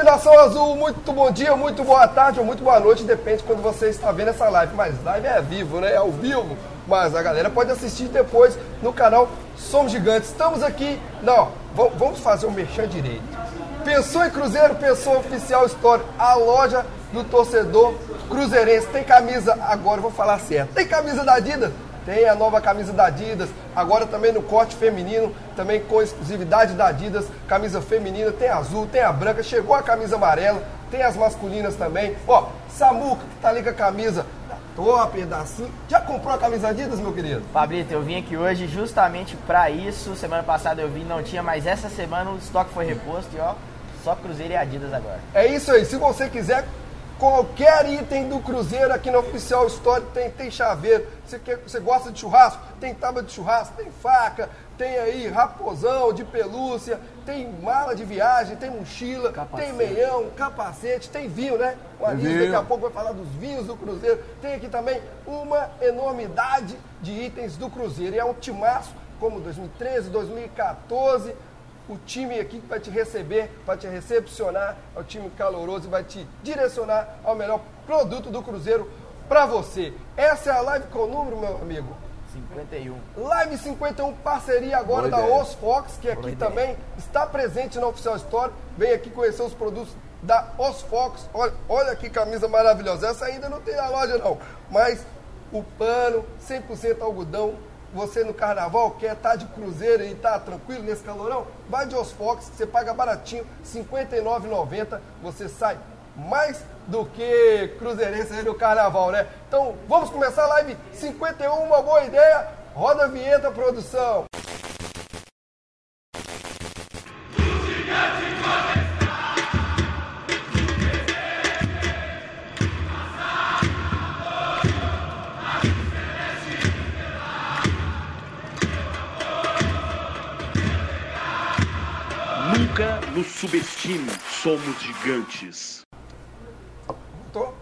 Salve nação azul, muito bom dia, muito boa tarde ou muito boa noite, depende de quando você está vendo essa live. Mas live é vivo, né? É ao vivo. Mas a galera pode assistir depois no canal Somos Gigantes. Estamos aqui. Não, vamos fazer o um merchan direito. Pensou em Cruzeiro, pensou Oficial Store, a loja do torcedor cruzeirense. Tem camisa, agora eu vou falar certo. Tem camisa da Adidas? Tem a nova camisa da Adidas, agora também no corte feminino, também com exclusividade da Adidas, camisa feminina, tem azul, tem a branca, chegou a camisa amarela, tem as masculinas também. Ó, Samuca, que tá ali com a camisa top, da assim. Já comprou a camisa Adidas, meu querido? Fabrito, eu vim aqui hoje justamente para isso. Semana passada eu vim, não tinha, mas essa semana o estoque foi reposto e ó, só Cruzeiro e Adidas agora. É isso aí. Se você quiser Qualquer item do Cruzeiro aqui na Oficial Store tem, tem chaveiro. Você, quer, você gosta de churrasco? Tem tábua de churrasco, tem faca, tem aí raposão de pelúcia, tem mala de viagem, tem mochila, capacete. tem meião, capacete, tem vinho, né? O Anísio daqui a pouco vai falar dos vinhos do Cruzeiro. Tem aqui também uma enormidade de itens do Cruzeiro. E é um timaço como 2013, 2014 o time aqui que vai te receber, vai te recepcionar, é o time caloroso e vai te direcionar ao melhor produto do Cruzeiro para você. Essa é a live com o número, meu amigo? 51. Live 51, parceria agora Boa da ideia. Os Fox, que aqui também está presente na Oficial Store. Vem aqui conhecer os produtos da Os Fox. Olha, olha que camisa maravilhosa. Essa ainda não tem na loja não, mas o pano 100% algodão você no carnaval quer estar tá de cruzeiro e estar tá tranquilo nesse calorão, vai de Osfox, você paga baratinho, R$ 59,90, você sai mais do que cruzeirense aí no carnaval, né? Então, vamos começar a live 51, uma boa ideia. Roda a vinheta, produção. Nunca nos subestime, somos gigantes. Tô.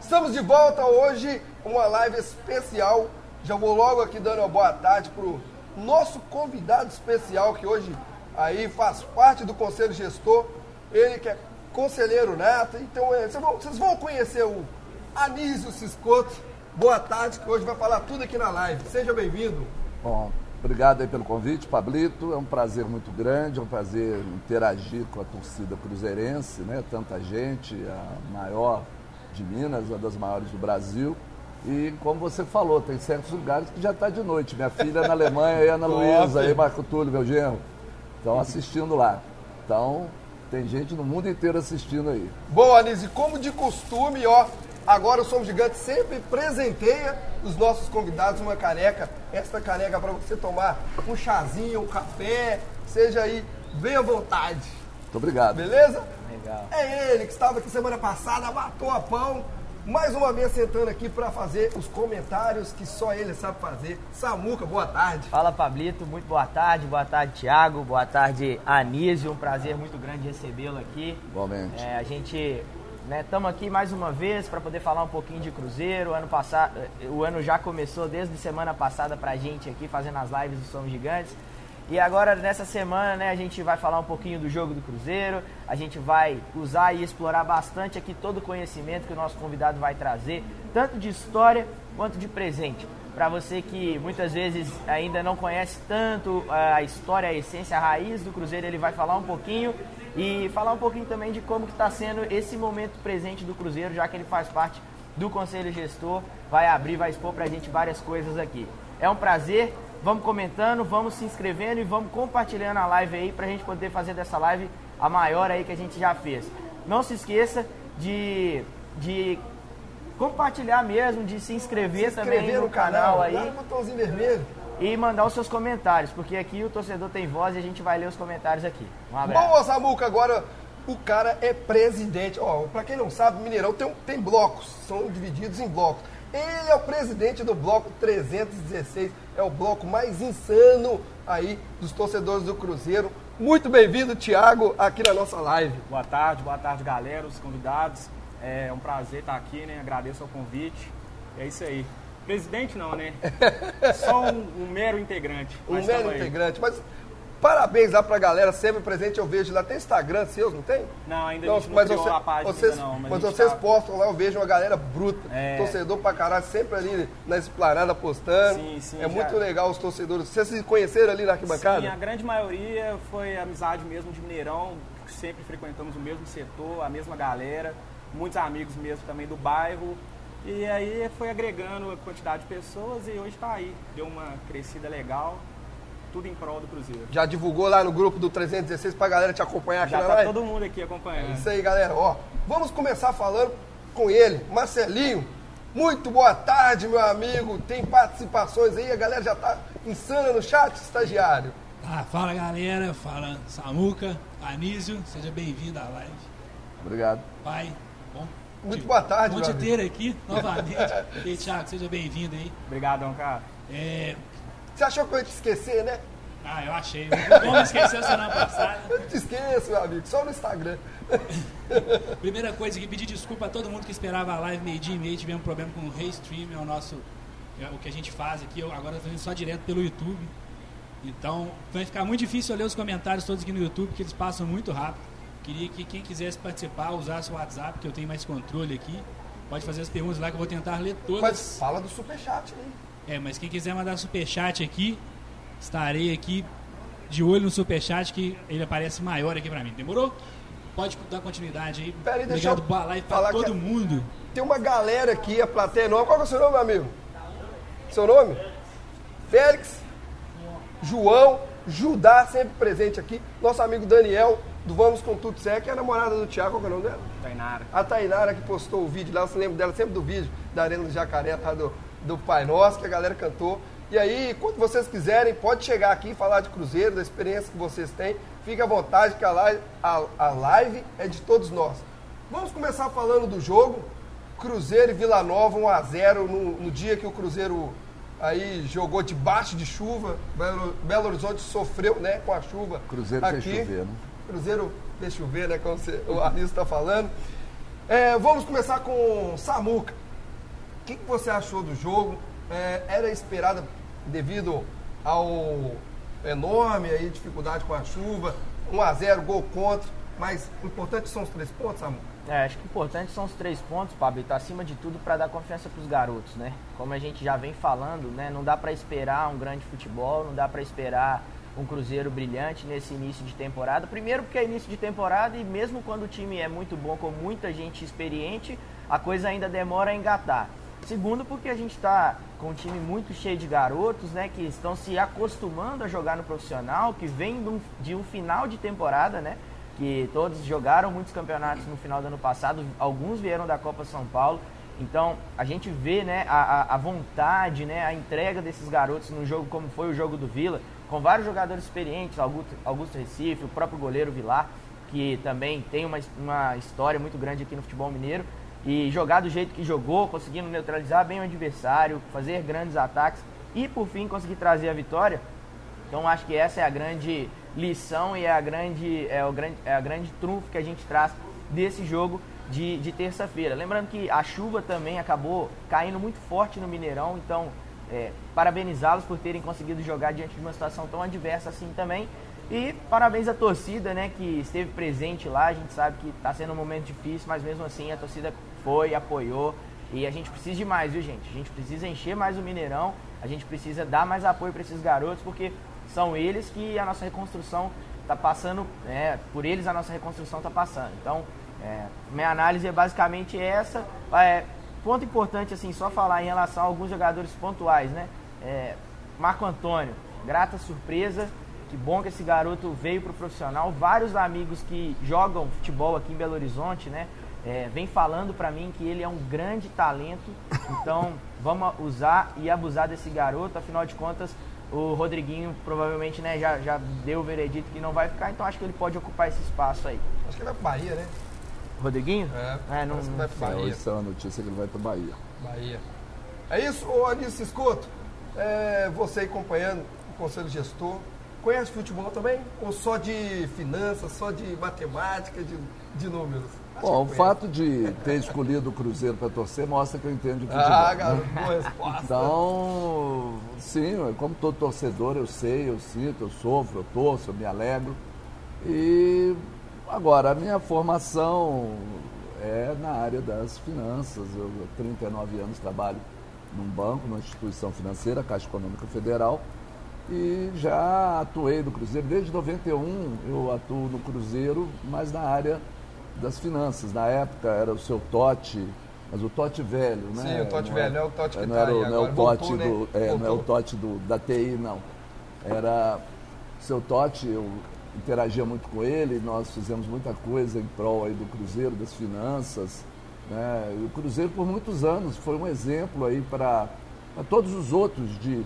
Estamos de volta hoje, uma live especial. Já vou logo aqui dando uma boa tarde pro nosso convidado especial que hoje aí faz parte do conselho gestor. Ele que é conselheiro nato. Então é, vocês, vão, vocês vão conhecer o Anísio Ciscoto. Boa tarde, que hoje vai falar tudo aqui na live. Seja bem-vindo. Bom, Obrigado aí pelo convite, Pablito. É um prazer muito grande, é um prazer interagir com a torcida cruzeirense, né? Tanta gente, a maior de Minas, uma das maiores do Brasil. E como você falou, tem certos lugares que já está de noite. Minha filha na Alemanha, aí Ana Luísa, aí Marco Túlio, meu genro, estão assistindo lá. Então, tem gente no mundo inteiro assistindo aí. Boa, Anise, como de costume, ó, Agora o Somos Gigante sempre presenteia os nossos convidados uma caneca. Esta caneca para você tomar um chazinho, um café, seja aí bem à vontade. Muito obrigado. Beleza? Legal. É ele que estava aqui semana passada, matou a pão. Mais uma vez sentando aqui para fazer os comentários que só ele sabe fazer. Samuca, boa tarde. Fala Pablito, muito boa tarde. Boa tarde, Thiago. Boa tarde, Anísio. Um prazer muito grande recebê-lo aqui. Igualmente. É, a gente Estamos né? aqui mais uma vez para poder falar um pouquinho de Cruzeiro. O ano, passado, o ano já começou desde semana passada para a gente aqui, fazendo as lives do Somos Gigantes. E agora, nessa semana, né, a gente vai falar um pouquinho do jogo do Cruzeiro. A gente vai usar e explorar bastante aqui todo o conhecimento que o nosso convidado vai trazer, tanto de história quanto de presente. Para você que muitas vezes ainda não conhece tanto a história, a essência, a raiz do Cruzeiro, ele vai falar um pouquinho e falar um pouquinho também de como está sendo esse momento presente do Cruzeiro, já que ele faz parte do Conselho Gestor, vai abrir, vai expor para a gente várias coisas aqui. É um prazer, vamos comentando, vamos se inscrevendo e vamos compartilhando a live aí para a gente poder fazer dessa live a maior aí que a gente já fez. Não se esqueça de, de compartilhar mesmo, de se inscrever, se inscrever também no, no canal, canal aí. Dá um botãozinho vermelho e mandar os seus comentários, porque aqui o torcedor tem voz e a gente vai ler os comentários aqui. Um abraço. Boa, Samuca, agora o cara é presidente. Ó, para quem não sabe, Mineirão tem, tem blocos, são divididos em blocos. Ele é o presidente do bloco 316, é o bloco mais insano aí dos torcedores do Cruzeiro. Muito bem-vindo, Thiago, aqui na nossa live. Boa tarde, boa tarde, galera, os convidados. É um prazer estar aqui, né? Agradeço o convite. É isso aí. Presidente não, né? Só um, um mero integrante. Um mero integrante, mas parabéns lá pra galera, sempre presente, eu vejo lá. Tem Instagram seus, não tem? Não, ainda Não, não mas criou você- a página vocês, não. Mas, mas vocês tá- postam lá, eu vejo uma galera bruta. É. Torcedor pra caralho, sempre ali na esplanada postando. Sim, sim, é já- muito legal os torcedores. Vocês se conheceram ali na arquibancada? Sim, a grande maioria foi amizade mesmo de Mineirão, sempre frequentamos o mesmo setor, a mesma galera, muitos amigos mesmo também do bairro. E aí foi agregando a quantidade de pessoas e hoje está aí. Deu uma crescida legal, tudo em prol do Cruzeiro. Já divulgou lá no grupo do 316 pra galera te acompanhar aqui Já na tá live? todo mundo aqui acompanhando. Isso aí, galera. Ó, vamos começar falando com ele, Marcelinho. Muito boa tarde, meu amigo. Tem participações aí, a galera já tá insana no chat, estagiário. Ah, fala galera, fala Samuca, Anísio, seja bem-vindo à live. Obrigado. Pai. Muito boa tarde, Bom te ter aqui novamente. e aí, Thiago, seja bem-vindo aí. Obrigadão, cara. É, Você achou que eu ia te esquecer, né? Ah, eu achei. Me esquecer semana passada. Eu não te esqueço, meu amigo, só no Instagram. Primeira coisa aqui, pedir desculpa a todo mundo que esperava a live meio-dia e meio. Tivemos um problema com o Restream, é o nosso. É o que a gente faz aqui. Eu agora estou indo só direto pelo YouTube. Então, vai ficar muito difícil eu ler os comentários todos aqui no YouTube, porque eles passam muito rápido. Queria que quem quisesse participar usasse o WhatsApp, que eu tenho mais controle aqui. Pode fazer as perguntas lá que eu vou tentar ler todas. Mas fala do superchat aí. É, mas quem quiser mandar superchat aqui, estarei aqui de olho no superchat que ele aparece maior aqui pra mim. Demorou? Pode dar continuidade aí. Pera aí, deixa Obrigado, eu live pra falar todo que- mundo. Tem uma galera aqui, a plateia nova. Qual é o seu nome, meu amigo? Seu nome? Félix, João, Judá, sempre presente aqui. Nosso amigo Daniel, do Vamos com Tudo que é a namorada do Thiago, qual é o nome dela? Tainara. A Tainara que postou o vídeo lá, você lembra dela sempre do vídeo da Arena do Jacaré, tá? Do, do Pai Nosso, que a galera cantou. E aí, quando vocês quiserem, pode chegar aqui e falar de Cruzeiro, da experiência que vocês têm. Fique à vontade, que a live, a, a live é de todos nós. Vamos começar falando do jogo. Cruzeiro e Vila Nova 1 a 0 no, no dia que o Cruzeiro aí jogou debaixo de chuva. Belo, Belo Horizonte sofreu, né, com a chuva. Cruzeiro aqui. fez chover, né? Cruzeiro fez chover, né? Como você, o Arlisto está falando. É, vamos começar com Samuca. O que, que você achou do jogo? É, era esperada devido ao enorme aí, dificuldade com a chuva, 1 a 0 gol contra, mas o importante são os três pontos, Samuca. É, acho que o importante são os três pontos, Pablo, tá acima de tudo para dar confiança para os garotos, né? Como a gente já vem falando, né? Não dá para esperar um grande futebol, não dá para esperar um Cruzeiro brilhante nesse início de temporada. Primeiro porque é início de temporada e mesmo quando o time é muito bom, com muita gente experiente, a coisa ainda demora a engatar. Segundo porque a gente está com um time muito cheio de garotos, né? Que estão se acostumando a jogar no profissional, que vem de um, de um final de temporada, né? que todos jogaram muitos campeonatos no final do ano passado, alguns vieram da Copa São Paulo. Então a gente vê né, a, a- vontade, né, a entrega desses garotos no jogo, como foi o jogo do Vila, com vários jogadores experientes, Augusto, Augusto Recife, o próprio goleiro Vilar, que também tem uma, uma história muito grande aqui no futebol mineiro. E jogar do jeito que jogou, conseguindo neutralizar bem o adversário, fazer grandes ataques e por fim conseguir trazer a vitória. Então acho que essa é a grande lição e é a grande, é o grande, é a grande trunfo que a gente traz desse jogo de, de terça-feira. Lembrando que a chuva também acabou caindo muito forte no Mineirão, então é, parabenizá-los por terem conseguido jogar diante de uma situação tão adversa assim também. E parabéns à torcida, né, que esteve presente lá. A gente sabe que está sendo um momento difícil, mas mesmo assim a torcida foi, apoiou. E a gente precisa de mais, viu, gente? A gente precisa encher mais o Mineirão, a gente precisa dar mais apoio para esses garotos, porque são eles que a nossa reconstrução está passando, né, por eles a nossa reconstrução está passando. Então, é, minha análise é basicamente essa. É, ponto importante, assim, só falar em relação a alguns jogadores pontuais, né? É, Marco Antônio, grata surpresa. Que bom que esse garoto veio para o profissional. Vários amigos que jogam futebol aqui em Belo Horizonte, né? É, vem falando para mim que ele é um grande talento. Então, vamos usar e abusar desse garoto. Afinal de contas, o Rodriguinho provavelmente né, já, já deu o veredito que não vai ficar. Então, acho que ele pode ocupar esse espaço aí. Acho que ele vai pro Bahia, né? Rodriguinho? É, É, não, que vai não pro É, Bahia. hoje saiu a notícia que ele vai para Bahia. Bahia. É isso, ô Anísio Escoto? É, você aí acompanhando o Conselho Gestor, conhece futebol também? Ou só de finanças, só de matemática, de, de números? Acho Bom, o fato de ter escolhido o Cruzeiro para torcer mostra que eu entendo de futebol. Ah, né? garoto, boa resposta. Então, sim, como todo torcedor, eu sei, eu sinto, eu sofro, eu torço, eu me alegro. E agora, a minha formação é na área das finanças. Eu, há 39 anos, trabalho num banco, numa instituição financeira, Caixa Econômica Federal, e já atuei no Cruzeiro. Desde 91 eu atuo no Cruzeiro, mas na área das finanças. Na época era o seu Totti, mas o Totti velho, né? Sim, o Totti Não velho, não é o Totti que não tá era, aí o- não é agora. o Totti Voltou, né? do, é, não é o. Totti do, da TI, não. Era seu Totti, eu interagia muito com ele, nós fizemos muita coisa em prol aí do Cruzeiro, das finanças. Né? O Cruzeiro, por muitos anos, foi um exemplo aí para todos os outros de,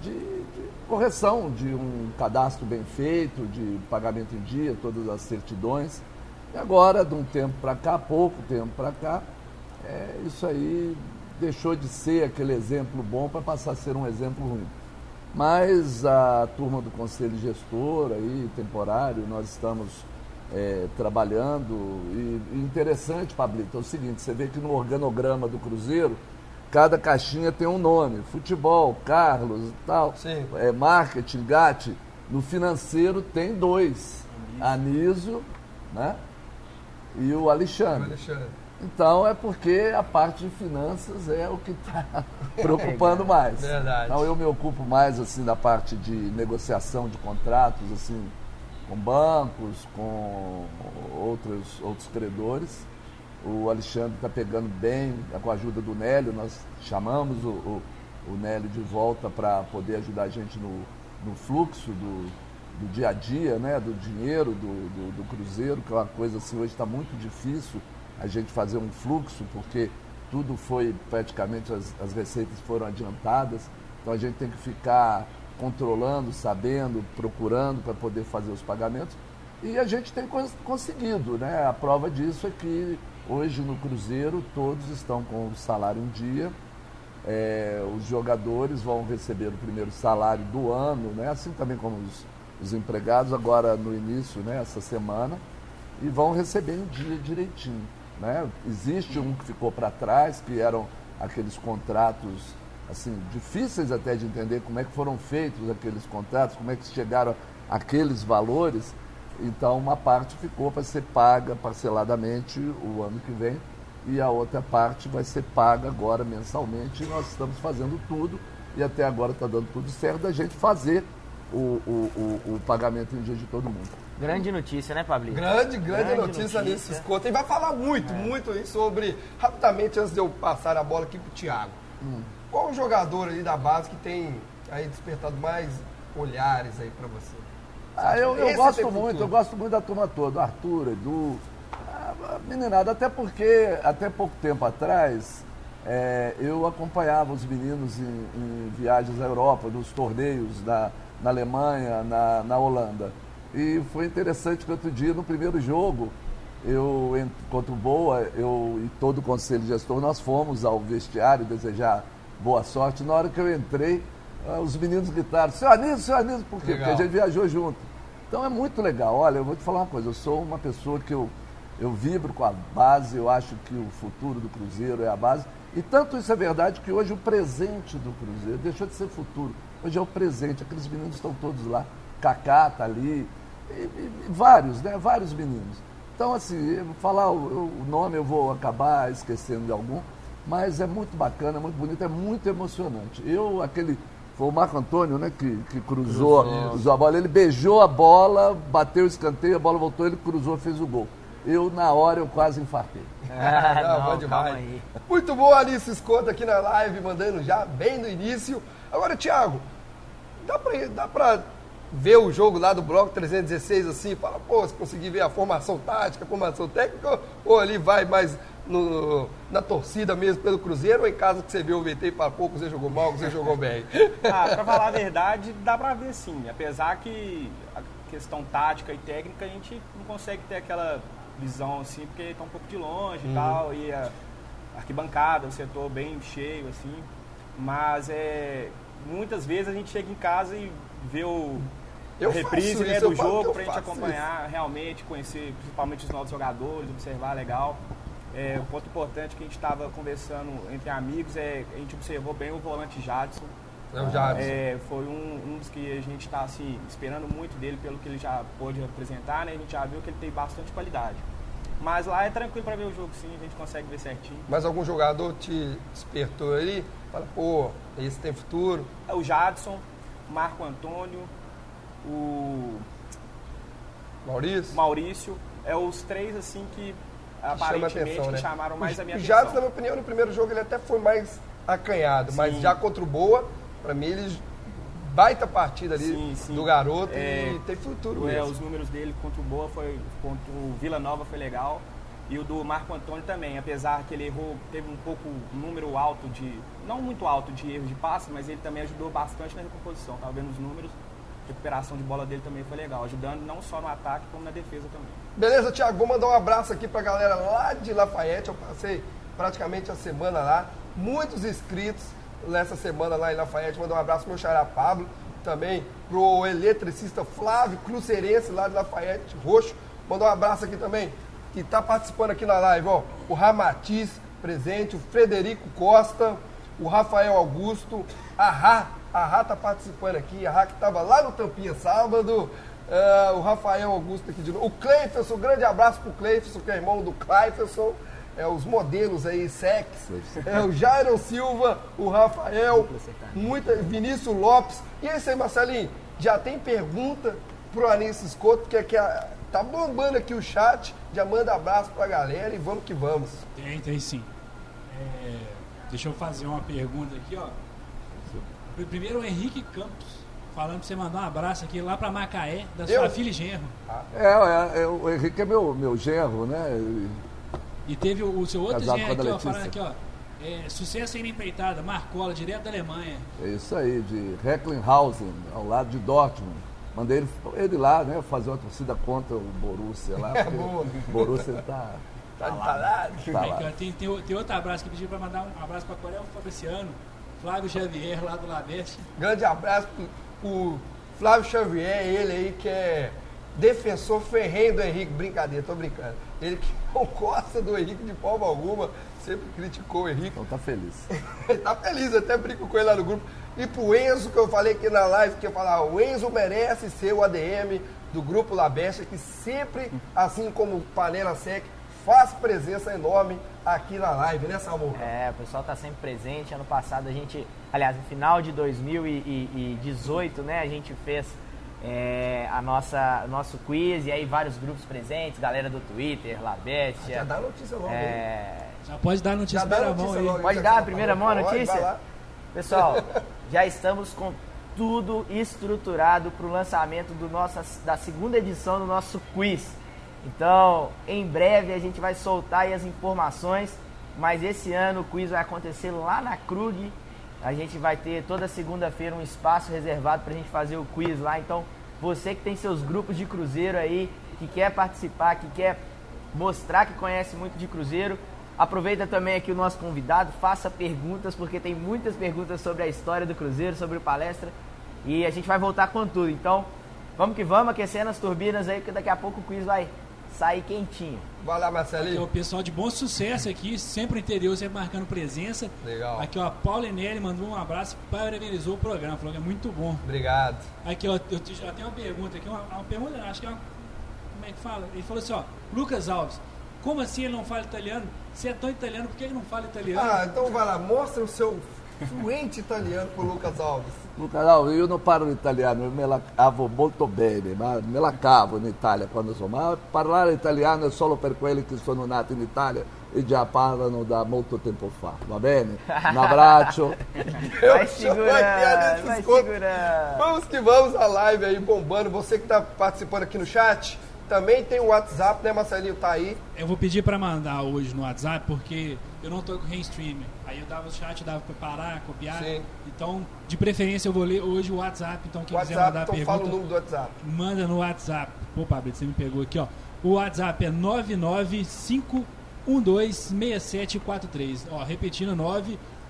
de, de correção de um cadastro bem feito, de pagamento em dia, todas as certidões. E agora, de um tempo para cá, pouco tempo para cá, é, isso aí deixou de ser aquele exemplo bom para passar a ser um exemplo ruim. Mas a turma do Conselho Gestor aí, temporário, nós estamos é, trabalhando. E, e interessante, Pablito, é o seguinte, você vê que no organograma do Cruzeiro, cada caixinha tem um nome. Futebol, Carlos e tal. Sim. É, marketing, GAT. No financeiro tem dois. Anísio, né? E o Alexandre. Alexandre. Então é porque a parte de finanças é o que está preocupando mais. Verdade. Então eu me ocupo mais assim da parte de negociação de contratos assim com bancos, com outros outros credores. O Alexandre está pegando bem, com a ajuda do Nélio, nós chamamos o, o, o Nélio de volta para poder ajudar a gente no, no fluxo do, do dia a dia, né, do dinheiro do, do, do Cruzeiro, que é uma coisa assim, hoje está muito difícil a gente fazer um fluxo, porque tudo foi, praticamente, as, as receitas foram adiantadas, então a gente tem que ficar controlando, sabendo, procurando para poder fazer os pagamentos. E a gente tem cons- conseguido, né? A prova disso é que hoje no Cruzeiro todos estão com o salário em dia, é, os jogadores vão receber o primeiro salário do ano, né? assim também como os, os empregados, agora no início, né? essa semana, e vão receber em dia direitinho. Né? Existe um que ficou para trás, que eram aqueles contratos assim difíceis até de entender como é que foram feitos aqueles contratos, como é que chegaram aqueles valores. Então uma parte ficou para ser paga parceladamente o ano que vem e a outra parte vai ser paga agora mensalmente. E nós estamos fazendo tudo e até agora está dando tudo certo da gente fazer o, o, o, o pagamento em dia de todo mundo. Grande notícia, né, Pablito? Grande, grande, Grande notícia, notícia. nisso, Escuta. E vai falar muito, muito aí sobre. Rapidamente, antes de eu passar a bola aqui pro Thiago. Qual o jogador aí da base que tem aí despertado mais olhares aí pra você? Ah, eu, eu Esse gosto muito, futuro. eu gosto muito da turma toda, Arthur, Edu, a a meninada, até porque até pouco tempo atrás é, eu acompanhava os meninos em, em viagens à Europa, nos torneios da, na Alemanha, na, na Holanda. E foi interessante que outro dia, no primeiro jogo, eu, en- contra o Boa, eu e todo o conselho gestor, nós fomos ao vestiário desejar boa sorte. Na hora que eu entrei, ah, os meninos gritaram, seu Anísio, seu Anísio, por quê? Legal. Porque a gente viajou junto. Então é muito legal. Olha, eu vou te falar uma coisa, eu sou uma pessoa que eu, eu vibro com a base, eu acho que o futuro do Cruzeiro é a base. E tanto isso é verdade que hoje o presente do Cruzeiro deixou de ser futuro. Hoje é o presente, aqueles meninos estão todos lá. Kaká tá ali, e, e- e vários, né? Vários meninos. Então, assim, falar o, o nome, eu vou acabar esquecendo de algum, mas é muito bacana, é muito bonito, é muito emocionante. Eu, aquele. Foi o Marco Antônio, né, que, que cruzou, cruzou a bola. Ele beijou a bola, bateu o escanteio, a bola voltou, ele cruzou, fez o gol. Eu, na hora, eu quase infartei. Ah, Não, não, bom demais. calma aí. Muito bom, Alice Esconda aqui na live, mandando já bem no início. Agora, Thiago, dá pra, dá pra ver o jogo lá do Bloco 316 assim, fala, pô, se conseguir ver a formação tática, a formação técnica, ou ali vai mais no- na torcida mesmo pelo Cruzeiro, ou em casa que você vê o VT e fala, pô, você jogou mal, você jogou bem. Ah, pra falar a verdade, dá pra ver sim. Apesar que a questão tática e técnica a gente não consegue ter aquela visão assim, porque tá um pouco de longe e tal, e a arquibancada, o setor bem cheio, assim. Mas é. Muitas vezes a gente chega em casa e vê o, Eu reprise né, isso, eu do jogo eu pra gente acompanhar realmente, conhecer principalmente os novos jogadores, observar legal. É, um ponto importante que a gente estava conversando entre amigos é a gente observou bem o volante Jadson. É o Jadson. É, foi um, um dos que a gente está assim, esperando muito dele pelo que ele já pôde apresentar, né? A gente já viu que ele tem bastante qualidade. Mas lá é tranquilo para ver o jogo sim, a gente consegue ver certinho. Mas algum jogador te despertou ali? Fala, pô, esse tem futuro. É o Jadson, Marco Antônio, o Maurício? Maurício, é os três assim que aparentemente atenção, né? que chamaram mais o, a minha o atenção. Jadson, na minha opinião, no primeiro jogo ele até foi mais acanhado, mas Sim. já contra o Boa, pra mim ele baita partida ali Sim, sim. do garoto É, e tem futuro É, mesmo. os números dele contra o Boa foi contra o Vila Nova foi legal e o do Marco Antônio também, apesar que ele errou, teve um pouco um número alto de, não muito alto de erros de passe, mas ele também ajudou bastante na recomposição. Tava vendo os números, a recuperação de bola dele também foi legal, ajudando não só no ataque como na defesa também. Beleza, Thiago? Vou mandar um abraço aqui pra galera lá de Lafayette. Eu passei praticamente a semana lá. Muitos inscritos nessa semana lá em Lafayette. Mandar um abraço pro meu xará Pablo. Também pro eletricista Flávio Cruzeirense lá de Lafayette, roxo. Mandar um abraço aqui também. Que tá participando aqui na live, ó. O Ramatiz presente, o Frederico Costa, o Rafael Augusto, a Rá. A Rá tá participando aqui. A Rá que tava lá no Tampinha sábado. Ah, o Rafael Augusto aqui de novo. O Cleiferson, um grande abraço pro Cleiferson, que é irmão do Cleiferson. É, os modelos aí, sex. É, o Jairo Silva, o Rafael, muita, Vinícius Lopes. E esse aí, Marcelinho, já tem pergunta pro Anísio Escoto, que, é que a- tá bombando aqui o chat. Já manda abraço pra galera e vamos que vamos. Tem, tem sim. É, deixa eu fazer uma pergunta aqui, ó. Primeiro o Henrique Campos, falando pra você mandar um abraço aqui lá pra Macaé, da sua Eu? filha e genro. É, é, é, o Henrique é meu, meu genro, né? E teve o, o seu outro Casado a aqui, ó, falando aqui, ó. É, sucesso em empreitada, Marcola, direto da Alemanha. É isso aí, de Recklinghausen, ao lado de Dortmund. Mandei ele, ele lá, né, fazer uma torcida contra o Borussia lá. porque boa. O Borussia tá, Tá tá Aí, lá. ó, tem, tem, o- tem outro abraço que pediu pra mandar um abraço pra Coreia Fabriciano, Flávio Xavier, lá do Labeste. Grande abraço pro, pro Flávio Xavier, ele aí que é defensor ferrenho do Henrique. Brincadeira, tô brincando. Ele que não gosta do Henrique de forma alguma, sempre criticou o Henrique. Então tá feliz. Ele tá feliz, até brinco com ele lá no grupo. E pro Enzo, que eu falei aqui na live, que eu falar, o Enzo merece ser o ADM do grupo Labesta, que sempre, assim como o Panela Sec, faz presença enorme aqui na live, né, Samuca? É, o pessoal tá sempre presente. Ano passado a gente, aliás, no final de 2018, né, a gente fez é, a nossa nosso quiz e aí vários grupos presentes, galera do Twitter, Labestia. Já dá notícia logo. aí. É, Já pode dar notícia Já primeira notícia mão aí. logo. Pode dar a primeira mão a notícia? Pessoal, já estamos com tudo estruturado para o lançamento do nossa, da segunda edição do nosso quiz. Então, em breve a gente vai soltar aí as informações, mas esse ano o quiz vai acontecer lá na Krug. A gente vai ter toda segunda-feira um espaço reservado para a gente fazer o quiz lá. Então, você que tem seus grupos de cruzeiro aí, que quer participar, que quer mostrar que conhece muito de Cruzeiro. Aproveita também aqui o nosso convidado, faça perguntas, porque tem muitas perguntas sobre a história do Cruzeiro, sobre o palestra. E a gente vai voltar com tudo. Então, vamos que vamos, aquecendo as turbinas aí, porque daqui a pouco o quiz vai sair quentinho. Vai lá, Aqui, ó, Marcelinho. o pessoal de bom sucesso aqui, sempre interior, sempre marcando presença. Legal. Aqui, ó, a Paulinelli mandou um abraço e parabenizou o programa, falou que é muito bom. Obrigado. Aqui, ó, eu já tenho uma pergunta aqui, uma, uma pergunta, acho que é uma. Como é que fala? Ele falou assim, ó, Lucas Alves, como assim ele não fala italiano? Se é tão italiano, por que ele não fala italiano? Ah, então vai lá, mostra o seu fluente italiano pro Lucas Alves. Luca, no, io non parlo italiano, me la cavo molto bene, ma me la cavo in Italia quando sono. Ma parlare italiano è solo per quelli che sono nati in Italia e già parlano da molto tempo fa, va bene? Un abbraccio. Vai segurando, aqui a Anitta vai segurando. Vamos que vamos, a live aí bombando. Você que está participando aqui no chat, também tem o WhatsApp, né, Marcelinho? Tá aí. Eu vou pedir pra mandar hoje no WhatsApp, porque eu não tô com restream. Aí eu dava o chat, dava pra parar, copiar. Sim. Então, de preferência, eu vou ler hoje o WhatsApp. Então, quem quiser WhatsApp, mandar então pergunta, fala o número do WhatsApp. manda no WhatsApp. Pô, Pablo, você me pegou aqui, ó. O WhatsApp é 995126743. Ó, repetindo,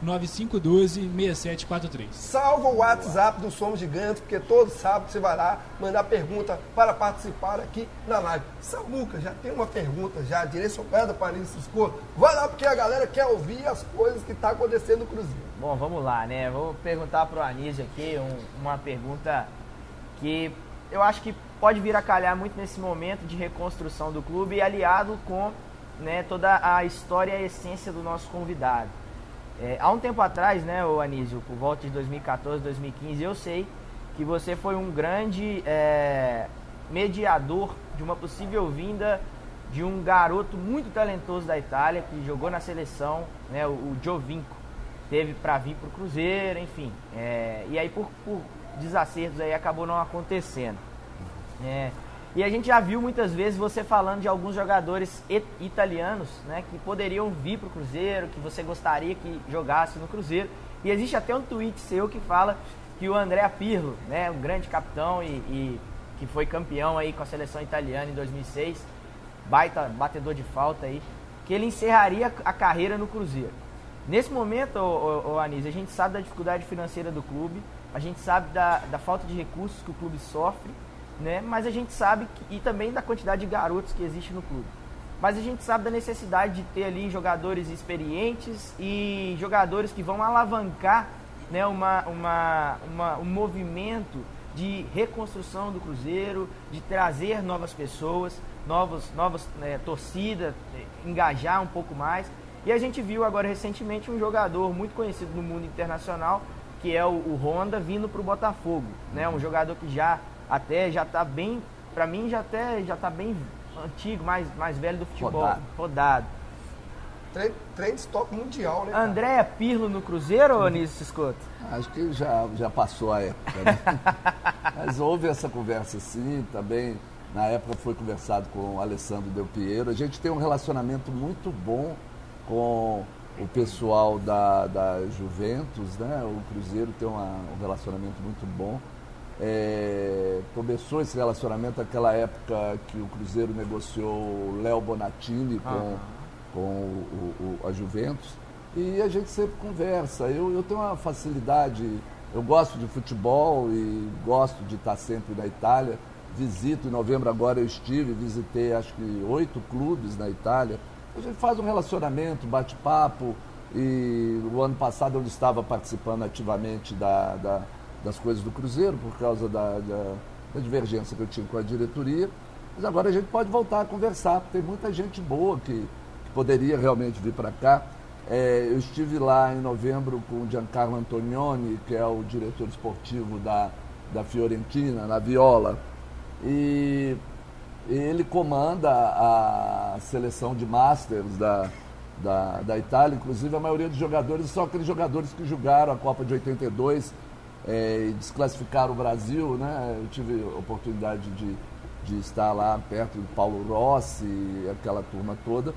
9512-6743. Salva o WhatsApp do Somos Gigantes, porque todo sábado você vai lá mandar pergunta para participar aqui na live. Samuca, já tem uma pergunta já direcionada para Anísio Escoto. Vai lá, porque a galera quer ouvir as coisas que estão tá acontecendo no Cruzeiro. Bom, vamos lá, né? Vou perguntar para o Anísio aqui um, uma pergunta que eu acho que pode vir a calhar muito nesse momento de reconstrução do clube, aliado com né, toda a história e a essência do nosso convidado. É, há um tempo atrás, né, o Anísio, por volta de 2014, 2015, eu sei que você foi um grande é, mediador de uma possível vinda de um garoto muito talentoso da Itália que jogou na seleção, né, o, o Giovinco, teve para vir para o Cruzeiro, enfim, é, e aí por, por, desacertos aí acabou não acontecendo. É, e a gente já viu muitas vezes você falando de alguns jogadores italianos né, que poderiam vir para o Cruzeiro, que você gostaria que jogasse no Cruzeiro. E existe até um tweet seu que fala que o André Pirlo, né, um grande capitão e, e que foi campeão aí com a seleção italiana em 2006, baita batedor de falta aí, que ele encerraria a carreira no Cruzeiro. Nesse momento, ô, ô, ô Anísio, a gente sabe da dificuldade financeira do clube, a gente sabe da, da falta de recursos que o clube sofre né? Mas a gente sabe que, e também da quantidade de garotos que existe no clube. Mas a gente sabe da necessidade de ter ali jogadores experientes e jogadores que vão alavancar né, uma, uma, uma, um movimento de reconstrução do Cruzeiro, de trazer novas pessoas, novos, novas né, torcidas, engajar um pouco mais. E a gente viu agora recentemente um jogador muito conhecido no mundo internacional, que é o, o Honda, vindo para o Botafogo. Né? Um jogador que já até já está bem, para mim já até já tá bem antigo, mais, mais velho do futebol, rodado. rodado. Trend, stop mundial, né? Cara? Andréa Pirlo no Cruzeiro ou Anísio Scott? Acho que já, já passou a época, né? Mas houve essa conversa sim, também na época foi conversado com o Alessandro Del Piero. A gente tem um relacionamento muito bom com o pessoal da, da Juventus, né? O Cruzeiro tem uma, um relacionamento muito bom. É, começou esse relacionamento naquela época que o Cruzeiro negociou o Léo Bonatini com, ah. com o, o, a Juventus. E a gente sempre conversa. Eu, eu tenho uma facilidade, eu gosto de futebol e gosto de estar sempre na Itália. Visito, em novembro agora eu estive, visitei acho que oito clubes na Itália. A gente faz um relacionamento, bate-papo. E o ano passado eu estava participando ativamente da, da das coisas do Cruzeiro, por causa da, da, da, divergência que eu tinha com a diretoria. Mas agora a gente pode voltar a conversar, tem muita gente boa que, que poderia realmente vir para cá. É, eu estive lá em novembro com o Giancarlo Antonioni, que é o diretor esportivo da, da Fiorentina, na Viola. E ele comanda a seleção de Masters da, da, da Itália, inclusive a maioria dos jogadores são aqueles jogadores que jogaram a Copa de 82 é, desclassificar o Brasil, né? Eu tive a oportunidade de, de estar lá perto do Paulo Rossi, aquela turma toda.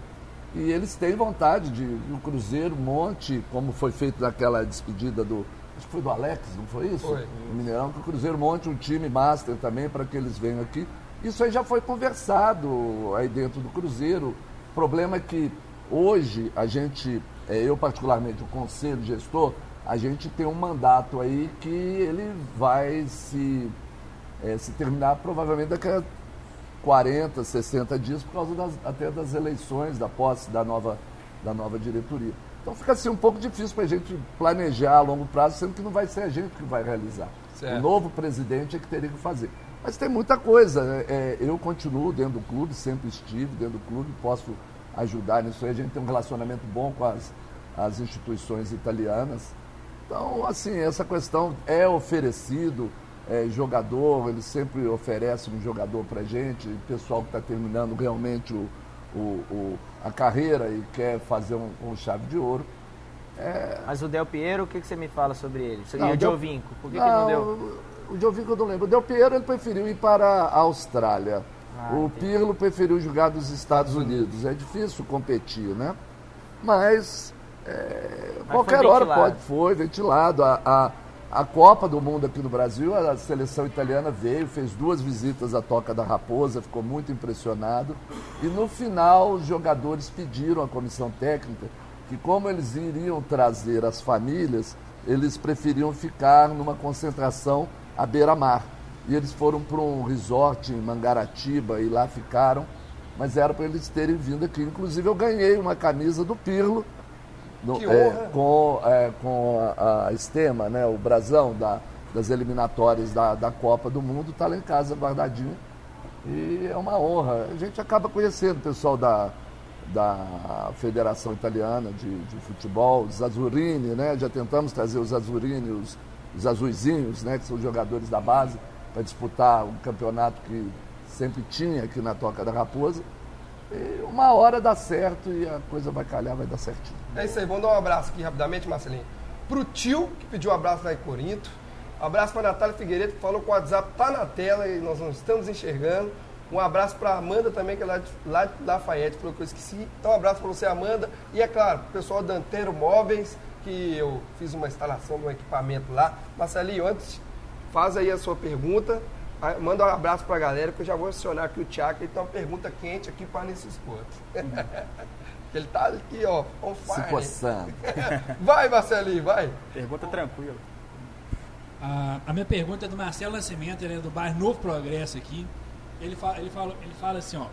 E eles têm vontade de o Cruzeiro monte, como foi feito naquela despedida do. Acho que foi do Alex, não foi isso? Foi. O Mineirão, que o Cruzeiro monte um time master também para que eles venham aqui. Isso aí já foi conversado aí dentro do Cruzeiro. O problema é que hoje a gente, é, eu particularmente, o conselho gestor, a gente tem um mandato aí que ele vai se, é, se terminar provavelmente daqui a 40, 60 dias, por causa das, até das eleições, da posse da nova, da nova diretoria. Então fica assim um pouco difícil para a gente planejar a longo prazo, sendo que não vai ser a gente que vai realizar. Certo. O novo presidente é que teria que fazer. Mas tem muita coisa. Né? É, eu continuo dentro do clube, sempre estive dentro do clube, posso ajudar nisso aí. A gente tem um relacionamento bom com as, as instituições italianas. Então, assim, essa questão é oferecido, é, jogador, ele sempre oferece um jogador para gente, pessoal que está terminando realmente o, o, o, a carreira e quer fazer um, um chave de ouro. É... Mas o Del Piero, o que, que você me fala sobre ele? Não, e o Giovinco, por que, não, que não deu? O Giovinco eu não lembro. O Del Piero ele preferiu ir para a Austrália. Ah, o entendi. Pirlo preferiu jogar nos Estados Unidos. É difícil competir, né? Mas é, qualquer hora pode, foi ventilado. A, a, a, Copa do Mundo aqui no Brasil, a seleção italiana veio, fez duas visitas à Toca da Raposa, ficou muito impressionado. E no final, os jogadores pediram à comissão técnica que como eles iriam trazer as famílias, eles preferiam ficar numa concentração à beira-mar. E eles foram para um resort em Mangaratiba e lá ficaram, mas era para eles terem vindo aqui. Inclusive eu ganhei uma camisa do Pirlo, no- é, com, é, com a, a estema, né, o brasão da- das eliminatórias da, da Copa do Mundo, está lá em casa guardadinho. E é uma honra. A gente acaba conhecendo o pessoal da, da Federação Italiana de, de Futebol, os Azurini, né? Já tentamos trazer os Azurini, os, os azuizinhos, né? Que são jogadores da base, para disputar um campeonato que sempre tinha aqui na Toca da Raposa. E uma hora dá certo e a coisa vai calhar, vai dar certinho. É isso aí, vamos dar um abraço aqui rapidamente, Marcelinho. Pro tio, que pediu um abraço lá em Corinto. Abraço pra Natália Figueiredo, que falou que o WhatsApp tá na tela e nós não estamos enxergando. Um abraço pra Amanda também, que é lá de, lá de Lafayette, falou que eu esqueci. Então, um abraço pra você, Amanda. E é claro, pro pessoal da Antero Móveis, que eu fiz uma instalação de um equipamento lá. Marcelinho, antes, faz aí a sua pergunta. Ah, Manda um abraço pra galera, que eu já vou acionar aqui o Thiago, ele tem uma pergunta quente aqui para nesse esporte. ele tá aqui, ó, on Se fire. coçando. Vai, Marcelinho, vai. Pergunta tranquila. A, a minha pergunta é do Marcelo Nascimento, ele é do bairro Novo Progresso aqui. Ele fala, ele fala, ele fala assim, ó.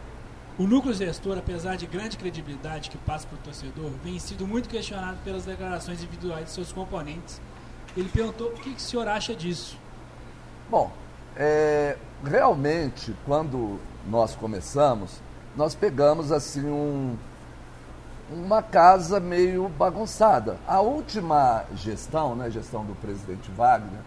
O núcleo gestor, apesar de grande credibilidade que passa para o torcedor, vem sido muito questionado pelas declarações individuais de seus componentes. Ele perguntou o que, que o senhor acha disso. Bom, é, realmente, quando nós começamos, nós pegamos assim um, uma casa meio bagunçada. A última gestão, né, gestão do presidente Wagner,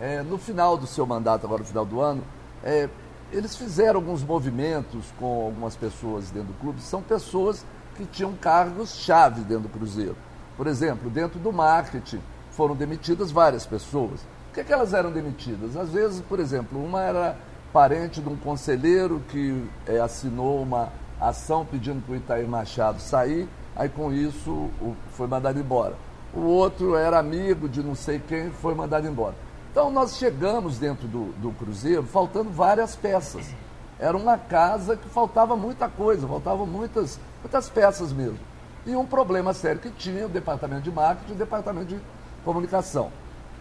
é, no final do seu mandato, agora no final do ano, é, eles fizeram alguns movimentos com algumas pessoas dentro do clube. São pessoas que tinham cargos-chave dentro do Cruzeiro. Por exemplo, dentro do marketing foram demitidas várias pessoas. Por que, que elas eram demitidas? Às vezes, por exemplo, uma era parente de um conselheiro que eh, assinou uma ação pedindo para o Itair Machado sair, aí com isso foi mandado embora. O outro era amigo de não sei quem, foi mandado embora. Então nós chegamos dentro do, do Cruzeiro faltando várias peças. Era uma casa que faltava muita coisa, faltavam muitas, muitas peças mesmo. E um problema sério que tinha o departamento de marketing e o departamento de comunicação.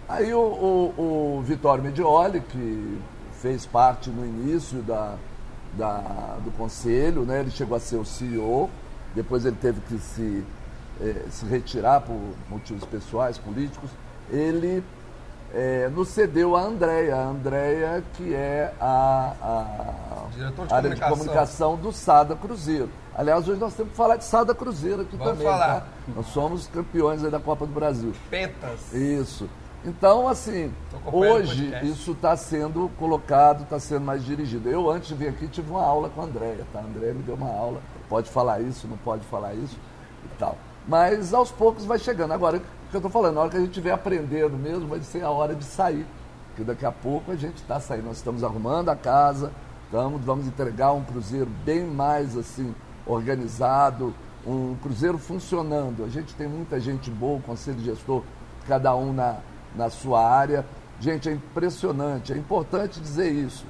Aí o, o, o Vitório Medioli, que fez parte no início da, da- do conselho, né? ele chegou a ser o CEO, depois ele teve que se, eh, se retirar por motivos pessoais, políticos, ele eh, nos cedeu a Andréia, a Andréia que é a, a Diretor de área de comunicação. do Sada Cruzeiro. Aliás, hoje nós temos que falar de Sada Cruzeiro aqui Vamos também. falar. tá? Nós somos campeões da Copa do Brasil. Pentas. Isso. Então, assim, hoje isso está sendo colocado, está sendo mais dirigido. Eu, antes de vir aqui, tive uma aula com a Andréia, tá? A Andréia me deu uma aula, pode falar isso, não pode falar isso e tal. Mas aos poucos vai chegando. Agora, o que eu estou falando, na hora que a gente estiver aprendendo mesmo, vai ser a hora de sair. Porque daqui a pouco a gente está saindo. Nós estamos arrumando a casa, estamos, vamos entregar um cruzeiro bem mais assim, organizado, um cruzeiro funcionando. A gente tem muita gente boa, o conselho gestor, cada um na, na sua área. Gente, é impressionante, é importante dizer isso.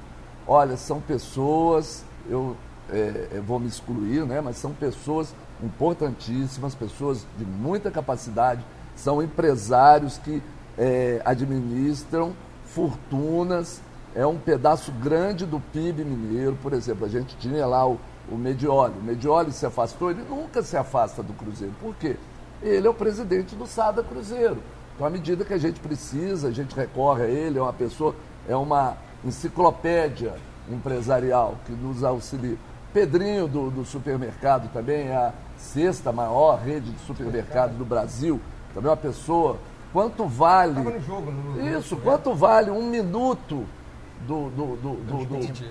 Olha, são pessoas, eu, é, eu vou me excluir, né? mas são pessoas importantíssimas, pessoas de muita capacidade, são empresários que é, administram fortunas, é um pedaço grande do PIB mineiro. Por exemplo, a gente tinha lá o, o Medioli. O Medioli se afastou, ele nunca se afasta do Cruzeiro. Por quê? Ele é o presidente do Sada Cruzeiro. Então, à medida que a gente precisa, a gente recorre a ele, é uma pessoa, é uma enciclopédia empresarial que nos auxilia. Pedrinho do, do supermercado também é a sexta maior rede de supermercado do Brasil. Também é uma pessoa. Quanto vale. No jogo. No, no- Isso, no- quanto vale um minuto do, do, do, do, do,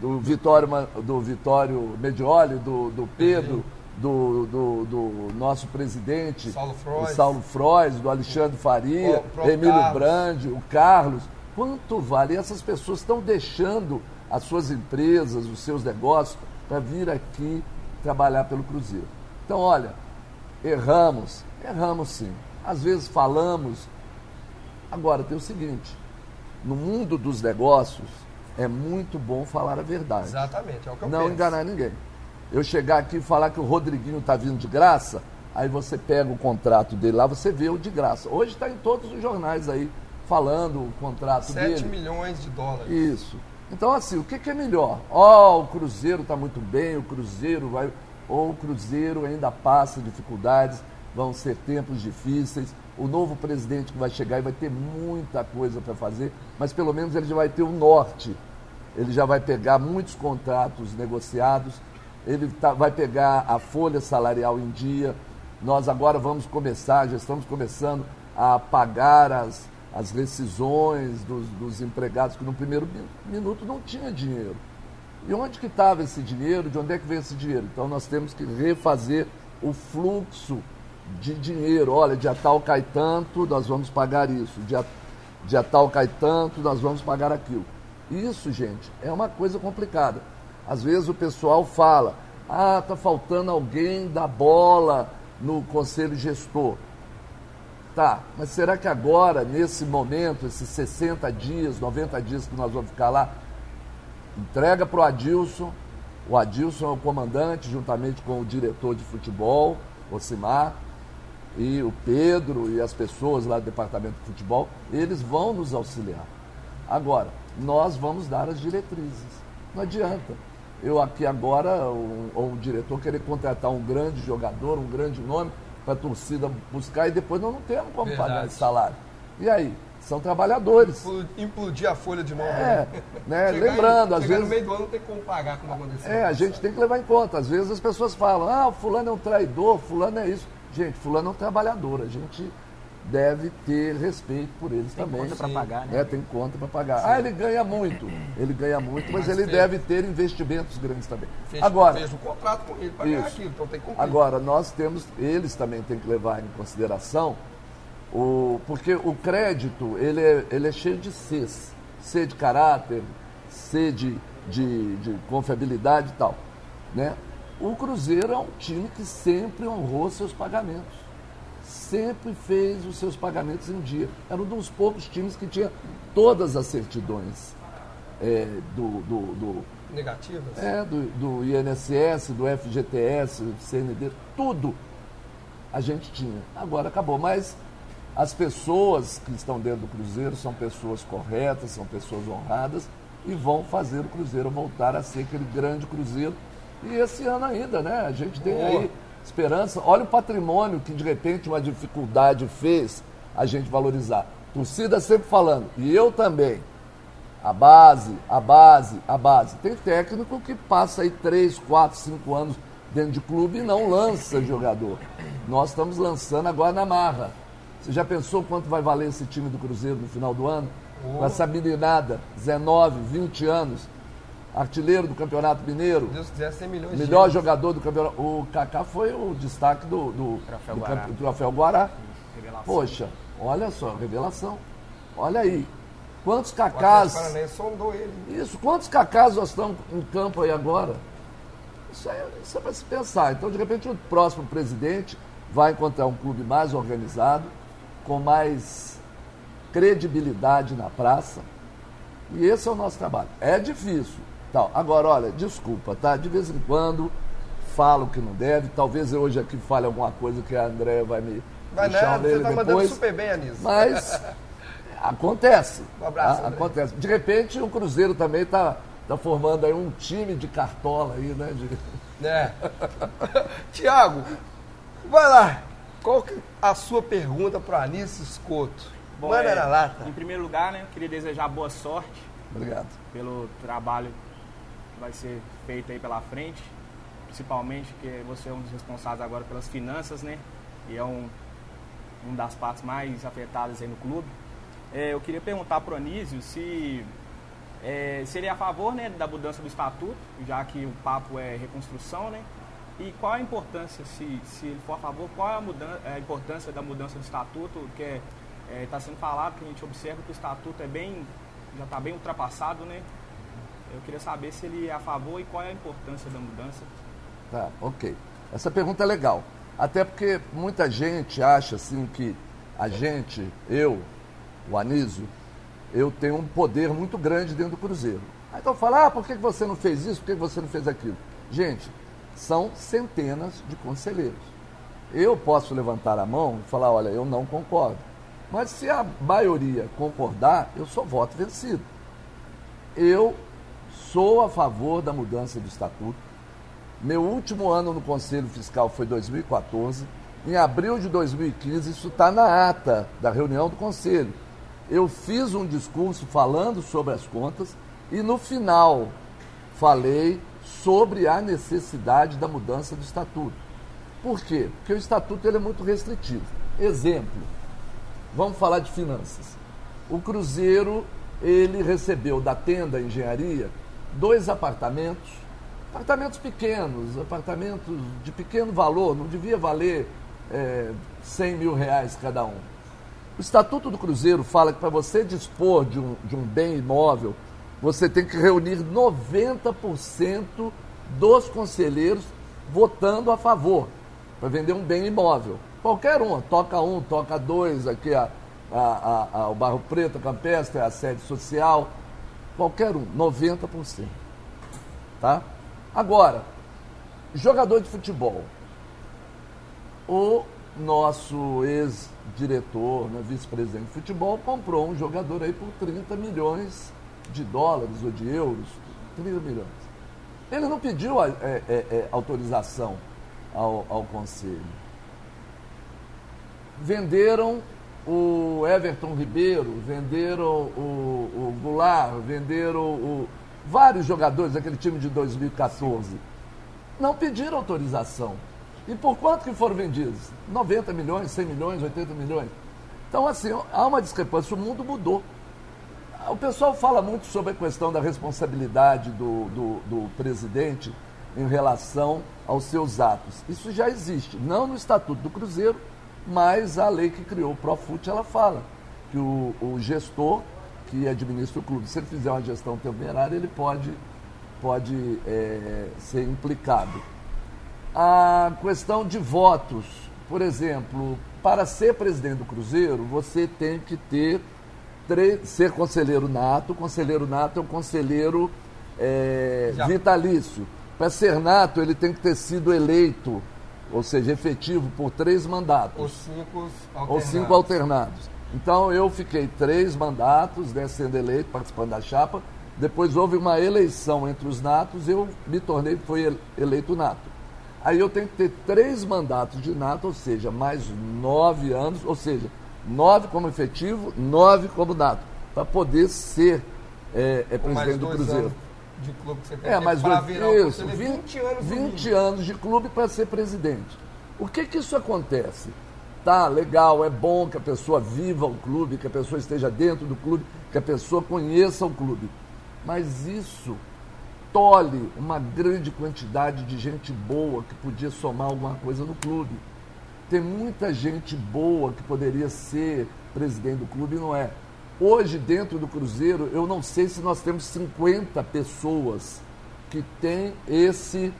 do Vitório, do Vitório Medioli, do, do Pedro, do, do, do nosso presidente, Saulo do Frois. Saulo Frois, do Alexandre Faria, O próprio Emílio Carlos. Brandi, o Carlos. Quanto vale? E essas pessoas estão deixando as suas empresas, os seus negócios, para vir aqui trabalhar pelo Cruzeiro. Então, olha, erramos, erramos sim. Às vezes falamos. Agora, tem o seguinte: no mundo dos negócios, é muito bom falar a verdade. Exatamente, é o que eu Não penso. enganar ninguém. Eu chegar aqui e falar que o Rodriguinho está vindo de graça, Aí você pega o contrato dele lá, você vê o de graça. Hoje está em todos os jornais aí, falando o contrato 7 dele. milhões de dólares. Isso. Então, assim, o que, que é melhor? Ó, o Cruzeiro está muito bem, o Cruzeiro vai. Ou o Cruzeiro ainda passa dificuldades, vão ser tempos difíceis. O novo presidente que vai chegar e vai ter muita coisa para fazer, mas pelo menos ele já vai ter o norte. Ele já vai pegar muitos contratos negociados, ele tá- vai pegar a folha salarial em dia. Nós agora vamos começar, já estamos começando a pagar as, as rescisões dos, dos empregados que no primeiro mi- minuto não tinha dinheiro. E onde que estava esse dinheiro? De onde é que veio esse dinheiro? Então nós temos que refazer o fluxo de dinheiro. Olha, dia tal cai tanto, nós vamos pagar isso. Dia, dia tal cai tanto, nós vamos pagar aquilo. Isso, gente, é uma coisa complicada. Às vezes o pessoal fala, ah, tá faltando alguém da bola no conselho gestor. Tá, mas será que agora, nesse momento, esses 60 dias, 90 dias que nós vamos ficar lá, entrega para o Adilson, o Adilson é o comandante, juntamente com o diretor de futebol, o Simar, e o Pedro e as pessoas lá do departamento de futebol, eles vão nos auxiliar. Agora, nós vamos dar as diretrizes. Não adianta. Eu aqui agora, ou, ou o diretor querer contratar um grande jogador, um grande nome, para a torcida buscar e depois nós não temos como Verdade. pagar esse salário. E aí? São trabalhadores. Impl- Implodir a folha de novo. É, né? Chegar Lembrando, em- às vezes. no meio do ano não tem como pagar como aconteceu. É, a gente tem que levar em conta. Às vezes as pessoas falam, ah, fulano é um traidor, fulano é isso. Gente, fulano é um trabalhador. A gente deve ter respeito por eles Tem também. conta pra pagar, né? É, tem conta para pagar. Ah, ele ganha muito. Ele ganha muito, mas, Mas ele fez. deve ter investimentos grandes também. Fez, Agora, fez o contrato com ele para ganhar aquilo, então tem que cumprir. Agora, nós temos, eles também têm que levar em consideração, o, porque o crédito, ele é, ele é cheio de Cs. C de caráter, C de, de, de confiabilidade e tal. Né? O Cruzeiro é um time que sempre honrou seus pagamentos. Sempre fez os seus pagamentos em dia. Era um dos poucos times que tinha todas as certidões é, do- do- do, Negativas? é, do, do INSS, do FGTS, do CND, tudo a gente tinha. Agora acabou. Mas as pessoas que estão dentro do Cruzeiro são pessoas corretas, são pessoas honradas e vão fazer o Cruzeiro voltar a ser aquele grande Cruzeiro. E esse ano ainda, né? A gente tem Boa. aí esperança. Olha o patrimônio que de repente uma dificuldade fez a gente valorizar. Torcida sempre falando, e eu também. A base, a base, a base. Tem técnico que passa aí 3, 4, 5 anos dentro de clube e não lança jogador. Nós estamos lançando agora na marra. Você já pensou quanto vai valer esse time do Cruzeiro no final do ano? Com essa meninada, 19, 20 anos, artilheiro do Campeonato Mineiro, Deus quiser, 100 milhões de melhor euros. jogador do campeonato. O Kaká foi o destaque do, do, Troféu do Guará. campe- do troféu Guará. Revelação. Poxa, olha só, revelação. Olha aí. Quantos. Paranaense sondou ele. Isso, quantos cacás nós estamos em campo aí agora? Isso é, isso é para se pensar. Então, de repente, o próximo presidente vai encontrar um clube mais organizado, com mais credibilidade na praça. E esse é o nosso trabalho. É difícil. Tal. Agora, olha, desculpa, tá? De vez em quando falo que não deve. Talvez eu hoje aqui fale alguma coisa que a Andréia vai me Vai nada, você nele tá mandando super bem, Anísio. Mas acontece. Um abraço, tá? André. Acontece. De repente o Cruzeiro também está tá formando aí um time de cartola aí, né? de- É. Tiago, vai lá. Qual que a sua pergunta para Anísio Escoto? Bom, Manda é, na lata. Em primeiro lugar, né, queria desejar boa sorte Obrigado. pelo trabalho vai ser feito aí pela frente, principalmente que você é um dos responsáveis agora pelas finanças, né? E é um, um das partes mais afetadas aí no clube. É, eu queria perguntar para o Anísio se é, se ele é a favor né, da mudança do estatuto, já que o papo é reconstrução, né? E qual a importância, se, se ele for a favor, qual é a, mudança, a importância da mudança do estatuto, que está é, tá sendo falado, que a gente observa que o estatuto é bem, já está bem ultrapassado, né? Eu queria saber se ele é a favor e qual é a importância da mudança. Tá, ok. Essa pergunta é legal. Até porque muita gente acha assim que a gente, eu, o Anísio, eu tenho um poder muito grande dentro do Cruzeiro. Aí então fala, ah, por que você não fez isso? Por que você não fez aquilo? Gente, são centenas de conselheiros. Eu posso levantar a mão e falar, olha, eu não concordo. Mas se a maioria concordar, eu sou voto vencido. Eu sou a favor da mudança do estatuto. Meu último ano no Conselho Fiscal foi 2014. Em abril de 2015, isso está na ata da reunião do Conselho. Eu fiz um discurso falando sobre as contas e no final falei sobre a necessidade da mudança do estatuto. Por quê? Porque o estatuto ele é muito restritivo. Exemplo, vamos falar de finanças. O Cruzeiro ele recebeu da tenda engenharia dois apartamentos, apartamentos pequenos, apartamentos de pequeno valor, não devia valer é, 100 mil reais cada um. O Estatuto do Cruzeiro fala que para você dispor de um, de um bem imóvel, você tem que reunir 90% dos conselheiros votando a favor para vender um bem imóvel. Qualquer um, toca um, toca dois, aqui a, a, a, o Barro Preto, a Campestre, a sede social, qualquer um, 90%. Tá? Agora, jogador de futebol. O nosso ex-diretor, né, vice-presidente de futebol, comprou um jogador aí por 30 milhões de dólares ou de euros, 30 milhões. Ele não pediu é, é, é, autorização ao, ao conselho. Venderam o Everton Ribeiro, venderam o, o Goulart, venderam o, vários jogadores daquele time de 2014. Não pediram autorização. E por quanto que foram vendidos? 90 milhões, 100 milhões, 80 milhões. Então, assim, há uma discrepância. O mundo mudou. O pessoal fala muito sobre a questão da responsabilidade do, do, do presidente em relação aos seus atos. Isso já existe, não no Estatuto do Cruzeiro, mas a lei que criou o Profut, ela fala que o, o gestor que administra o clube, se ele fizer uma gestão temerária, ele pode, pode é, ser implicado. A questão de votos, por exemplo, para ser presidente do Cruzeiro, você tem que ter ser conselheiro nato. Conselheiro nato é um conselheiro é, vitalício. Para ser nato, ele tem que ter sido eleito, ou seja, efetivo por três mandatos. Ou cinco alternados. Ou cinco alternados. Então eu fiquei três mandatos, né, sendo eleito, participando da chapa. Depois houve uma eleição entre os natos, eu me tornei, fui eleito nato. Aí eu tenho que ter três mandatos de nato, ou seja, mais nove anos, ou seja, nove como efetivo, nove como nato, para poder ser é, é presidente do Cruzeiro. De clube que você tem é, mas para virar isso, 20, 20 anos, 20 anos de clube para ser presidente. O que que isso acontece? Tá, legal, é bom que a pessoa viva o clube, que a pessoa esteja dentro do clube, que a pessoa conheça o clube. Mas isso tolhe uma grande quantidade de gente boa que podia somar alguma coisa no clube. Tem muita gente boa que poderia ser presidente do clube e não é. Hoje, dentro do Cruzeiro, eu não sei se nós temos 50 pessoas que têm esse,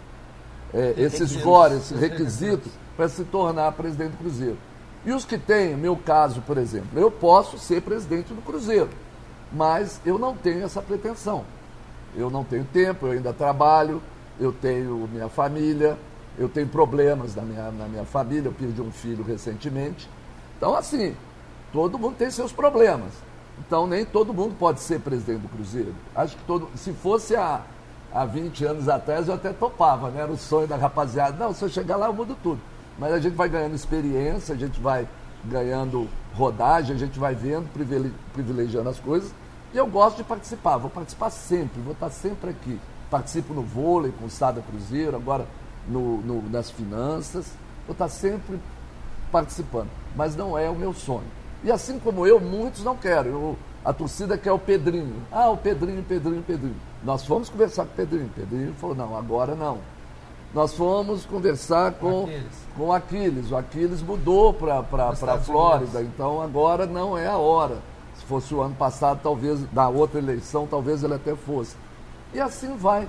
é, esse score, esse requisito para se tornar presidente do Cruzeiro. E os que têm, meu caso, por exemplo, eu posso ser presidente do Cruzeiro, mas eu não tenho essa pretensão. Eu não tenho tempo, eu ainda trabalho, eu tenho minha família, eu tenho problemas na minha, na minha família, eu perdi um filho recentemente. Então, assim, todo mundo tem seus problemas. Então, nem todo mundo pode ser presidente do Cruzeiro. Acho que todo. Se fosse há, há 20 anos atrás, eu até topava, né? Era o sonho da rapaziada. Não, se eu chegar lá, eu mudo tudo. Mas a gente vai ganhando experiência, a gente vai ganhando rodagem, a gente vai vendo, privilegiando as coisas. E eu gosto de participar, vou participar sempre, vou estar sempre aqui. Participo no vôlei com o Sada Cruzeiro, agora no, no, nas finanças, vou estar sempre participando. Mas não é o meu sonho. E assim como eu, muitos não querem. Eu, a torcida quer o Pedrinho. Ah, o Pedrinho, Pedrinho, Pedrinho. Nós fomos conversar com o Pedrinho. O Pedrinho falou, não, agora não. Nós fomos conversar com Aquiles. com Aquiles. O Aquiles mudou para a Flórida, Unidos. então agora não é a hora. Se fosse o ano passado, talvez, da outra eleição, talvez ele até fosse. E assim vai.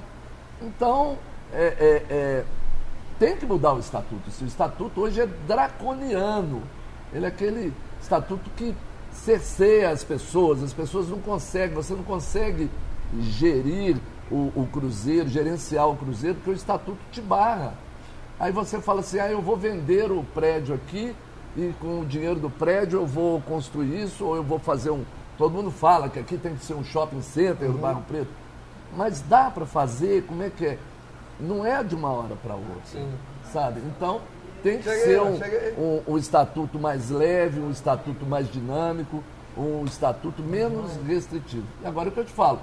Então, é, é, é tem que mudar o estatuto. O estatuto hoje é draconiano. Ele é aquele estatuto que cerceia as pessoas, as pessoas não conseguem, você não consegue gerir o, o cruzeiro, gerenciar o cruzeiro, porque o estatuto te barra. Aí você fala assim, ah, eu vou vender o prédio aqui e com o dinheiro do prédio eu vou construir isso ou eu vou fazer um. Todo mundo fala que aqui tem que ser um shopping center Uhum. do Barro Preto. Mas dá para fazer, como é que é? Não é de uma hora para outra, Sim. sabe? Então tem que Cheguei, ser um, um, um estatuto mais leve, um estatuto mais dinâmico, um estatuto menos restritivo. E agora o que eu te falo,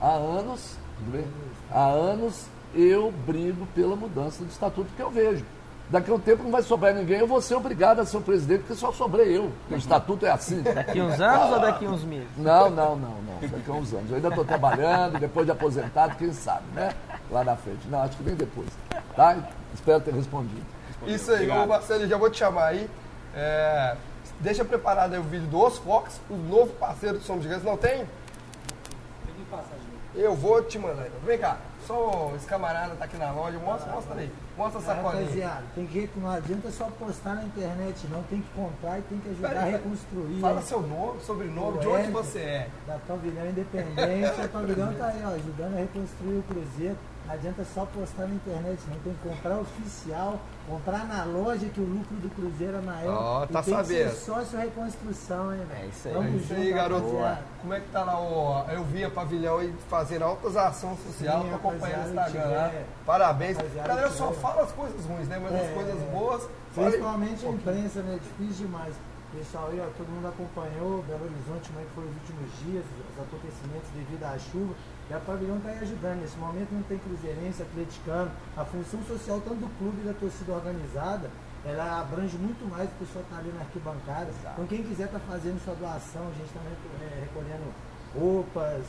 há anos, tudo bem? Há anos eu brigo pela mudança do estatuto que eu vejo. Daqui a um tempo não vai sobrar ninguém, eu vou ser obrigado a ser o presidente, porque só sobrei eu. O estatuto é assim. Daqui uns anos ou daqui uns meses? Não, não, não, não. Daqui a uns anos. Eu ainda estou trabalhando, depois de aposentado, quem sabe, né? Lá na frente. Não, acho que bem depois. Tá? Espero ter respondido. Isso aí, ô Marcelo, já vou te chamar aí. É, deixa preparado aí o vídeo do Os Fox, o novo parceiro do Somos Gigantes. Não tem? Eu vou te mandar. Vem cá, só esse camarada tá aqui na loja. Mostra, mostra aí. Mostra a sacolinha. Rapaziada, tem que, não adianta só postar na internet, não. Tem que comprar e tem que ajudar Peraí, a reconstruir. Fala seu nome, sobrenome, de onde você é. Da Pavilhão Independente. o Pavilhão tá aí, ó, ajudando a reconstruir o Cruzeiro. Não adianta só postar na internet, não. Tem que comprar oficial, comprar na loja que o lucro do Cruzeiro é maior. Ó, tá e tem sabendo. que ser sócio reconstrução, hein, velho? É isso aí. Tamo É isso aí, garoto. Como é que tá lá o. Eu vi a pavilhão aí fazendo altas ações sociais, tô acompanhando o Instagram lá. tiver- Parabéns. Galera só tiver- fala as coisas ruins, né? Mas as É, coisas é. boas. Principalmente a imprensa, né? Difícil demais. Pessoal aí, ó, todo mundo acompanhou Belo Horizonte, como é que foi os últimos dias, os acontecimentos devido à chuva. E a Pavilhão está aí ajudando. Nesse momento não tem cruzeirense, atleticano. A função social, tanto do clube e da torcida organizada, ela abrange muito mais o pessoal está ali na arquibancada. Então quem quiser estar fazendo sua doação, a gente está recolhendo roupas,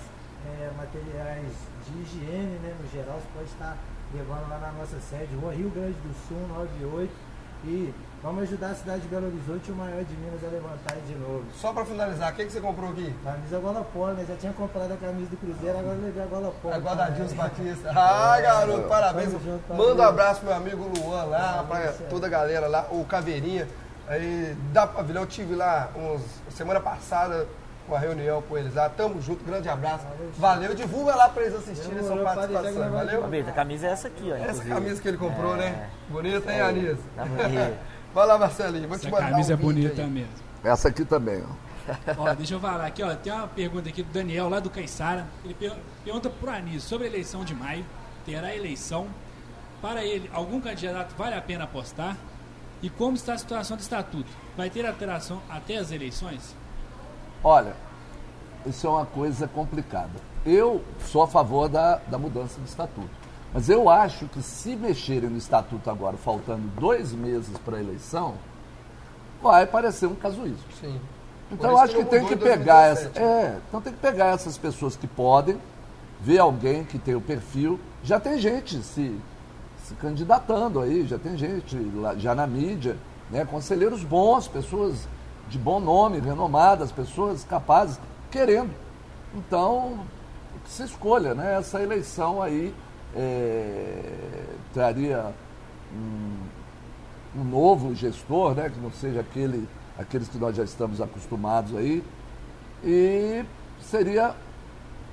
é, materiais de higiene, né, no geral, você pode estar levando lá na nossa sede, Rua Rio Grande do Sul, 98. E vamos ajudar a cidade de Belo Horizonte, o maior de Minas, a levantar de novo. Só pra finalizar, o que, que você comprou aqui? Camisa gola polo, né? Já tinha comprado a camisa do Cruzeiro, agora levei a gola polo. A Guardadinhos também. Batista. Ah, garoto, parabéns. Junto, Manda um abraço pro meu amigo Luan lá, pra Isso, é. toda a galera lá, o Caveirinha. Aí, da Pavilhão, eu tive lá uns, semana passada uma reunião com eles lá. Tamo junto, grande abraço. Valeu, divulga lá pra eles assistirem essa Demorou, participação. Valeu? A camisa é essa aqui, ó. Essa inclusive. camisa que ele comprou, É. né? Bonita, hein, Anis? Tá bonito. Vai lá, Marcelinho. Vou te Essa mandar camisa um é bonita aí. mesmo. Essa aqui também, ó. Ó, deixa eu falar aqui, ó. Tem uma pergunta aqui do Daniel, lá do Caiçara. Ele per- pergunta pro Anísio sobre a eleição de maio. Terá eleição? Para ele, algum candidato vale a pena apostar? E como está a situação do estatuto? Vai ter alteração até as eleições? Olha, isso é uma coisa complicada. Eu sou a favor da, da mudança do estatuto. Mas eu acho que se mexerem no estatuto agora, faltando dois meses para a eleição, vai parecer um casuísmo. Sim. Então eu acho que que tem que pegar 2017, essa. É, então tem que pegar essas pessoas que podem, ver alguém que tem o perfil. Já tem gente se, se candidatando aí, já tem gente lá, já na mídia, né? Conselheiros bons, pessoas de bom nome, renomadas, pessoas capazes, querendo. Então, que se escolha, né? Essa eleição aí é, traria um, um novo gestor, né? Que não seja aquele, aqueles que nós já estamos acostumados aí. E seria,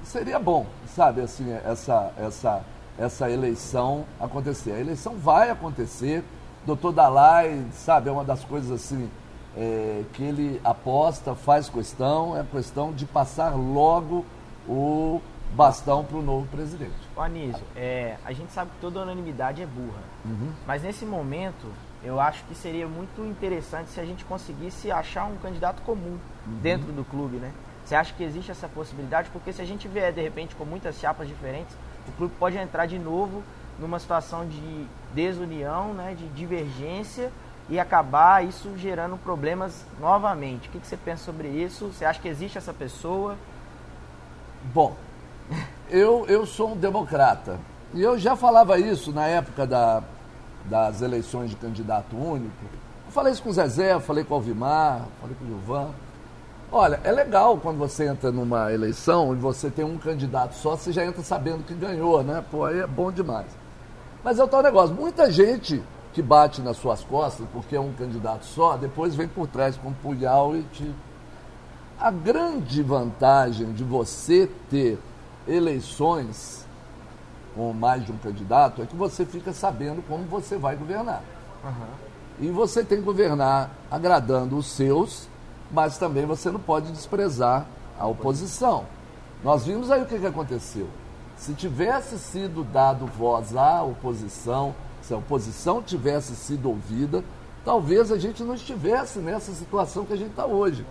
seria bom, sabe, assim, essa, essa, essa eleição acontecer. A eleição vai acontecer. Doutor Dalai, sabe, é uma das coisas assim é, que ele aposta, faz questão, é questão de passar logo o bastão para o novo presidente. Ô Anísio, é, a gente sabe que toda unanimidade é burra. Uhum. Mas nesse momento, eu acho que seria muito interessante se a gente conseguisse achar um candidato comum Uhum. dentro do clube, né? Você acha que existe essa possibilidade? Porque se a gente vier, de repente, com muitas chapas diferentes, o clube pode entrar de novo numa situação de desunião, né, de divergência e acabar isso gerando problemas novamente. O que, que você pensa sobre isso? Você acha que existe essa pessoa? Bom, eu, eu sou um democrata. E eu já falava isso na época da, das eleições de candidato único. Eu falei isso com o Zezé, falei com o Alvimar, falei com o Gilvan. Olha, é legal quando você entra numa eleição e você tem um candidato só, você já entra sabendo que ganhou, né? Pô, aí é bom demais. Mas é o tal negócio, muita gente que bate nas suas costas porque é um candidato só, depois vem por trás com um punhal e te a grande vantagem de você ter eleições com mais de um candidato é que você fica sabendo como você vai governar. E você tem que governar agradando os seus, mas também você não pode desprezar a oposição. Nós vimos aí o que, que aconteceu. Se tivesse sido dado voz à oposição, se a oposição tivesse sido ouvida, talvez a gente não estivesse nessa situação que a gente está hoje.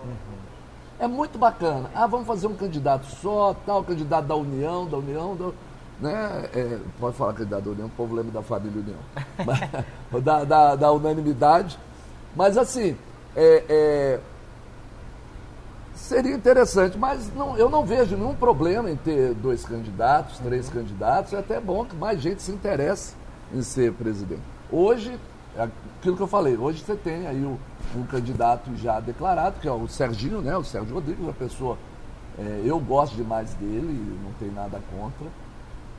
É muito bacana. Ah, vamos fazer um candidato só, tal, candidato da União, da União, da, né? É, pode falar candidato da União, o povo lembra da família União. Da, da, da unanimidade. Mas assim, é, é, seria interessante, mas não, eu não vejo nenhum problema em ter dois candidatos, três candidatos. É até bom que mais gente se interesse em ser presidente. Hoje, é aquilo que eu falei, hoje você tem aí o, um candidato já declarado, que é o Serginho, né? O Sérgio Rodrigues, uma pessoa. é, eu gosto demais dele, não tenho nada contra.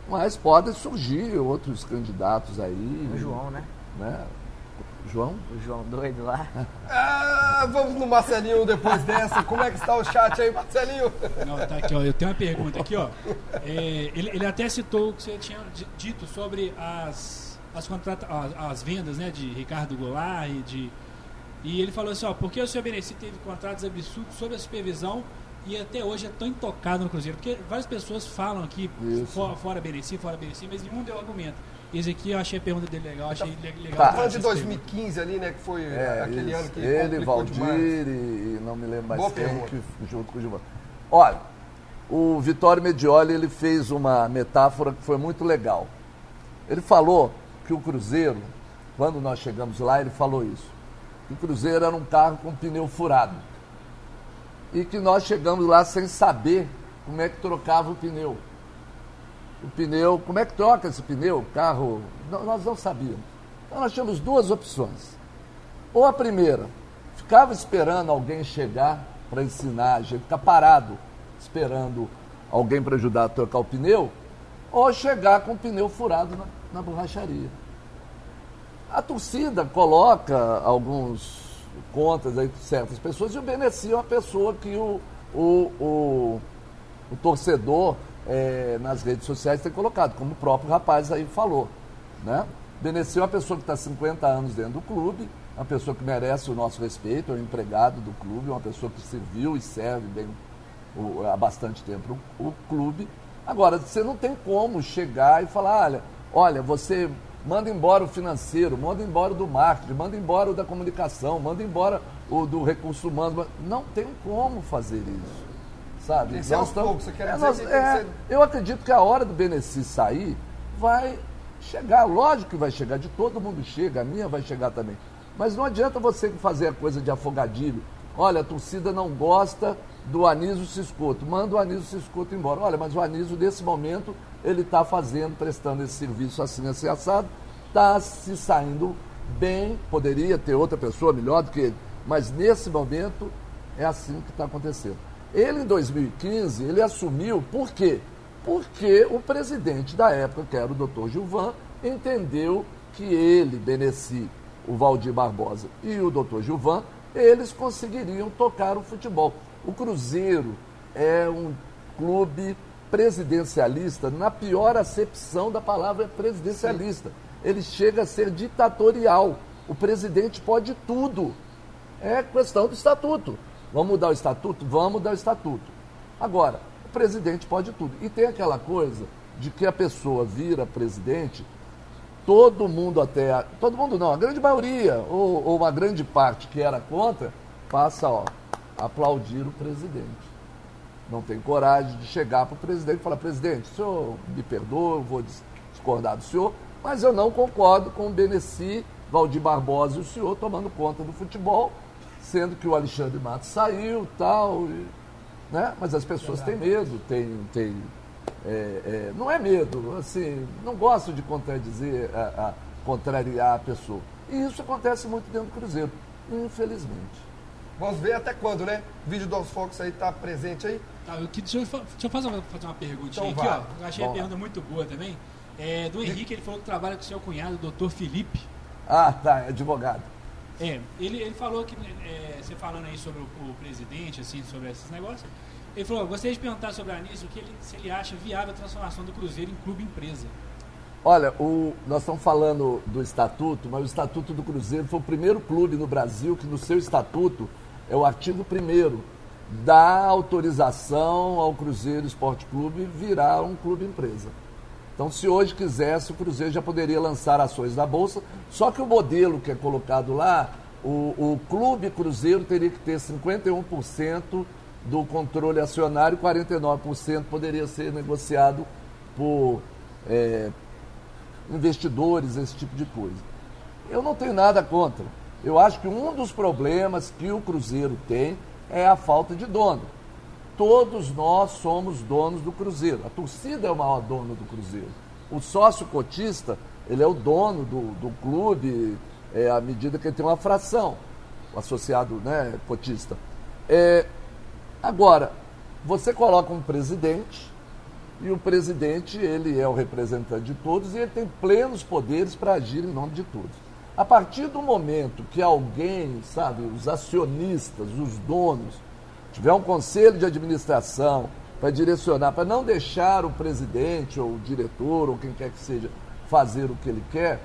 Mas podem surgir outros candidatos aí. O João, né? né? João? O João doido lá. Ah, vamos no Marcelinho depois dessa. Como é que está o chat aí, Marcelinho? Não, tá aqui, ó. Eu tenho uma pergunta aqui, ó. É, ele, ele até citou o que você tinha di- dito sobre as, as, contrata as, as vendas, né, de Ricardo Goulart e de. E ele falou assim, ó, por que o senhor Beneci teve contratos absurdos sob a supervisão e até hoje é tão intocado no Cruzeiro? Porque várias pessoas falam aqui, fora, fora Beneci, fora Beneci, mas nenhum deu argumento. Esse aqui eu achei a pergunta dele legal, achei le- legal. Tá. Tá falando de essa pergunta. 2015 ali, né? Que foi É, aquele isso. ano que Ele, Valdir e, e não me lembro mais Boa quem, pergunta. que, junto com o Gilvan. Olha, o Vitório Medioli ele fez uma metáfora que foi muito legal. Ele falou que o Cruzeiro, quando nós chegamos lá, ele falou isso. O Cruzeiro era um carro com pneu furado. E que nós chegamos lá sem saber como é que trocava o pneu. O pneu, como é que troca esse pneu? Carro, nós não sabíamos. Então nós tínhamos duas opções. Ou a primeira, ficava esperando alguém chegar para ensinar a gente, ficar parado esperando alguém para ajudar a trocar o pneu, ou chegar com o pneu furado na, na borracharia. A torcida coloca alguns contas aí certas pessoas e o Beneci é uma pessoa que o, o, o, o torcedor eh, nas redes sociais tem colocado, como o próprio rapaz aí falou. Né? Beneci é uma pessoa que está 50 anos dentro do clube, uma pessoa que merece o nosso respeito, é um empregado do clube, uma pessoa que serviu e serve bem o- há bastante tempo o, o clube. Agora, você não tem como chegar e falar, olha, olha, você manda embora o financeiro, manda embora o do marketing, manda embora o da comunicação, manda embora o do recurso humano. Não tem como fazer isso. Sabe? Tem que aos estamos- poucos, você quer É, nós- que tem que é, ser- Eu acredito que a hora do Beneci sair vai chegar. Lógico que vai chegar, de todo mundo chega, a minha vai chegar também. Mas não adianta você fazer a coisa de afogadilho. Olha, a torcida não gosta do Anísio Ciscoto. Manda o Anísio Ciscoto embora. Olha, mas o Anísio, nesse momento, ele está fazendo, prestando esse serviço assim, assim, assado. Está se saindo bem. Poderia ter outra pessoa melhor do que ele. Mas nesse momento, é assim que está acontecendo. Ele, em 2015, ele assumiu, por quê? Porque o presidente da época, que era o doutor Gilvan, entendeu que ele, Beneci, o Valdir Barbosa e o doutor Gilvan, eles conseguiriam tocar o futebol. O Cruzeiro é um clube presidencialista, na pior acepção da palavra presidencialista. Ele chega a ser ditatorial. O presidente pode tudo. É questão do estatuto. Vamos mudar o estatuto? Vamos mudar o estatuto. Agora, o presidente pode tudo. E tem aquela coisa de que a pessoa vira presidente, todo mundo até. Todo mundo não, a grande maioria, ou, ou uma grande parte que era contra, passa ó, a aplaudir o presidente. Não tem coragem de chegar para o presidente e falar, presidente, o senhor me perdoa, eu vou dis- discordar do senhor, mas eu não concordo com o Beneci, Valdir Barbosa e o senhor tomando conta do futebol, sendo que o Alexandre Matos saiu tal, e, né? mas as pessoas têm medo, têm, têm, é, é, não é medo, assim, não gosto de contradizer, a, a- contrariar a pessoa. E isso acontece muito dentro do Cruzeiro, infelizmente. Vamos ver até quando, né? O vídeo do Aos Focos aí tá presente aí. Tá, eu que- deixa, eu, deixa eu fazer uma, fazer uma perguntinha Então aqui, ó. Eu achei a Vamos lá. pergunta muito boa também. É, do Henrique, ele falou que trabalha com seu cunhado, o doutor Felipe. Ah, tá, é advogado. É, ele, ele falou que, é, você falando aí sobre o, o presidente, assim, sobre esses negócios, ele falou, gostaria de perguntar sobre a Anísio que ele, se ele acha viável a transformação do Cruzeiro em clube empresa. Olha, o- nós estamos falando do estatuto, mas o estatuto do Cruzeiro foi o primeiro clube no Brasil que no seu estatuto é o artigo 1 dá autorização ao Cruzeiro Esporte Clube virar um clube empresa. Então, se hoje quisesse, o Cruzeiro já poderia lançar ações na Bolsa, só que o modelo que é colocado lá, o, o clube Cruzeiro teria que ter 51% do controle acionário, 49% poderia ser negociado por é, investidores, esse tipo de coisa. Eu não tenho nada contra. Eu acho que um dos problemas que o Cruzeiro tem é a falta de dono. Todos nós somos donos do Cruzeiro. A torcida é o maior dono do Cruzeiro. O sócio cotista, ele é o dono do, do clube é, à medida que ele tem uma fração, o associado né, cotista. É, agora, você coloca um presidente e o presidente, ele é o representante de todos e ele tem plenos poderes para agir em nome de todos. A partir do momento que alguém, sabe, os acionistas, os donos, tiver um conselho de administração para direcionar, para não deixar o presidente ou o diretor ou quem quer que seja fazer o que ele quer,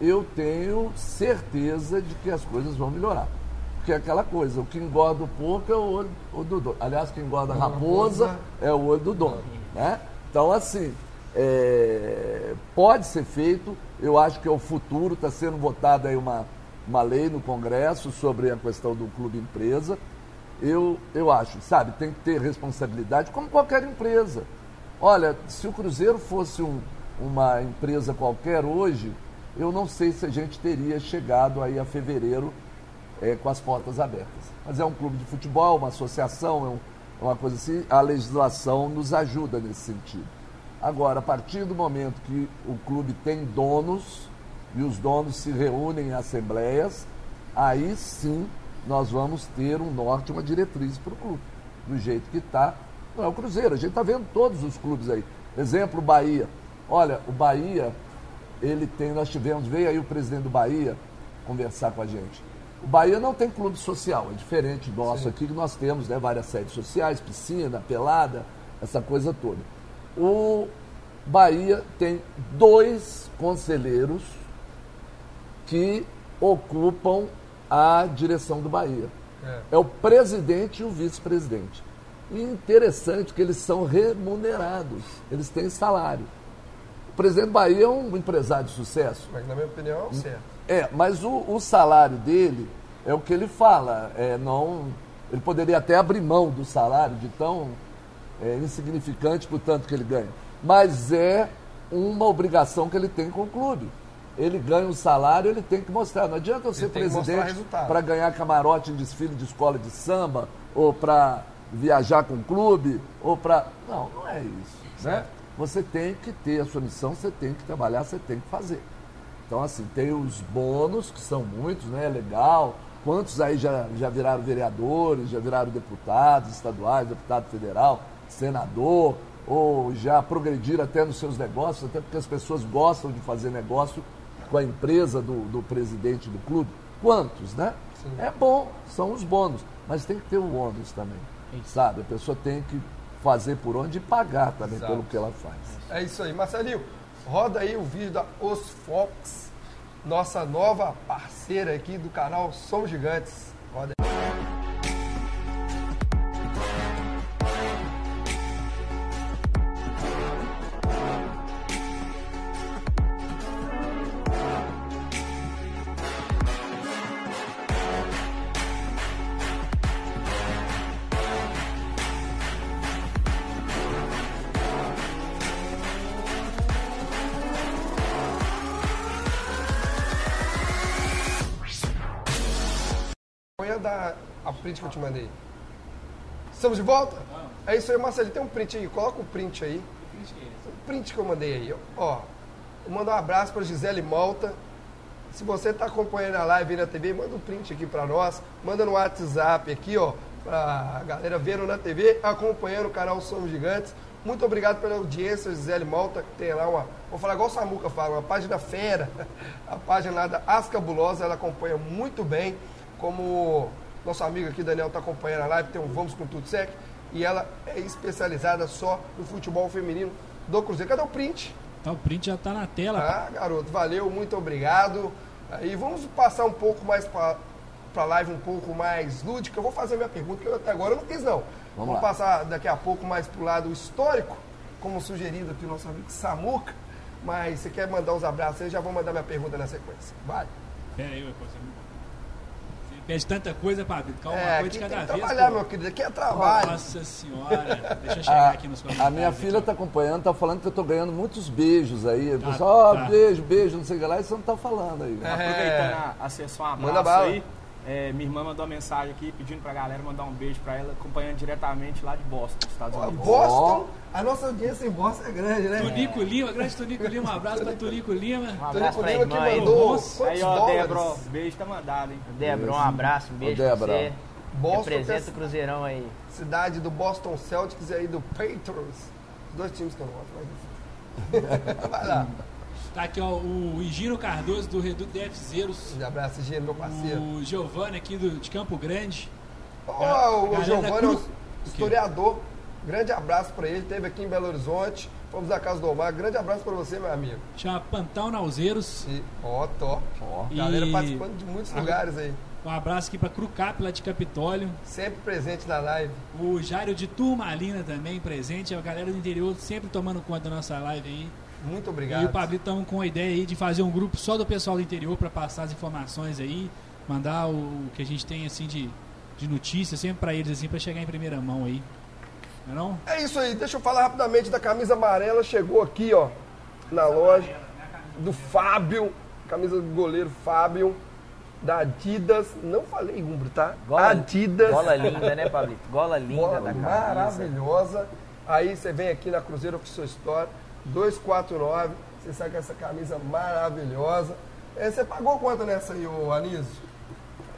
eu tenho certeza de que as coisas vão melhorar. Porque é aquela coisa, o que engorda o porco é o olho o do dono. Aliás, quem engorda a raposa é o olho do dono. Né? Então, assim, é, pode ser feito. Eu acho que é o futuro. Está sendo votada aí uma, uma lei no Congresso sobre a questão do clube empresa. Eu, eu acho, sabe, tem que ter responsabilidade, como qualquer empresa. Olha, se o Cruzeiro fosse um, uma empresa qualquer hoje, eu não sei se a gente teria chegado aí a fevereiro é, com as portas abertas. Mas é um clube de futebol, uma associação, é um, uma coisa assim, a legislação nos ajuda nesse sentido. Agora, a partir do momento que o clube tem donos e os donos se reúnem em assembleias, aí sim nós vamos ter um norte, uma diretriz para o clube. Do jeito que está, não é o Cruzeiro, a gente está vendo todos os clubes aí. Exemplo, o Bahia. Olha, o Bahia, ele tem, nós tivemos, veio aí o presidente do Bahia conversar com a gente. O Bahia não tem clube social, é diferente do nosso aqui, que nós temos né, várias sedes sociais, piscina, pelada, essa coisa toda. O Bahia tem dois conselheiros que ocupam a direção do Bahia. É. É o presidente e o vice-presidente. E interessante que eles são remunerados, eles têm salário. O presidente do Bahia é um empresário de sucesso. Mas na minha opinião, é certo. É, mas o, o salário dele é o que ele fala. É, não, ele poderia até abrir mão do salário de tão é, insignificante por tanto que ele ganha. Mas é uma obrigação que ele tem com o clube. Ele ganha um salário, ele tem que mostrar. Não adianta eu ser mostrar presidente para ganhar camarote em desfile de escola de samba, ou para viajar com o clube, ou para. Não, não é isso. Né? Você tem que ter a sua missão, você tem que trabalhar, você tem que fazer. Então, assim, tem os bônus, que são muitos, né? Legal. Quantos aí já, já viraram vereadores, já viraram deputados estaduais, deputado federal, senador, ou já progrediram até nos seus negócios, até porque as pessoas gostam de fazer negócio com a empresa do, do presidente do clube. Quantos, né? É bom, são os bônus, mas tem que ter o ônus também, sabe? A pessoa tem que fazer por onde e pagar também Exato. pelo que ela faz. É isso aí. Marcelinho, roda aí o vídeo da Os Fox, nossa nova parceira aqui do canal Somos Gigantes. Roda aí. Print que eu te mandei. Estamos de volta? É isso aí, Marcelo. Tem um print aí. Coloca o print aí. O print que eu mandei aí. Ó, eu mando um abraço para Gisele Malta. Se você está acompanhando a live aí na TV, manda um print aqui para nós. Manda no WhatsApp aqui, ó, para a galera vendo na TV, acompanhando o canal Somos Gigantes. Muito obrigado pela audiência, Gisele Malta, que tem lá uma, vou falar igual o Samuca fala, uma página fera, a página lá da As Cabulosa, ela acompanha muito bem, como nosso amigo aqui, Daniel, está acompanhando a live, tem um Vamos com Tudo Sec, e ela é especializada só no futebol feminino do Cruzeiro. Cadê o print? Tá, o print já tá na tela. Tá, garoto, valeu, muito obrigado. E vamos passar um pouco mais para a live, um pouco mais lúdica. Eu vou fazer minha pergunta, que eu até agora não fiz, não. Vamos Vamos lá. passar daqui a pouco mais para o lado histórico, como sugerido pelo nosso amigo Samuca. Mas você quer mandar uns abraços aí, já vou mandar minha pergunta na sequência. Vai. Pera aí, meu pede tanta coisa, Pablo. Calma, é, uma coisa de tem cada que vez. trabalhar, pô. meu querido. Aqui é trabalho. Nossa senhora. Deixa eu chegar A, aqui nos comentários. a minha filha aqui, está acompanhando, tá falando que eu tô ganhando muitos beijos aí. O Tá, pessoal, ó, tá. beijo, beijo, não sei o que lá, e você não tá falando aí. É. Aproveitando a, a sessão um Manda abraço bala. É, minha irmã mandou uma mensagem aqui pedindo pra galera mandar um beijo pra ela, acompanhando diretamente lá de Boston, Estados Ó, Unidos. Boston, a nossa audiência em Boston é grande, né? Tunico Lima, grande Tunico Lima, um abraço pra Tunico Lima. Um abraço pra Lima que irmã aí. mandou Aí, ó? Débora, beijo tá mandado, hein? Débora, um abraço, um beijo Ô, pra você. Boston, Representa que o Cruzeirão aí. é cidade do Boston Celtics e aí do Patriots. Dois times que eu não gosto, mas... Vai lá. Tá aqui, ó, o Higino Cardoso do Reduto DF Zeros. Um abraço, Gino, meu parceiro. O Giovanni aqui do, de Campo Grande. Ó, Galera o Giovanni é Cruz. um historiador. Grande abraço pra ele. Esteve aqui em Belo Horizonte. Fomos na casa do Omar. Grande abraço pra você, meu amigo. Chama Pantão Nauzeiros. E, ó, top. Ó. Galera E- participando de muitos Ah. lugares aí. Um abraço aqui pra Crucap lá de Capitólio. Sempre presente na live. O Jário de Turmalina também presente. A galera do interior sempre tomando conta da nossa live aí. Muito obrigado. e o Pablito estamos com a ideia aí de fazer um grupo só do pessoal do interior para passar as informações aí, mandar o, o que a gente tem assim de, de notícias sempre para eles assim para chegar em primeira mão aí. Não é não? É isso aí, deixa eu falar rapidamente da camisa amarela. Chegou aqui, ó, na loja do Fábio, camisa do goleiro Fábio, da Adidas. Não falei Umbro, tá? Gola, Adidas. Gola linda, né, Pablito? Gola linda Bola da camisa. maravilhosa. Aí você vem aqui na Cruzeiro Official Store, 249. Você sai com essa camisa maravilhosa. É, Você pagou quanto nessa aí, ô Anísio?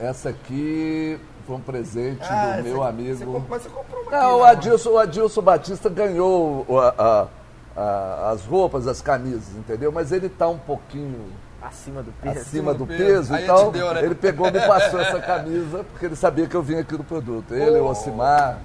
Essa aqui foi um presente Ah, do meu você- amigo. Você comprou, mas você comprou uma Não, aqui, o né? Adilson, o Adilson Batista ganhou a- a- a- as roupas, as camisas, entendeu? Mas ele tá um pouquinho Acima do peso. acima do do peso, peso. Então deu, né? ele pegou e me passou essa camisa porque ele sabia que eu vinha aqui do produto. Ele, o Ocimar,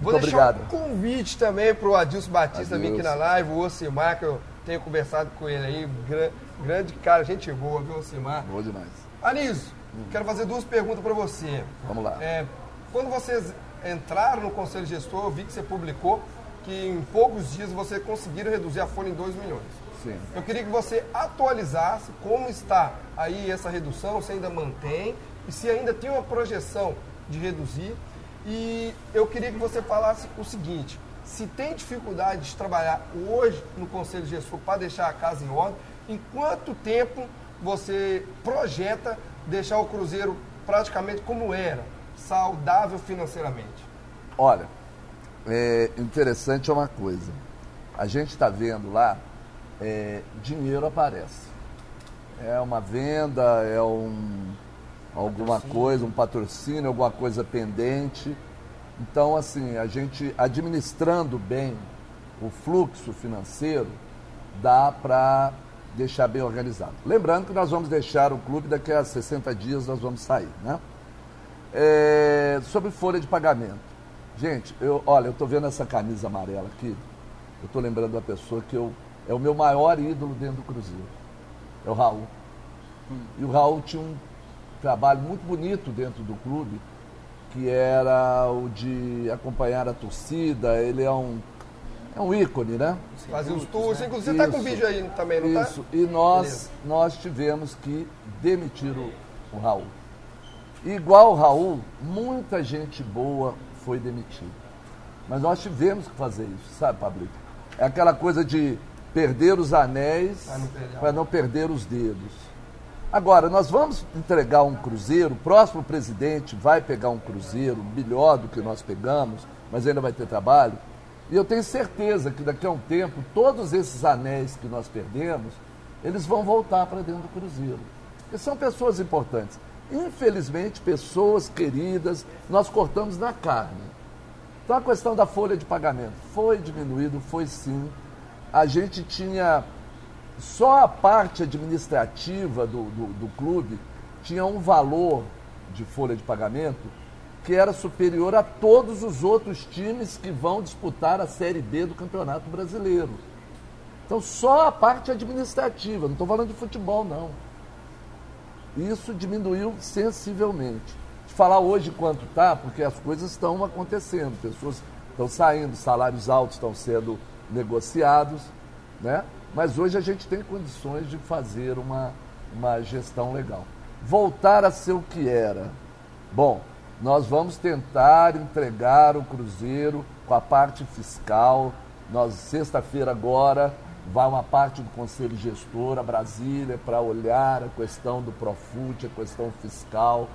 Vou muito deixar obrigado. um convite também pro Adilson Batista vir aqui na live, o Ocimar, que eu tenho conversado com ele aí, gran- grande cara, gente boa, viu, Ocimar? Boa demais. Anísio, quero fazer duas perguntas para você. Vamos lá. É, quando vocês entraram no Conselho Gestor, eu vi que você publicou que em poucos dias vocês conseguiram reduzir a folha em 2 milhões. Sim. Eu queria que você atualizasse como está aí essa redução, se ainda mantém e se ainda tem uma projeção de reduzir. E eu queria que você falasse o seguinte: se tem dificuldade de trabalhar hoje no Conselho Gestor para deixar a casa em ordem, em quanto tempo você projeta deixar o Cruzeiro praticamente como era, saudável financeiramente? Olha, é interessante é uma coisa. A gente está vendo lá, é, dinheiro aparece. É uma venda, é um, alguma coisa, um patrocínio, alguma coisa pendente. Então, assim, a gente administrando bem o fluxo financeiro, dá para deixar bem organizado. Lembrando que nós vamos deixar o clube daqui a 60 dias, nós vamos sair, né? É, sobre folha de pagamento. Gente, eu, olha, eu estou vendo essa camisa amarela aqui. Eu estou lembrando da pessoa que eu, é o meu maior ídolo dentro do Cruzeiro. É o Raul. E o Raul tinha um trabalho muito bonito dentro do clube, que era o de acompanhar a torcida. Ele é um, é um ícone, né? Fazer os tours, inclusive você está com vídeo aí também, não Isso. tá? E nós, Beleza. nós tivemos que demitir o, o Raul. Igual o Raul, muita gente boa foi demitida. Mas nós tivemos que fazer isso, sabe, Pablito? É aquela coisa de perder os anéis Pra não para não perder os dedos. Agora, nós vamos entregar um cruzeiro, o próximo presidente vai pegar um cruzeiro melhor do que nós pegamos, mas ainda vai ter trabalho. E eu tenho certeza que daqui a um tempo, todos esses anéis que nós perdemos, eles vão voltar para dentro do cruzeiro. Porque são pessoas importantes. Infelizmente, pessoas queridas, nós cortamos na carne. Então a questão da folha de pagamento foi diminuído, foi sim. A gente tinha só a parte administrativa do, do, do clube tinha um valor de folha de pagamento que era superior a todos os outros times que vão disputar a Série B do Campeonato Brasileiro. Então, só a parte administrativa, não estou falando de futebol, não. Isso diminuiu sensivelmente. De falar hoje quanto está, porque as coisas estão acontecendo, pessoas estão saindo, salários altos estão sendo negociados, né? Mas hoje a gente tem condições de fazer uma, uma gestão legal. Voltar a ser o que era. Bom, nós vamos tentar entregar o Cruzeiro com a parte fiscal. Nós, sexta-feira agora, vai uma parte do Conselho Gestor a Brasília para olhar a questão do Profut, a questão fiscal.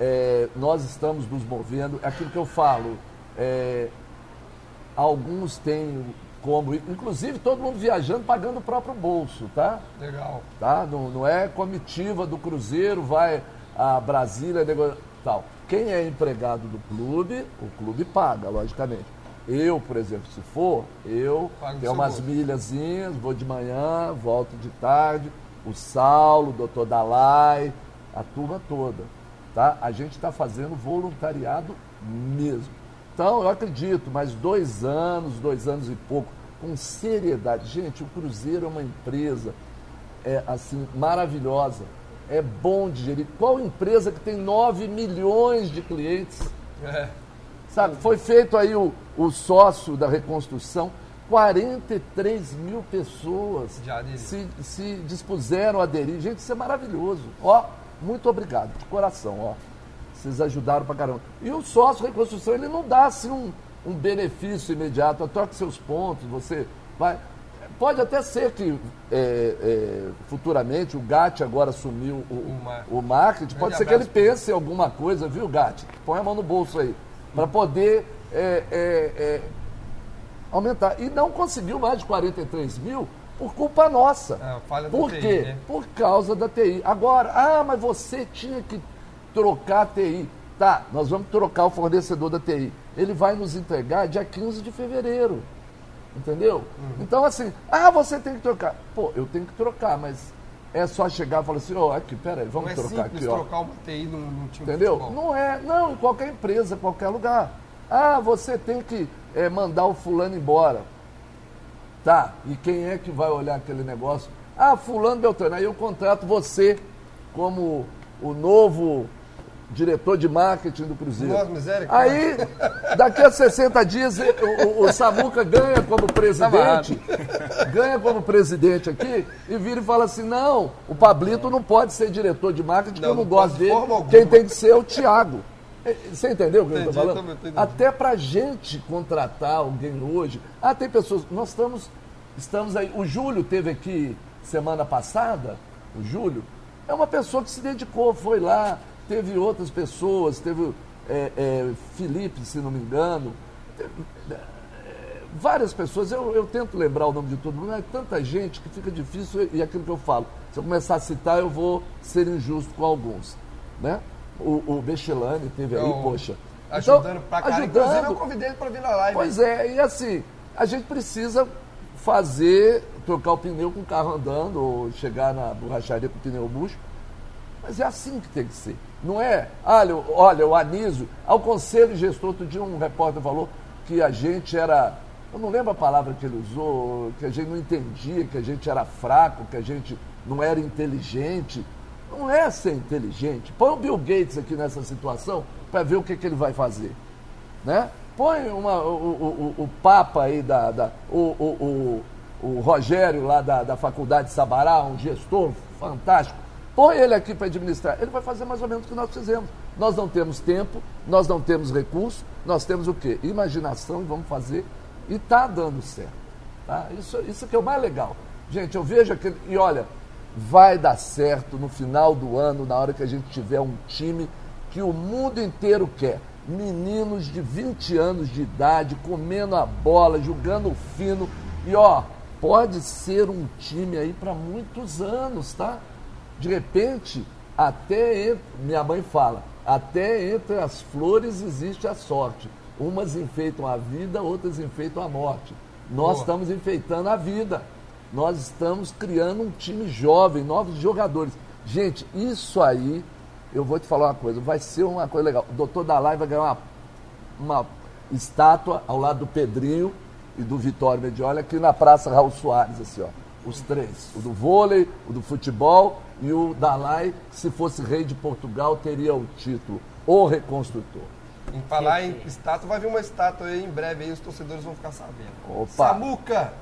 É, nós estamos nos movendo, é aquilo que eu falo, é, alguns têm como, inclusive todo mundo viajando pagando o próprio bolso, tá? Legal. Tá? Não, não é comitiva do Cruzeiro, vai a Brasília, tal. Quem é empregado do clube, o clube paga, logicamente. Eu, por exemplo, se for, eu Paga o tenho umas bolso. milhazinhas, vou de manhã, volto de tarde, o Saulo, o doutor Dalai, a turma toda. Tá? A gente está fazendo voluntariado mesmo. Então, eu acredito, mais dois anos, dois anos e pouco, com seriedade. Gente, o Cruzeiro é uma empresa é assim maravilhosa. É bom de gerir. Qual empresa que tem 9 milhões de clientes? É. Sabe, foi feito aí o, o sócio da reconstrução, 43 mil pessoas se, se dispuseram a aderir. Gente, isso é maravilhoso. Ó, muito obrigado, de coração, ó. Vocês ajudaram pra caramba. E o sócio reconstrução, ele não dá assim um, um benefício imediato. Troca seus pontos, você vai. Pode até ser que é, é, futuramente o GAT agora assumiu o, O mar- o marketing, pode ser que ele pense em alguma coisa, viu, GAT? Põe a mão no bolso aí, para poder é, é, é, aumentar. E não conseguiu mais de 43 mil por culpa nossa. É, falha da por TI, quê? né? Por causa da TI. Agora, ah, mas você tinha que trocar a TI. Tá, nós vamos trocar o fornecedor da TI. Ele vai nos entregar dia 15 de fevereiro. Entendeu? Uhum. Então, assim, ah, você tem que trocar. Pô, eu tenho que trocar, mas é só chegar e falar assim, ó, aqui, peraí, Não vamos é trocar aqui, ó. trocar uma TI num, num time de Entendeu? futebol. Não é, não, em qualquer empresa, qualquer lugar. Ah, você tem que eh, mandar o fulano embora. Tá, e quem é que vai olhar aquele negócio? Ah, fulano Beltrano, aí eu contrato você como o novo diretor de marketing do Cruzeiro. Nossa. Aí, daqui a 60 dias, o, o, Samuca ganha como presidente, ganha como presidente aqui, e vira e fala assim, não, o Pablito não pode ser diretor de marketing, Não, eu não não gosto dele, quem tem que ser é o Thiago. Eh, Você entendeu o que eu Entendi, estou falando? entendendo. Até para gente contratar alguém hoje. Ah, tem pessoas. Nós estamos, estamos aí. O Júlio teve aqui semana passada. O Júlio é uma pessoa que se dedicou, foi lá. Teve outras pessoas, teve é, é, Felipe, se não me engano. Teve, é, várias pessoas, eu, eu tento lembrar o nome de todo mundo, mas é tanta gente que fica difícil e aquilo que eu falo. Se eu começar a citar, eu vou ser injusto com alguns. Né? O, o Bechelane teve aí, Então, poxa. Ajudando pra caralho. Inclusive, eu convidei ele pra vir na live. Pois é, e assim, a gente precisa fazer, trocar o pneu com o carro andando, ou chegar na borracharia com o pneu murcho. Mas é assim que tem que ser. Não é, olha, olha o Anísio, ao conselho gestor, outro dia um repórter falou que a gente era, eu não lembro a palavra que ele usou, que a gente não entendia, que a gente era fraco, que a gente não era inteligente. Não é ser inteligente. Põe o Bill Gates aqui nessa situação para ver o que, que ele vai fazer né? Põe uma, o, o, o, Papa aí, da, da- o, o, o, o Rogério lá da, da Faculdade de Sabará, um gestor fantástico. Põe ele aqui para administrar. Ele vai fazer mais ou menos o que nós fizemos. Nós não temos tempo, nós não temos recurso, nós temos o quê? Imaginação e vamos fazer. E está dando certo. Tá? Isso, isso que é o mais legal. Gente, eu vejo aquele. E olha, vai dar certo no final do ano, na hora que a gente tiver um time que o mundo inteiro quer. Meninos de 20 anos de idade, comendo a bola, jogando fino. E ó, pode ser um time aí para muitos anos, tá? De repente, até entre, minha mãe fala, até entre as flores existe a sorte. Umas enfeitam a vida, outras enfeitam a morte. Nós Boa. estamos enfeitando a vida. Nós estamos criando um time jovem, novos jogadores. Gente, isso aí, eu vou te falar uma coisa, vai ser uma coisa legal. O doutor Dalai vai ganhar uma, uma estátua ao lado do Pedrinho, e do Vitório Mediola aqui na Praça Raul Soares, assim, ó. Os três. O do vôlei, o do futebol e o Dalai, se fosse rei de Portugal, teria o título, o reconstrutor. Em falar em estátua, vai vir uma estátua aí em breve aí, os torcedores vão ficar sabendo. Opa. Samuca,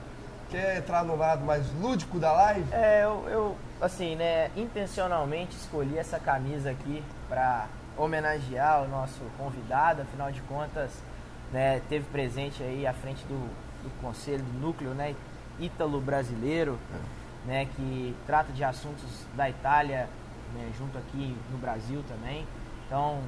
quer entrar no lado mais lúdico da live? É, eu, eu, assim, né, intencionalmente escolhi essa camisa aqui para homenagear o nosso convidado, afinal de contas, né, teve presente aí à frente do, do conselho do núcleo, né, ítalo brasileiro, né, que trata de assuntos da Itália, né, junto aqui no Brasil também. Então,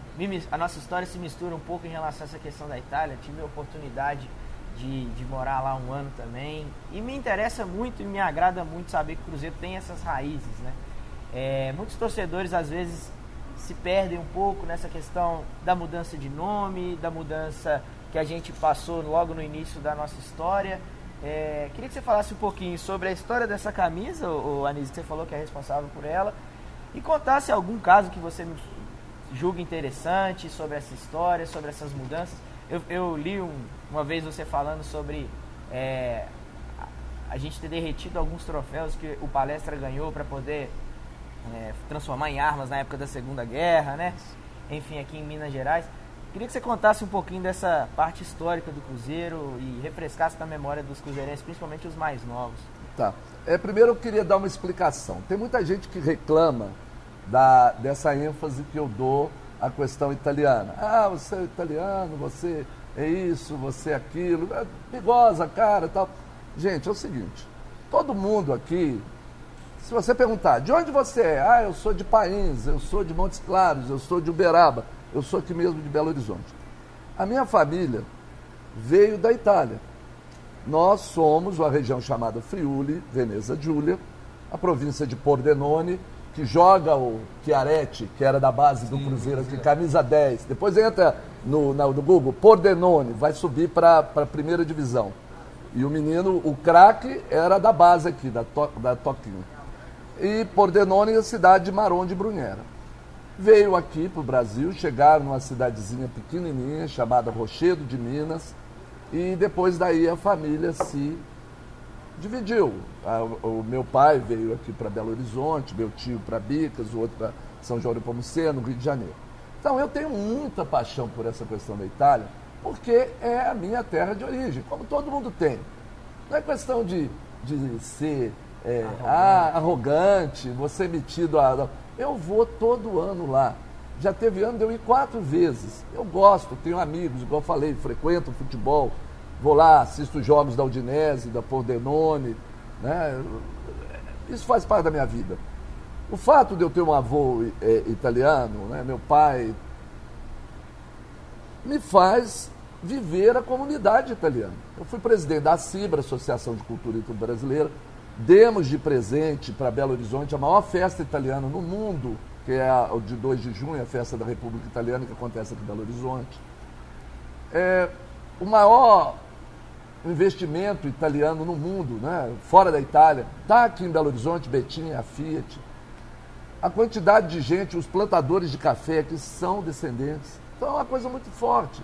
a nossa história se mistura um pouco em relação a essa questão da Itália. Tive a oportunidade de, de morar lá um ano também. E me interessa muito e me agrada muito saber que o Cruzeiro tem essas raízes, né? É, muitos torcedores às vezes se perdem um pouco nessa questão da mudança de nome, da mudança que a gente passou logo no início da nossa história. É, queria que você falasse um pouquinho sobre a história dessa camisa, o Anísio, que você falou que é responsável por ela, e contasse algum caso que você julga interessante sobre essa história, sobre essas mudanças. Eu, eu li um- uma vez você falando sobre é, a, a gente ter derretido alguns troféus que o Palestra ganhou para poder é, transformar em armas na época da Segunda Guerra, né? Enfim, aqui em Minas Gerais. Queria que você contasse um pouquinho dessa parte histórica do Cruzeiro e refrescasse na memória dos cruzeirenses, principalmente os mais novos. Tá. É, primeiro eu queria dar uma explicação. Tem muita gente que reclama da, dessa ênfase que eu dou à questão italiana. Ah, você é italiano, você é isso, você é aquilo, é bigosa, cara tal. Gente, é o seguinte, todo mundo aqui, se você perguntar, de onde você é? Ah, eu sou de Pains, eu sou de Montes Claros, eu sou de Uberaba, eu sou aqui mesmo de Belo Horizonte. A minha família veio da Itália. Nós somos uma região chamada Friuli, Veneza Giulia, a província de Pordenone, que joga o Chiaretti, que era da base do Cruzeiro aqui, camisa 10. Depois entra no, na- no Google, Pordenone, vai subir para a primeira divisão. E o menino, o craque, era da base aqui, da, to, da Toquinho. E Pordenone é a cidade de Maron de Brunhera. Veio aqui para o Brasil, chegaram numa cidadezinha pequenininha chamada Rochedo de Minas, e depois daí a família se dividiu. O, meu pai veio aqui para Belo Horizonte, meu tio para Bicas, o outro para São João de Pomuceno, Rio de Janeiro. Então eu tenho muita paixão por essa questão da Itália, porque é a minha terra de origem, como todo mundo tem. Não é questão de, de ser é, ah, arrogante, você metido a. Eu vou todo ano lá. Já teve ano de eu ir quatro vezes. Eu gosto, tenho amigos, igual falei, frequento futebol, vou lá, assisto jogos da Udinese, da Pordenone. Né? Isso faz parte da minha vida. O fato de eu ter um avô é, italiano, né, meu pai, me faz viver a comunidade italiana. Eu fui presidente da CIBRA, Associação de Cultura Brasileira, demos de presente para Belo Horizonte a maior festa italiana no mundo, que é a de 2 de junho, a festa da República Italiana, que acontece aqui em Belo Horizonte. É, o maior investimento italiano no mundo, né, fora da Itália, está aqui em Belo Horizonte, Betinha, a Fiat. A quantidade de gente, os plantadores de café que são descendentes. Então é uma coisa muito forte.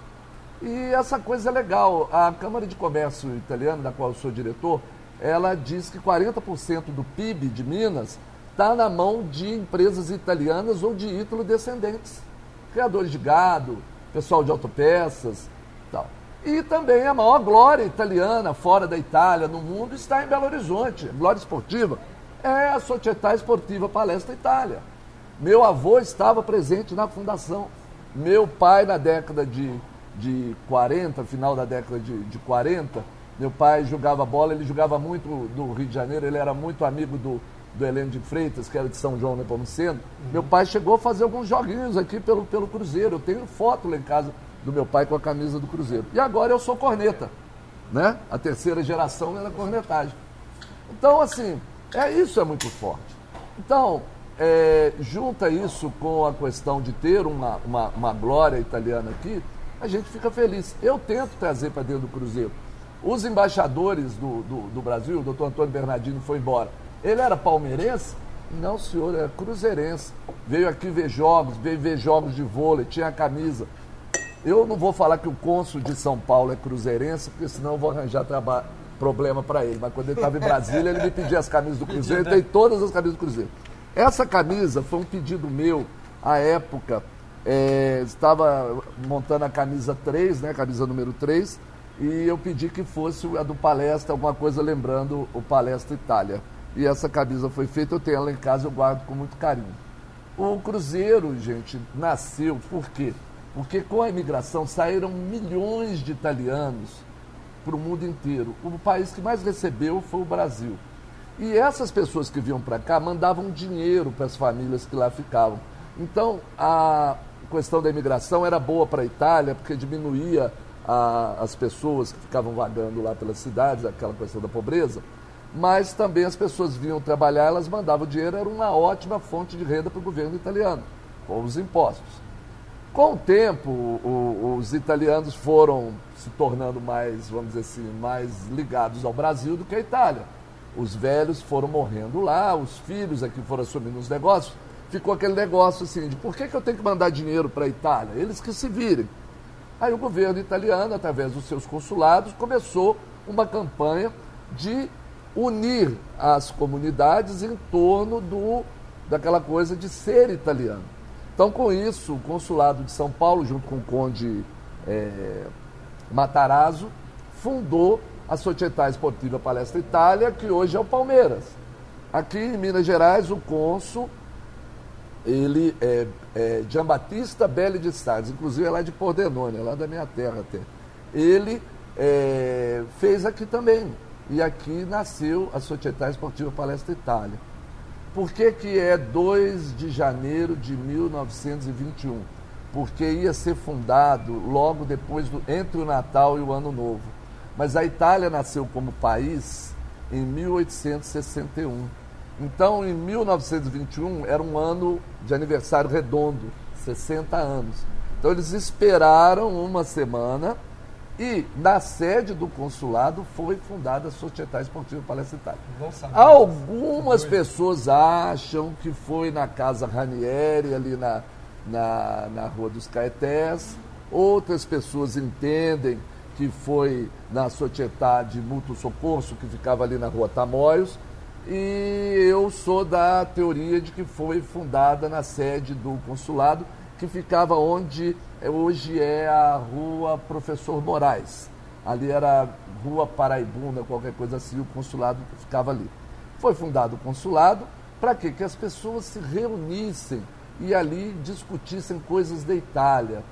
E essa coisa é legal. A Câmara de Comércio Italiana, da qual eu sou diretor, ela diz que 40% do PIB de Minas está na mão de empresas italianas ou de ítalo-descendentes. Criadores de gado, pessoal de autopeças tal. E também a maior glória italiana fora da Itália, no mundo, está em Belo Horizonte. Glória esportiva é a Società Sportiva Palestra Itália. Meu avô estava presente na fundação. Meu pai, na década de, de 40, final da década de, de 40, meu pai jogava bola, ele jogava muito do Rio de Janeiro, ele era muito amigo do, do Heleno de Freitas, que era de São João Nepomuceno. Meu pai chegou a fazer alguns joguinhos aqui pelo, pelo Cruzeiro. Eu tenho foto lá em casa do meu pai com a camisa do Cruzeiro. E agora eu sou corneta, né? A terceira geração é da cornetagem. Então, assim, é isso é muito forte. Então, é, junta isso com a questão de ter uma, uma, uma glória italiana aqui, a gente fica feliz. Eu tento trazer para dentro do Cruzeiro. Os embaixadores do, do, do Brasil, o doutor Antônio Bernardino foi embora. Ele era palmeirense? Não, senhor, era cruzeirense. Veio aqui ver jogos, veio ver jogos de vôlei, tinha a camisa. Eu não vou falar que o cônsul de São Paulo é cruzeirense, porque senão eu vou arranjar traba- problema para ele. Mas quando ele estava em Brasília, ele me pedia as camisas do Cruzeiro, tem todas as camisas do Cruzeiro. Essa camisa foi um pedido meu, à época, é, estava montando a camisa 3, né, camisa número 3, e eu pedi que fosse a do Palestra, alguma coisa lembrando o Palestra Itália. E essa camisa foi feita, eu tenho ela em casa, eu guardo com muito carinho. O Cruzeiro, gente, nasceu por quê? Porque com a imigração saíram milhões de italianos para o mundo inteiro. O país que mais recebeu foi o Brasil. E essas pessoas que vinham para cá mandavam dinheiro para as famílias que lá ficavam. Então, a questão da imigração era boa para a Itália, porque diminuía a- as pessoas que ficavam vagando lá pelas cidades, aquela questão da pobreza. Mas também as pessoas vinham trabalhar, elas mandavam dinheiro, era uma ótima fonte de renda para o governo italiano, com os impostos. Com o tempo, o- os italianos foram se tornando mais, vamos dizer assim, mais ligados ao Brasil do que a Itália. Os velhos foram morrendo lá, os filhos aqui foram assumindo os negócios. Ficou aquele negócio assim de por que, que eu tenho que mandar dinheiro para a Itália? Eles que se virem. Aí o governo italiano, através dos seus consulados, começou uma campanha de unir as comunidades em torno do, daquela coisa de ser italiano. Então, com isso, o consulado de São Paulo, junto com o conde eh, Matarazzo, fundou a Società Esportiva Palestra Itália, que hoje é o Palmeiras. Aqui em Minas Gerais, o cônsul ele é, é Giambattista Belli de Salles, inclusive é lá de Pordenone, é lá da minha terra até. Ele é, fez aqui também. E aqui nasceu a Società Esportiva Palestra Itália. Por que, que é 2 de janeiro de 1921? Porque ia ser fundado logo depois, do, entre o Natal e o Ano Novo. Mas a Itália nasceu como país em 1861. Então, em 1921, era um ano de aniversário redondo, 60 anos. Então, eles esperaram uma semana e, na sede do consulado, foi fundada a Società Esportiva Palestra Itália. Algumas pessoas acham que foi na Casa Ranieri, ali na, na, na Rua dos Caetés. Outras pessoas entendem que foi na Società de Mútuo Socorso, que ficava ali na Rua Tamoios. E eu sou da teoria de que foi fundada na sede do consulado, que ficava onde é, hoje é a Rua Professor Moraes. Ali era Rua Paraibuna, qualquer coisa assim, o consulado ficava ali. Foi fundado o consulado para quê? Que as pessoas se reunissem e ali discutissem coisas da Itália.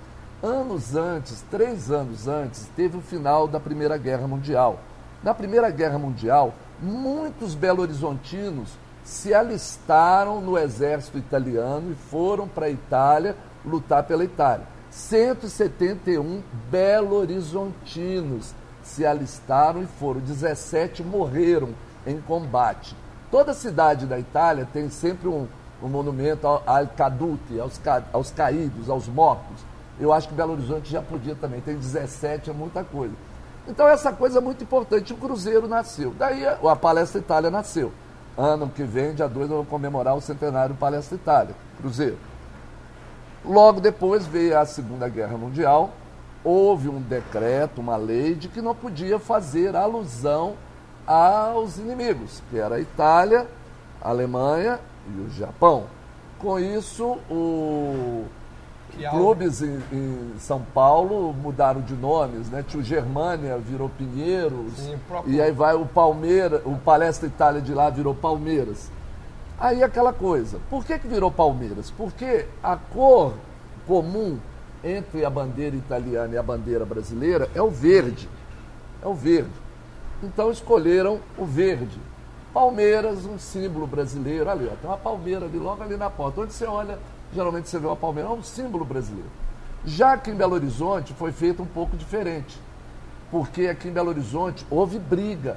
Anos antes, três anos antes, teve o final da Primeira Guerra Mundial. Na Primeira Guerra Mundial, muitos belo-horizontinos se alistaram no exército italiano e foram para a Itália lutar pela Itália. 171 belo-horizontinos se alistaram e foram, 17 morreram em combate. Toda cidade da Itália tem sempre um, um monumento ao, al caduti, aos, ca, aos caídos, aos mortos. Eu acho que Belo Horizonte já podia também, tem 17, é muita coisa. Então essa coisa é muito importante. O Cruzeiro nasceu. Daí a, Palestra Itália nasceu. Ano que vem, dia 2, eu vou comemorar o centenário Palestra Itália, Cruzeiro. Logo depois veio a Segunda Guerra Mundial, houve um decreto, uma lei de que não podia fazer alusão aos inimigos, que era a Itália, a Alemanha e o Japão. Com isso, o Clubes em, em São Paulo mudaram de nomes, né? Tio Germânia virou Pinheiros, Sim, próprio- e aí vai o Palmeiras, o Palestra Itália de lá virou Palmeiras. Aí aquela coisa, por que, que virou Palmeiras? Porque a cor comum entre a bandeira italiana e a bandeira brasileira é o verde. É o verde. Então escolheram o verde. Palmeiras, um símbolo brasileiro. Ali, ó, tem uma palmeira ali, logo ali na porta. Onde você olha, geralmente você vê uma palmeira, é um símbolo brasileiro. Já que em Belo Horizonte foi feito um pouco diferente. Porque aqui em Belo Horizonte houve briga,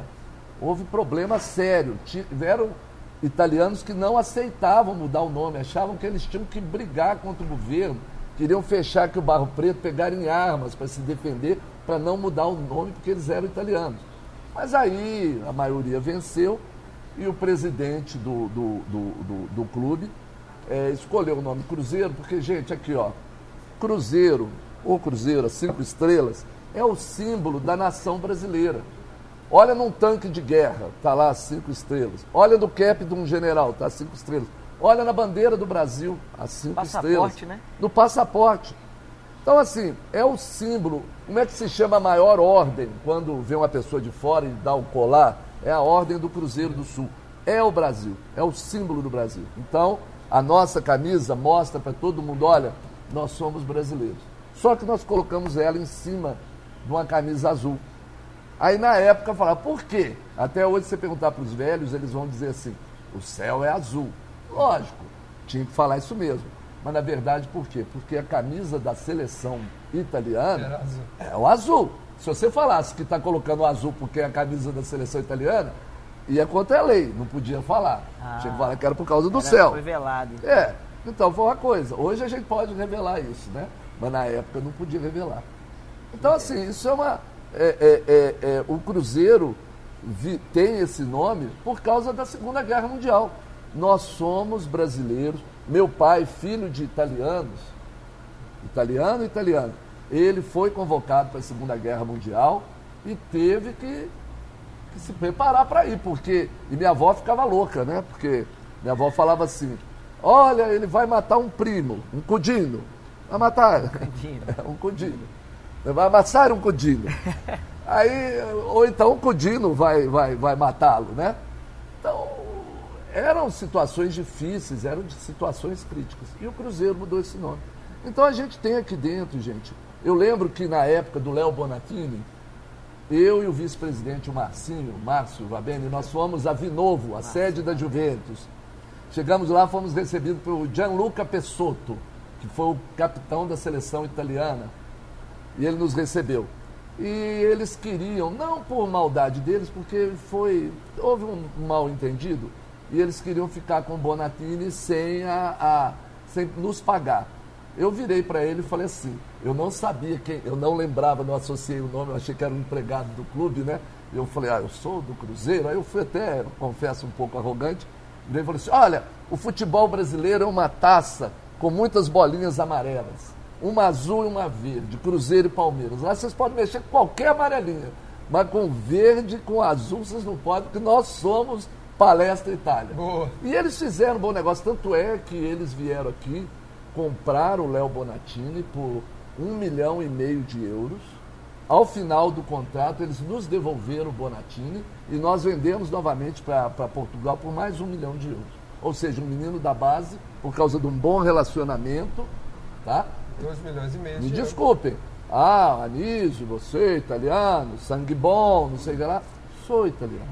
houve problema sério. Tiveram italianos que não aceitavam mudar o nome, achavam que eles tinham que brigar contra o governo, queriam fechar que o Barro Preto pegarem armas para se defender, para não mudar o nome, porque eles eram italianos. Mas aí a maioria venceu e o presidente do, do, do, do, do clube eh, escolheu o nome Cruzeiro, porque, gente, aqui ó, Cruzeiro o Cruzeiro, as cinco estrelas, é o símbolo da nação brasileira. Olha num tanque de guerra, tá lá as cinco estrelas. Olha no cap de um general, tá cinco estrelas. Olha na bandeira do Brasil, as cinco Passaporte, estrelas. né? No passaporte. Então, assim, é o símbolo. Como é que se chama a maior ordem quando vê uma pessoa de fora e dá um colar? É a ordem do Cruzeiro do Sul. É o Brasil, é o símbolo do Brasil. Então, a nossa camisa mostra para todo mundo: olha, nós somos brasileiros. Só que nós colocamos ela em cima de uma camisa azul. Aí na época falava, por quê? Até hoje você perguntar para os velhos, eles vão dizer assim, o céu é azul. Lógico, tinha que falar isso mesmo. Mas na verdade por quê? Porque a camisa da seleção italiana Era azul. é o azul. Se você falasse que está colocando o azul porque é a camisa da seleção italiana, ia contra a lei, não podia falar. Ah. Tinha que falar que era por causa do céu. Foi velado. então. É, então foi uma coisa. Hoje a gente pode revelar isso, né? Mas na época não podia revelar. Então, assim, isso é uma. é- é- é- é, o Cruzeiro vi- tem esse nome por causa da Segunda Guerra Mundial. Nós somos brasileiros. Meu pai, filho de italianos, italiano, italiano, ele foi convocado para a Segunda Guerra Mundial e teve que que se preparar para ir, porque. E minha avó ficava louca, né? Porque minha avó falava assim: olha, ele vai matar um primo, um cudino. Vai matar. um cudino. Vai amassar um cudino. Aí, ou então o cudino vai, vai, vai matá-lo, né? Então, eram situações difíceis, eram situações críticas. E o Cruzeiro mudou esse nome. Então a gente tem aqui dentro, gente. Eu lembro que na época do Léo Bonatini, eu e o vice-presidente, o Marcinho, Márcio Vabene, nós fomos a Vinovo, a sede da Juventus. Chegamos lá, fomos recebidos pelo Gianluca Pessotto, que foi o capitão da seleção italiana. E ele nos recebeu. E eles queriam, não por maldade deles, porque foi houve um mal entendido, e eles queriam ficar com o Bonatini sem, a, a- sem nos pagar. Eu virei para ele e falei assim, eu não sabia quem, eu não lembrava, não associei o nome, eu achei que era um empregado do clube, né? Eu falei, ah, eu sou do Cruzeiro, aí eu fui até, confesso, um pouco arrogante, e falei assim, olha, o futebol brasileiro é uma taça com muitas bolinhas amarelas. Uma azul e uma verde, Cruzeiro e Palmeiras. Lá vocês podem mexer com qualquer amarelinha. Mas com verde, com azul, vocês não podem, porque nós somos Palestra Itália. Boa. E eles fizeram um bom negócio, tanto é que eles vieram aqui, compraram o Léo Bonatini por um milhão e meio de euros. Ao final do contrato, eles nos devolveram o Bonatini e nós vendemos novamente para Portugal por mais um milhão de euros. Ou seja, um menino da base, por causa de um bom relacionamento, tá? 2 milhões e meio. Me de euros. desculpem. Ah, Anísio, você, italiano, sangue bom, não sei o que lá. Sou italiano.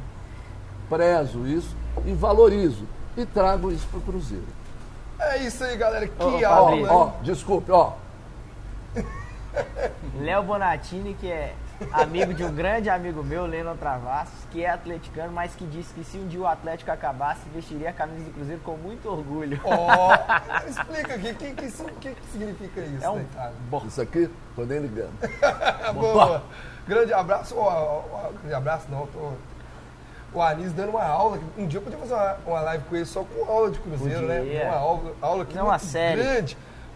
Prezo isso e valorizo. E trago isso para o Cruzeiro. É isso aí, galera. Que ô, aula, hein? Ó, desculpe, ó. Léo Bonatini, que é amigo de um grande amigo meu, Lennon Travassos, que é atleticano, mas que disse que se um dia o Atlético acabasse, vestiria a camisa do Cruzeiro com muito orgulho. Ó, explica aqui, o que, que, isso- que que significa isso, É um né? Isso aqui, tô nem ligando. Boa. Grande abraço. Ó, ó, ó, grande abraço, não. Tô... O Anis dando uma aula. Um dia eu podia fazer uma, uma live com ele só com aula de cruzeiro, Podia. né? Uma aula, aula aqui Não, uma muito série.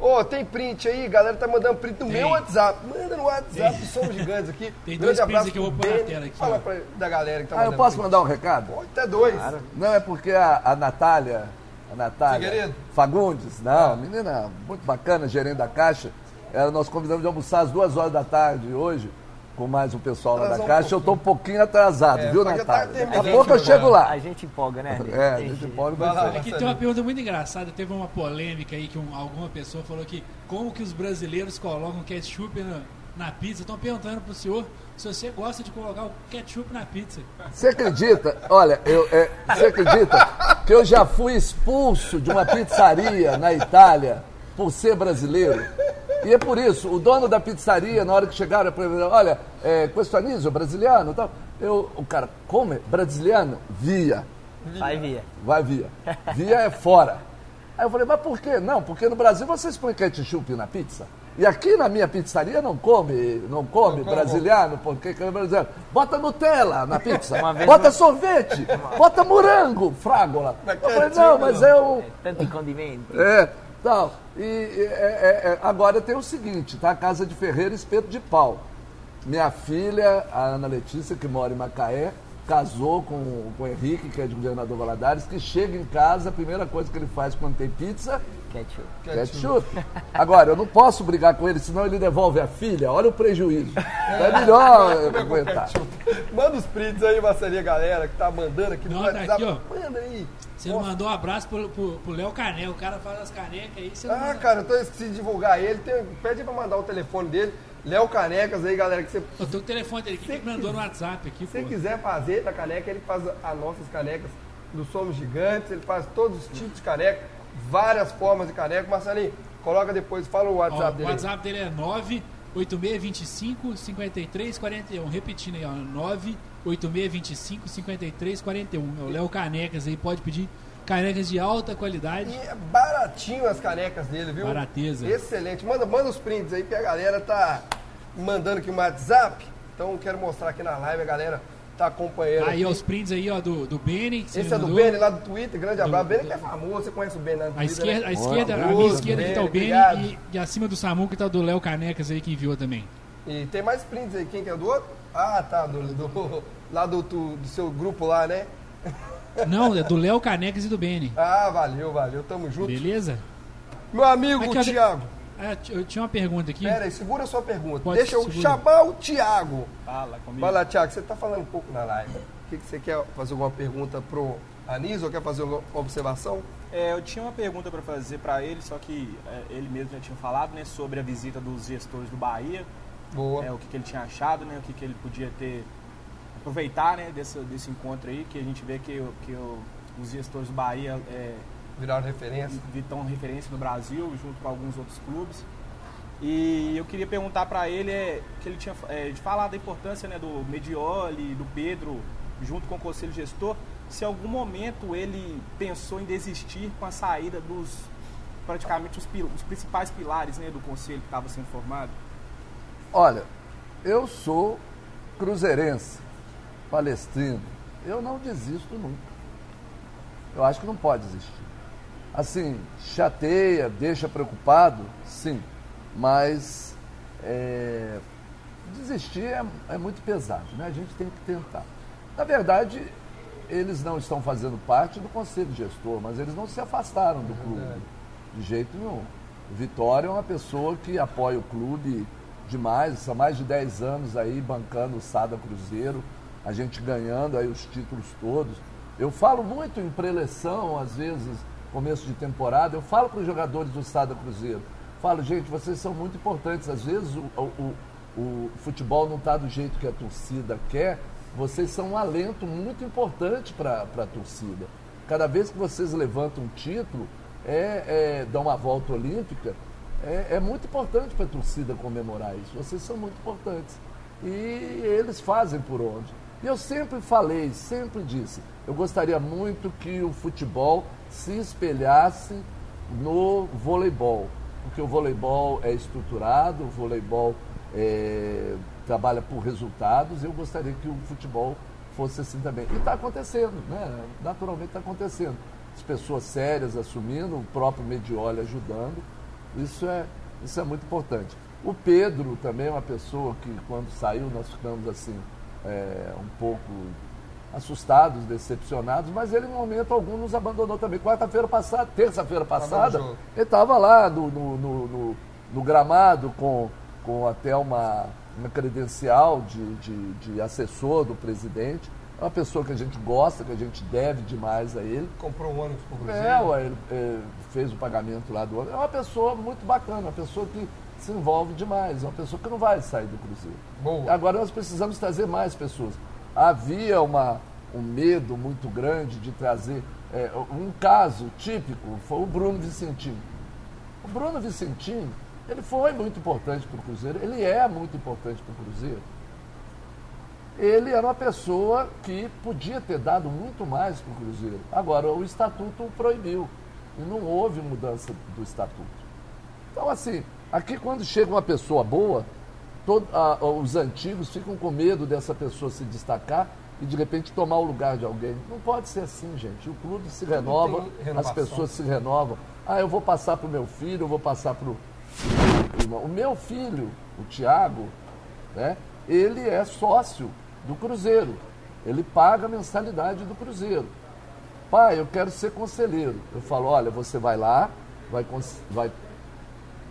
Ô, tem print aí, galera tá mandando print no Tem. meu WhatsApp. Manda no WhatsApp Tem. Somos Gigantes aqui. Tem Grande dois prints aqui, eu vou pôr na tela aqui, Fala ó. pra, da galera que tá Ah, eu posso print. mandar um recado? Pode até dois. Não, é porque a, a Natália, a Natália Figueiredo? Fagundes, não, menina muito bacana, gerente da Caixa, ela, nós convidamos de almoçar às duas horas da tarde hoje, com mais um pessoal lá da Atrasou um Caixa. eu estou um pouquinho atrasado, É, viu, tá Natália? Daqui a pouco eu chego lá. A gente empolga, né? Ney? É, a Tem gente pode Vai lá. Aqui tem uma pergunta muito engraçada, teve uma polêmica aí que um- alguma pessoa falou que como que os brasileiros colocam ketchup na, na pizza. Estão perguntando pro senhor se você gosta de colocar o ketchup na pizza. Você acredita? Olha, eu, é, você acredita que eu já fui expulso de uma pizzaria na Itália por ser brasileiro? E é por isso, o dono da pizzaria, na hora que chegaram, olha, é, questo anisio, brasiliano, tal. Eu, o cara, como? Brasiliano? Via. Vai via. Vai via. Via é fora. Aí eu falei, mas por quê? Não, porque no Brasil vocês põem ketchup na pizza. E aqui na minha pizzaria não come, não come Não come. brasiliano, porque que é brasileiro. Bota Nutella na pizza, bota sorvete, bota morango, frágola. Eu falei, não, mas é o... Tanto condimento. É, Tal. E é, é, é, agora tem o seguinte, tá? Casa de Ferreira, espeto de pau. Minha filha, a Ana Letícia, que mora em Macaé, casou com, com o Henrique, que é de governador Valadares, que chega em casa, a primeira coisa que ele faz quando tem pizza Ketchup. Ketchup. Agora, eu não posso brigar com ele, senão ele devolve a filha. Olha o prejuízo. Então é melhor eu aguentar. Manda os prints aí, Marcelinha, galera, que tá mandando aqui no Não, tá WhatsApp. aqui, ó. Manda aí. Você não mandou um abraço pro, pro, pro Léo Caneca. O cara faz as canecas aí, você não Ah, manda. cara, eu tô esqueci de divulgar ele. Tem, pede pra mandar o telefone dele. Léo Canecas aí, galera, que você, Eu tô com o telefone dele aqui, que ele mandou no WhatsApp aqui, se você quiser fazer da caneca, ele faz as nossas canecas do Somos Gigantes, ele faz todos os tipos de caneca, várias formas de caneca. Marcelinho, coloca depois, fala o Ó, WhatsApp o dele. WhatsApp dele é 98625 5341. Repetindo aí, ó. 98625 5341. É o Léo Canecas aí, pode pedir canecas de alta qualidade. E é baratinho as canecas dele, viu? Barateza. Excelente. Manda, manda os prints aí, que a galera tá mandando aqui no WhatsApp. Então quero mostrar aqui na live, a galera tá acompanhando. Aí, ó, os prints aí, ó, do, do Benny. que você Esse é do. Benny lá do Twitter, grande abraço. Do- Benny que é famoso, você conhece o Benny lá A Twitter. esquerda, né? a, esquerda, a minha esquerda aqui tá o obrigado. e, e acima do Samu que tá o do Léo Canecas aí que enviou também. E tem mais prints aí, quem que é do outro? Ah, tá, do, do- lá do, do, do seu grupo lá, né? Não, é do Léo Canecas e do Benny. Ah, valeu, valeu, tamo junto. Beleza? Meu amigo, Aqui, Thiago, T- eu tinha uma pergunta aqui. pera aí, segura a sua pergunta. Pode, Deixa eu segura. chamar o Thiago. Fala comigo. Vai lá, Thiago, você tá falando um pouco na live. O que, que você quer fazer alguma pergunta pro Anísio ou quer fazer alguma observação? É, eu tinha uma pergunta para fazer para ele, só que é, ele mesmo já tinha falado, né, sobre a visita dos gestores do Bahia, Boa. é, o que, que ele tinha achado, né, o que, que ele podia ter aproveitar, né, desse, desse encontro aí, que a gente vê que, que o- os gestores do Bahia é, Viraram referência. estão referência no Brasil, junto com alguns outros clubes. E eu queria perguntar para ele é, que ele tinha é, de falar da importância né, do Medioli, do Pedro, junto com o conselho gestor, se em algum momento ele pensou em desistir com a saída dos praticamente os, os principais pilares né, do conselho que estava sendo formado. Olha, eu sou cruzeirense, palestrino. Eu não desisto nunca. Eu acho que não pode desistir. Assim, chateia, deixa preocupado, sim. Mas é, desistir é, é muito pesado, né? A gente tem que tentar. Na verdade, eles não estão fazendo parte do conselho gestor, mas eles não se afastaram do clube. De jeito nenhum. Vitória é uma pessoa que apoia o clube demais, há mais de 10 anos aí bancando o Sada Cruzeiro, a gente ganhando aí os títulos todos. Eu falo muito em preleção, às vezes, começo de temporada, eu falo para os jogadores do Sada Cruzeiro, falo, gente, vocês são muito importantes, às vezes o, o, o futebol não está do jeito que a torcida quer, vocês são um alento muito importante para a torcida. Cada vez que vocês levantam um título, é, é, dão uma volta olímpica, é, é muito importante para a torcida comemorar isso. Vocês são muito importantes. E eles fazem por onde. E eu sempre falei, sempre disse, eu gostaria muito que o futebol se espelhasse no voleibol. Porque o voleibol é estruturado, o voleibol é, trabalha por resultados. Eu gostaria que o futebol fosse assim também. E está acontecendo, né? naturalmente está acontecendo. As pessoas sérias assumindo, o próprio Medioli ajudando. Isso é, isso é muito importante. O Pedro também é uma pessoa que, quando saiu, nós ficamos assim, é, um pouco assustados, decepcionados, mas ele, em momento algum, nos abandonou também. Quarta-feira passada, terça-feira passada, ele estava lá no, no, no, no- gramado com, com até uma, uma credencial de, de, de assessor do presidente. É uma pessoa que a gente gosta, que a gente deve demais a ele. Comprou um ônibus pro Cruzeiro. É, ele é, fez o pagamento lá do ano. É uma pessoa muito bacana, uma pessoa que se envolve demais, é uma pessoa que não vai sair do Cruzeiro. Boa. Agora nós precisamos trazer mais pessoas. Havia uma, um medo muito grande de trazer. é, um caso típico foi o Bruno Vicentino. O Bruno Vicentino, ele foi muito importante para o Cruzeiro, ele é muito importante para o Cruzeiro. Ele era uma pessoa que podia ter dado muito mais para o Cruzeiro. Agora, o estatuto o proibiu. E não houve mudança do estatuto. Então, assim, aqui quando chega uma pessoa boa, todo- a- os antigos ficam com medo dessa pessoa se destacar e de repente tomar o lugar de alguém. Não pode ser assim, gente. O clube se renova, as pessoas se renovam. Ah, eu vou passar para o meu filho, eu vou passar para o irmão. O meu filho, o Tiago, né, ele é sócio do Cruzeiro. Ele paga a mensalidade do Cruzeiro. Pai, eu quero ser conselheiro. Eu falo, olha, você vai lá, vai, vai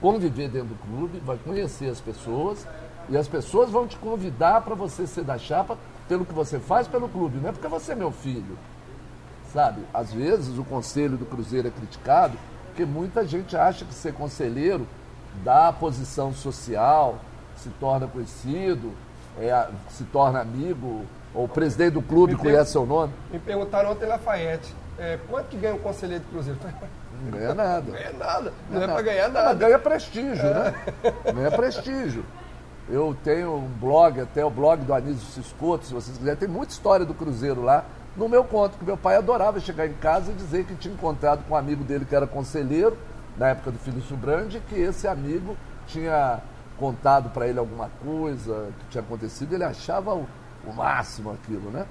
conviver dentro do clube, vai conhecer as pessoas e as pessoas vão te convidar para você ser da chapa pelo que você faz pelo clube, não é porque você é meu filho. Sabe? Às vezes o conselho do Cruzeiro é criticado porque muita gente acha que ser conselheiro dá posição social, se torna conhecido, é, se torna amigo, ou o presidente do clube Me conhece seu nome. Me perguntaram ontem Lafayette, é, quanto que ganha um conselheiro do Cruzeiro? Não ganha nada. Não ganha nada, não é nada. pra ganhar Mas nada. ganha prestígio, né? Ganha prestígio. Eu tenho um blog, até o blog do Anísio Ciscoto, se vocês quiserem, tem muita história do Cruzeiro lá. No meu conto, que meu pai adorava chegar em casa e dizer que tinha encontrado com um amigo dele que era conselheiro, na época do Felício Brandi, que esse amigo tinha contado para ele alguma coisa que tinha acontecido, ele achava o, o máximo aquilo, né?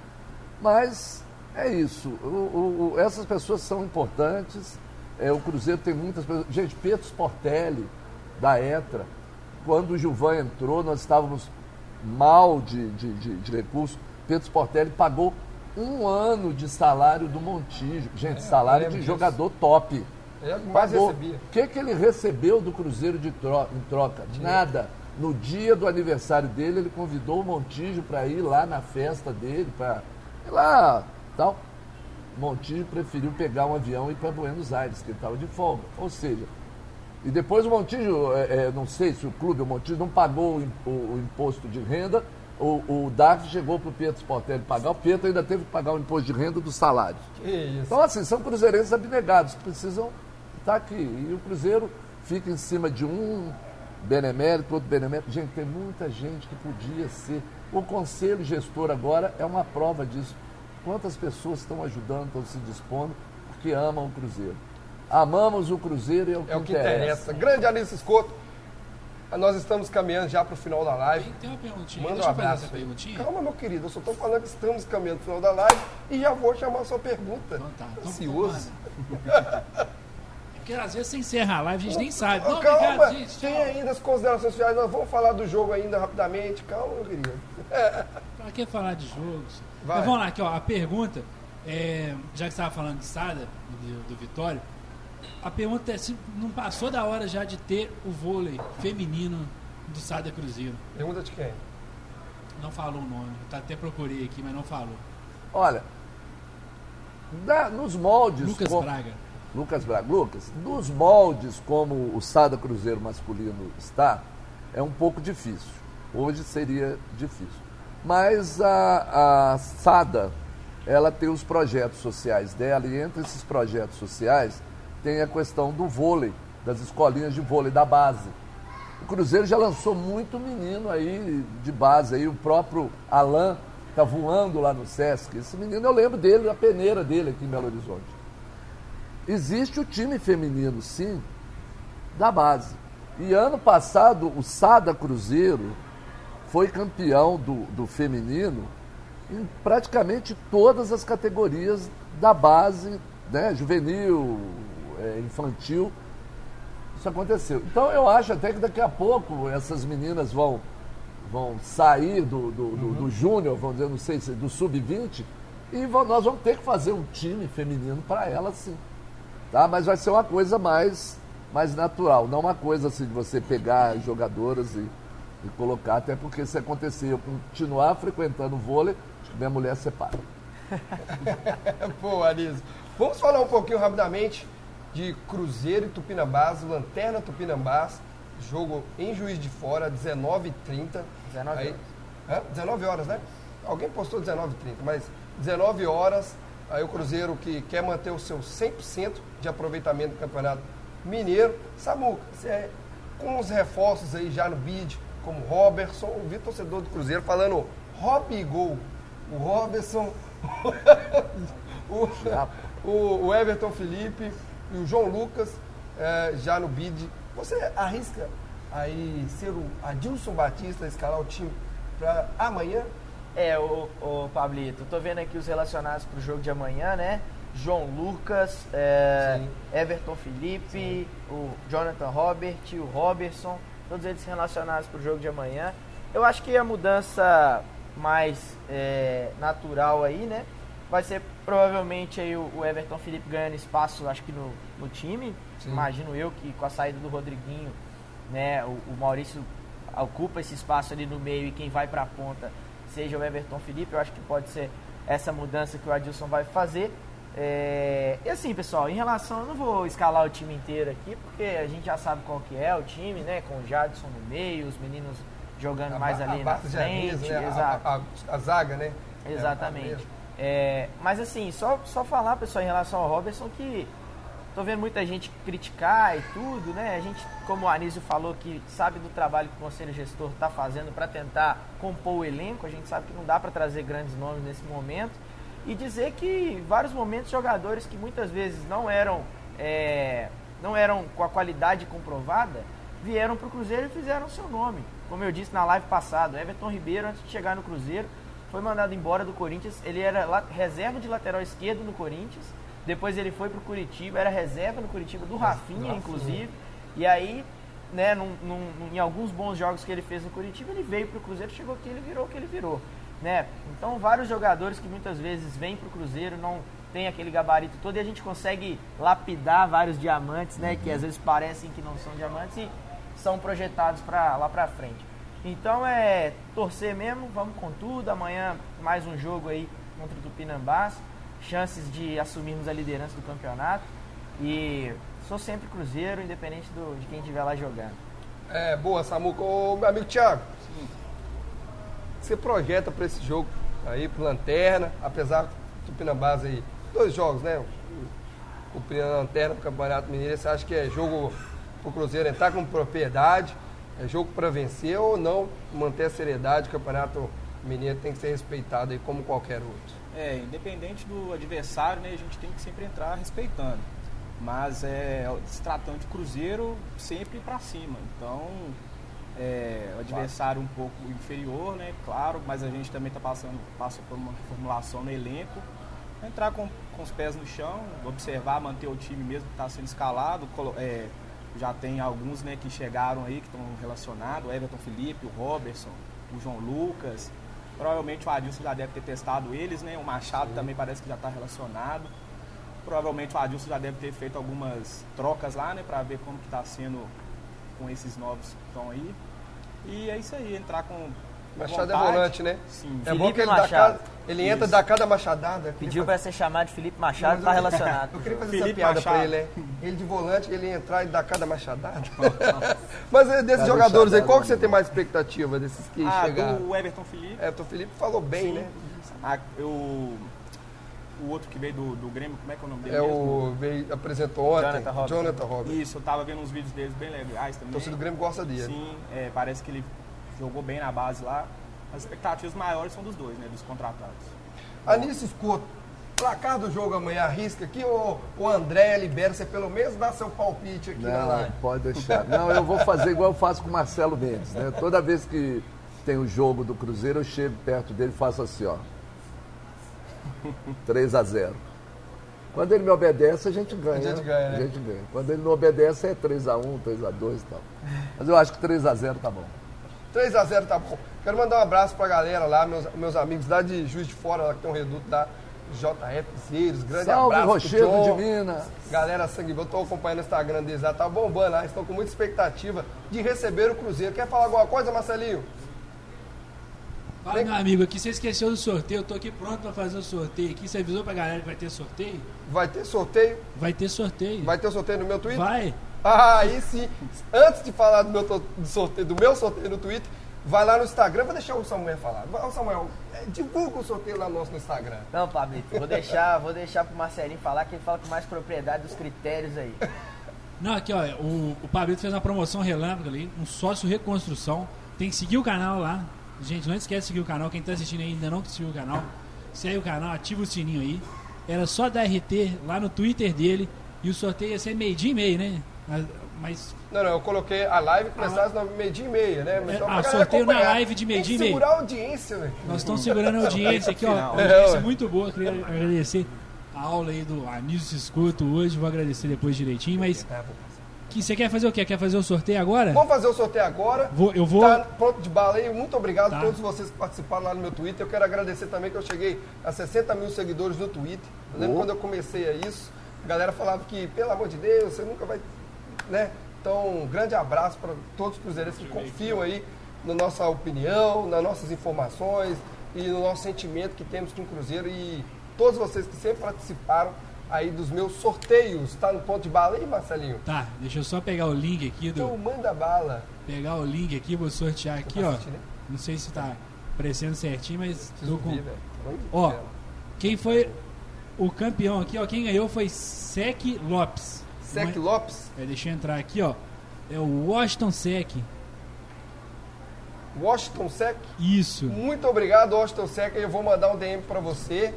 Mas é isso. O- o- essas pessoas são importantes. É, o Cruzeiro tem muitas pessoas. Gente, Pedro Sportelli, da ETRA, quando o Gilvan entrou, nós estávamos mal de, de, de, de recursos. Pedro Sportelli pagou um ano de salário do Montijo. Gente, salário lembro de disso. jogador top. É mais Pagou. recebia. O que, que ele recebeu do Cruzeiro de tro- em troca? Nada. No dia do aniversário dele, ele convidou o Montijo para ir lá na festa dele, para ir lá, tal. O Montijo preferiu pegar um avião e ir para Buenos Aires, que ele estava de folga. Ou seja, e depois o Montijo, é, é, não sei se o clube, o Montijo não pagou o, o- imposto de renda, o, o DAF chegou para o Pietro Sportelli pagar, o Pietro ainda teve que pagar o imposto de renda dos salários. Que isso. Então, assim, são cruzeirenses abnegados que precisam estar aqui. E o Cruzeiro fica em cima de um benemérito, outro benemérito. Gente, tem muita gente que podia ser. O conselho gestor agora é uma prova disso. Quantas pessoas estão ajudando, estão se dispondo, porque amam o Cruzeiro. Amamos o Cruzeiro e é o que, É o que interessa. Grande Anísio Escoto. Nós estamos caminhando já para o final da live. Tem, tem uma perguntinha. Manda um abraço. Calma, meu querido. Eu só estou falando que estamos caminhando para o final da live e já vou chamar a sua pergunta. Então tá. Então, Ansioso. É Porque às vezes você encerra a live, a gente nem sabe. Não, calma, obrigado, gente. tem ainda as considerações finais. Nós vamos falar do jogo ainda rapidamente. Calma, meu querido. Pra que falar de jogos? Vai. Mas vamos lá, aqui, ó. A pergunta, é, já que você estava falando de Sada, do, do Vitório, a pergunta é se não passou da hora já de ter o vôlei feminino do Sada Cruzeiro. Pergunta de quem? Não falou o nome, tá, até procurei aqui, mas não falou. Olha, da- nos moldes. Lucas como- Braga. Lucas Braga. Lucas, nos moldes como o Sada Cruzeiro masculino está, é um pouco difícil. Hoje seria difícil. Mas a, a Sada, ela tem os projetos sociais dela, e entre esses projetos sociais tem a questão do vôlei, das escolinhas de vôlei da base. O Cruzeiro já lançou muito menino aí de base, aí o próprio Alain está voando lá no Sesc. Esse menino eu lembro dele, a peneira dele aqui em Belo Horizonte. Existe o time feminino, sim, da base. E ano passado o Sada Cruzeiro foi campeão do, do feminino em praticamente todas as categorias da base, né, juvenil, infantil. Isso aconteceu. Então eu acho até que daqui a pouco essas meninas vão, vão sair do, do, do, do júnior, vamos dizer, não sei se do sub-20, e vão- nós vamos ter que fazer um time feminino para elas sim. Tá? Mas vai ser uma coisa mais, mais natural, não uma coisa assim de você pegar jogadoras e, e colocar, até porque se acontecer eu continuar frequentando o vôlei, acho que minha mulher separa. Pô, Anísio. Vamos falar um pouquinho rapidamente de Cruzeiro e Tupinambás, Lanterna Tupinambás, jogo em Juiz de Fora, 19h30. 19 Aí, horas. hã? 19 horas, né? Alguém postou 19h30, mas 19 horas, aí o Cruzeiro que quer manter o seu 100% de aproveitamento do Campeonato Mineiro. Samuca, você é, com os reforços aí já no bid, como Robertson, o Vitor torcedor do Cruzeiro falando Rob Gol. O Robertson, o, o, o Everton Felipe e o João Lucas eh, já no bid. Você arrisca aí ser o Adilson Batista escalar o time para amanhã? É, o, o Pablito, tô vendo aqui os relacionados pro jogo de amanhã, né? João Lucas, é, Sim. Everton Felipe, o Jonathan Robert, o Robertson, todos eles relacionados para o jogo de amanhã. Eu acho que a mudança mais é, natural aí, né? Vai ser provavelmente aí o, o Everton Felipe ganhando espaço, acho que no, no time. Sim. Imagino eu que com a saída do Rodriguinho, né? O, o Maurício ocupa esse espaço ali no meio e quem vai para a ponta seja o Everton Felipe. Eu acho que pode ser essa mudança que o Adilson vai fazer. É, e assim, pessoal, em relação, eu não vou escalar o time inteiro aqui, porque a gente já sabe qual que é o time, né? Com o Jadson no meio, os meninos jogando mais A- ali a na frente. né? A- Exato. A, zaga, né? Exatamente. É, mas assim, só, só falar, pessoal, em relação ao Robertson, que tô vendo muita gente criticar e tudo, né? A gente, como o Anísio falou, que sabe do trabalho que o Conselho Gestor está fazendo para tentar compor o elenco, a gente sabe que não dá para trazer grandes nomes nesse momento. E dizer que em vários momentos jogadores que muitas vezes não eram, é, não eram com a qualidade comprovada, vieram para o Cruzeiro e fizeram seu nome. Como eu disse na live passada, Everton Ribeiro, antes de chegar no Cruzeiro, foi mandado embora do Corinthians. Ele era reserva de lateral esquerdo no Corinthians. Depois ele foi para o Curitiba, era reserva no Curitiba do Rafinha, inclusive. E aí, né, num- num- em alguns bons jogos que ele fez no Curitiba, ele veio para o Cruzeiro, chegou aqui, ele virou o que ele virou. Né? Então, vários jogadores que muitas vezes vêm para o Cruzeiro não tem aquele gabarito todo e a gente consegue lapidar vários diamantes, né, que às vezes parecem que não são diamantes e são projetados para lá para frente. Então é torcer mesmo, vamos com tudo. Amanhã mais um jogo aí contra o Tupinambás, chances de assumirmos a liderança do campeonato e sou sempre Cruzeiro, independente do, de quem estiver lá jogando. É, boa, Samuca. Ô, meu amigo Thiago, você projeta para esse jogo aí, pro Lanterna, apesar do Tupinambás aí, dois jogos, né? Cumprindo a Lanterna pro Campeonato Mineiro, você acha que é jogo pro Cruzeiro entrar com propriedade, é jogo para vencer ou não manter a seriedade, o Campeonato Mineiro tem que ser respeitado aí como qualquer outro. É, independente do adversário, né, a gente tem que sempre entrar respeitando. Mas é, se tratando de Cruzeiro, sempre para cima. Então, é, o adversário um pouco inferior, né, claro, mas a gente também está passando passa por uma reformulação no elenco. Entrar com, com os pés no chão, observar, manter o time mesmo que está sendo escalado. é, já tem alguns né, que chegaram aí, que estão relacionados, o Everton Felipe, o Robertson, o João Lucas. Provavelmente o Adilson já deve ter testado eles, né? O Machado também parece que já está relacionado. Provavelmente o Adilson já deve ter feito algumas trocas lá, né? Para ver como que está sendo com esses novos que estão aí. E é isso aí, entrar com Machado é vontade. volante, né? Sim. É bom Felipe que ele, dá Machado. cada, ele entra e dá cada machadada. Pediu para ser chamado de Felipe Machado, tá eu- relacionado. Eu queria fazer Felipe essa piada pra ele, né? Ele de volante, ele ia entrar e dar cada machadada. Mas é, desses Cada jogadores aí, qual que você tem mais expectativa desses que Ah, chegaram? do Everton Felipe. É, o Felipe falou bem, Sim. né? Ah, eu, o outro que veio do, do Grêmio, como é que é o nome dele É mesmo? o veio, apresentou ontem, Jonathan Robinson. Jonathan. Isso, eu tava vendo uns vídeos deles bem legais também. torcida do Grêmio gosta dele. Sim, é, parece que ele jogou bem na base lá. As expectativas maiores são dos dois, né? Dos contratados. Anísio Escoto, placar do jogo amanhã, arrisca aqui ou o André libera, você pelo menos dá seu palpite aqui na Não, live. pode deixar. Não, eu vou fazer igual eu faço com o Marcelo Mendes, né? Toda vez que tem o jogo do Cruzeiro, eu chego perto dele e faço assim, ó. 3 a 0 Quando ele me obedece, a gente ganha. A gente ganha, né? A gente ganha. Quando ele não obedece, é 3 a 1 3 a 2 e tal. Mas eu acho que 3 a 0 tá bom. 3x0 tá bom. Quero mandar um abraço pra galera lá, meus, meus amigos lá de Juiz de Fora, lá que tem um reduto da JF Zeiros. Grande Salve, abraço. pro Rochedo John. de Minas. Galera sangue, bom, eu tô acompanhando o Instagram deles lá, tá bombando lá, estão com muita expectativa de receber o Cruzeiro. Quer falar alguma coisa, Marcelinho? Fala, meu amigo, aqui você esqueceu do sorteio. Eu tô aqui pronto pra fazer o sorteio aqui. Você avisou pra galera que vai ter sorteio? Vai ter sorteio? Vai ter sorteio. Vai ter sorteio no meu Twitter? Vai. Ah, aí sim. Antes de falar do meu, to- do sorteio, do meu sorteio no Twitter, vai lá no Instagram, vou deixar o Samuel falar. Vai, ô, Samuel, é, divulga o sorteio lá nosso no Instagram. Não, Pablito, vou deixar, vou deixar pro Marcelinho falar que ele fala com mais propriedade dos critérios aí. Não, aqui, ó, o, o Pablito fez uma promoção relâmpago ali, um sócio reconstrução. Tem que seguir o canal lá. Gente, não esquece de seguir o canal. Quem tá assistindo aí ainda não seguiu o canal, segue o canal, ativa o sininho aí. Era só dar RT lá no Twitter dele e o sorteio ia ser meio dia e meio, né? Mas- Mas Não, não, eu coloquei a live começasse no meio-dia e meia, né? Então, pra ah, galera sorteio na live de meio-dia e meio. segurar a audiência, velho. nós estamos segurando a audiência aqui, ó. Audiência É, muito boa, queria agradecer a aula aí do Anísio Escuto hoje, vou agradecer depois direitinho, mas É, passar. que você quer fazer o quê? Quer fazer o sorteio agora? Vamos fazer o sorteio agora. Vou- eu vou- Tá pronto de bala aí. Muito obrigado Tá. a todos vocês que participaram lá no meu Twitter. Eu quero agradecer também que eu cheguei a 60 mil seguidores no Twitter. Eu lembro quando eu comecei a isso, a galera falava que, pelo amor de Deus, você nunca vai. Né? Então, um grande abraço para todos os cruzeirenses que confiam aí na nossa opinião, nas nossas informações e no nosso sentimento que temos com o Cruzeiro. E todos vocês que sempre participaram aí dos meus sorteios. Tá no ponto de bala aí, Marcelinho? Tá, deixa eu só pegar o link aqui do. Então manda bala. Pegar o link aqui, vou sortear aqui, tá ó. assistindo, né? Não sei se tá aparecendo certinho, mas tô com. ver. Olha Ó, ela. quem foi o campeão aqui, ó? Quem ganhou foi Sec Lopes. Sec Lopes, é- deixa eu entrar aqui, ó. É o Washington Sec. Washington Sec. Isso. Muito obrigado, Washington Sec. Eu vou mandar um DM para você.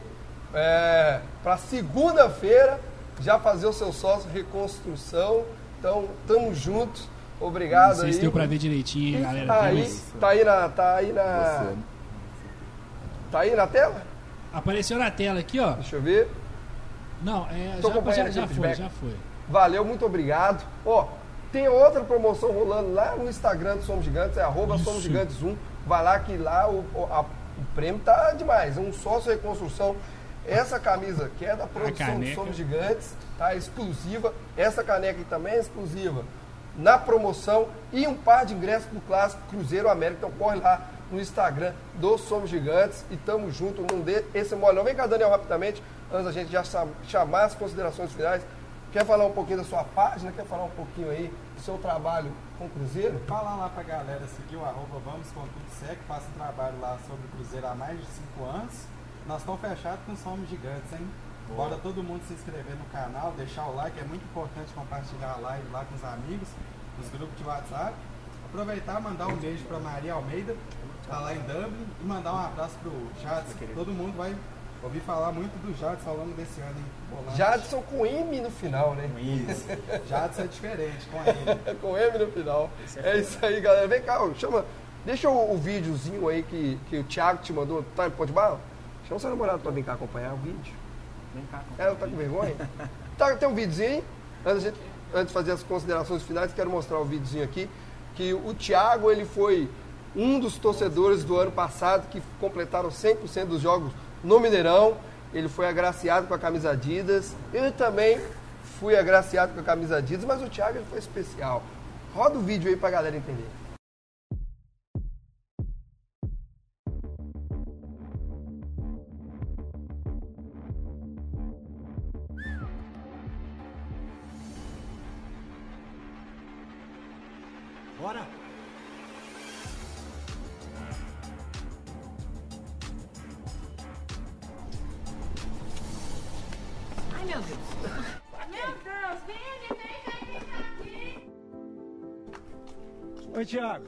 É, para segunda-feira, já fazer o seu sócio reconstrução. Então, tamo juntos. Obrigado Não sei aí. se deu pra ver direitinho, galera. Tá aí, Mas tá aí na. Tá aí na. Você. Tá aí na tela? Apareceu na tela aqui, ó. Deixa eu ver. Não, é, Tô já, já, já foi, já foi. Valeu, muito obrigado. Ó, tem outra promoção rolando lá no Instagram do Somos Gigantes, é arroba. Somos Gigantes 1. Vai lá que lá o, a- o prêmio tá demais. É um sócio reconstrução. Essa camisa que é da produção do. Somos Gigantes, tá exclusiva. Essa caneca aqui também é exclusiva na promoção. E um par de ingressos do clássico Cruzeiro América. Então corre lá no Instagram do Somos Gigantes e tamo junto. Não dê esse mole. Vem cá, Daniel, rapidamente, antes da gente já cham- chamar as considerações finais. Quer falar um pouquinho da sua página? Quer falar um pouquinho aí do seu trabalho com o Cruzeiro? Fala lá pra galera seguir o arroba Vamos com Tudo Sec, faço um trabalho lá sobre o Cruzeiro há mais de 5 anos. Nós estamos fechados com Somos Gigantes, hein? Bora todo mundo se inscrever no canal, deixar o like, é muito importante compartilhar a live lá com os amigos, nos grupos de WhatsApp. Aproveitar e mandar um beijo pra Maria Almeida, tá lá em Dublin, e mandar um abraço pro Jadson. Todo mundo vai ouvir falar muito do Jadson ao longo desse ano, hein? Volante. Jadson com M no final, né? Isso. Jadson é diferente, com ele. com M no final. É isso aí, galera. Vem cá, ó, chama. Deixa o, o videozinho aí que, que o Thiago te mandou. Tá em pó de bala? Chama seu namorado pra vir cá acompanhar o vídeo. Vem cá. Ela tá com vergonha? tá, tem um videozinho aí? Antes de, antes de fazer as considerações finais, quero mostrar o videozinho aqui. Que o Thiago, ele foi um dos torcedores do ano passado que completaram 100% dos jogos no Mineirão. Ele foi agraciado com a camisa Adidas. Eu também fui agraciado com a camisa Adidas, mas o Thiago ele foi especial. Roda o vídeo aí pra galera entender. Oi, Thiago.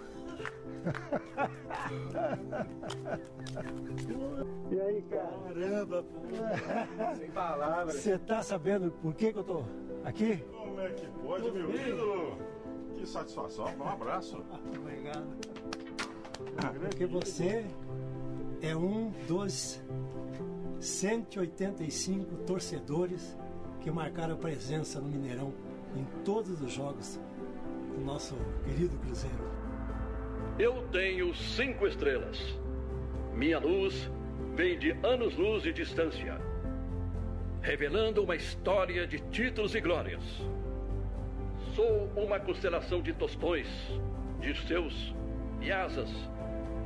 E aí, cara? Caramba, pô. Sem palavras. Você tá sabendo por que, que eu tô aqui? Como é que pode, meu ídolo? Que satisfação, um abraço. Obrigado. Porque você é um dos 185 torcedores que marcaram presença no Mineirão em todos os jogos do nosso querido Cruzeiro. Eu tenho cinco estrelas. Minha luz vem de anos-luz de distância, revelando uma história de títulos e glórias. Sou uma constelação de tostões, de seus e asas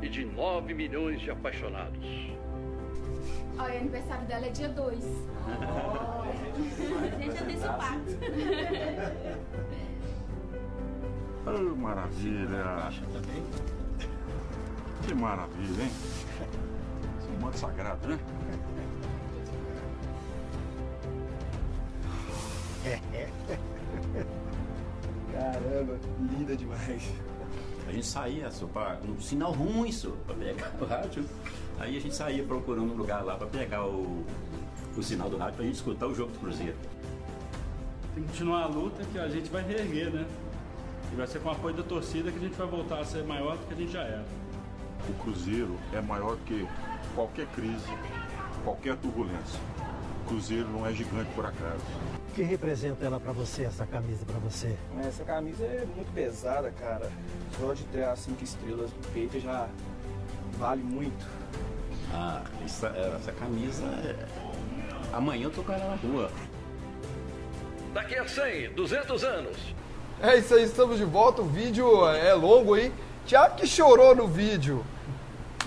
e de nove milhões de apaixonados. Olha, o aniversário dela é dia 2. A gente pacto. Oh, maravilha. Que maravilha, hein? Esse é um manto sagrado, né? Caramba, linda demais. A gente saía, só pra, um sinal ruim, só, pra pegar o rádio. Aí a gente saía procurando um lugar lá pra pegar o, o sinal do rádio pra gente escutar o jogo do Cruzeiro. Tem que continuar a luta que a gente vai reerguer, né? E vai ser com o apoio da torcida que a gente vai voltar a ser maior do que a gente já era. O Cruzeiro é maior que qualquer crise, qualquer turbulência. O Cruzeiro não é gigante por acaso. O que representa ela pra você, essa camisa pra você? Essa camisa é muito pesada, cara. Só de ter as cinco estrelas no peito já vale muito. Ah, essa, essa camisa. é- Amanhã eu tô com ela na rua. Daqui a 100, 200 anos. É isso aí, estamos de volta. O vídeo é longo aí. Tiago que chorou no vídeo.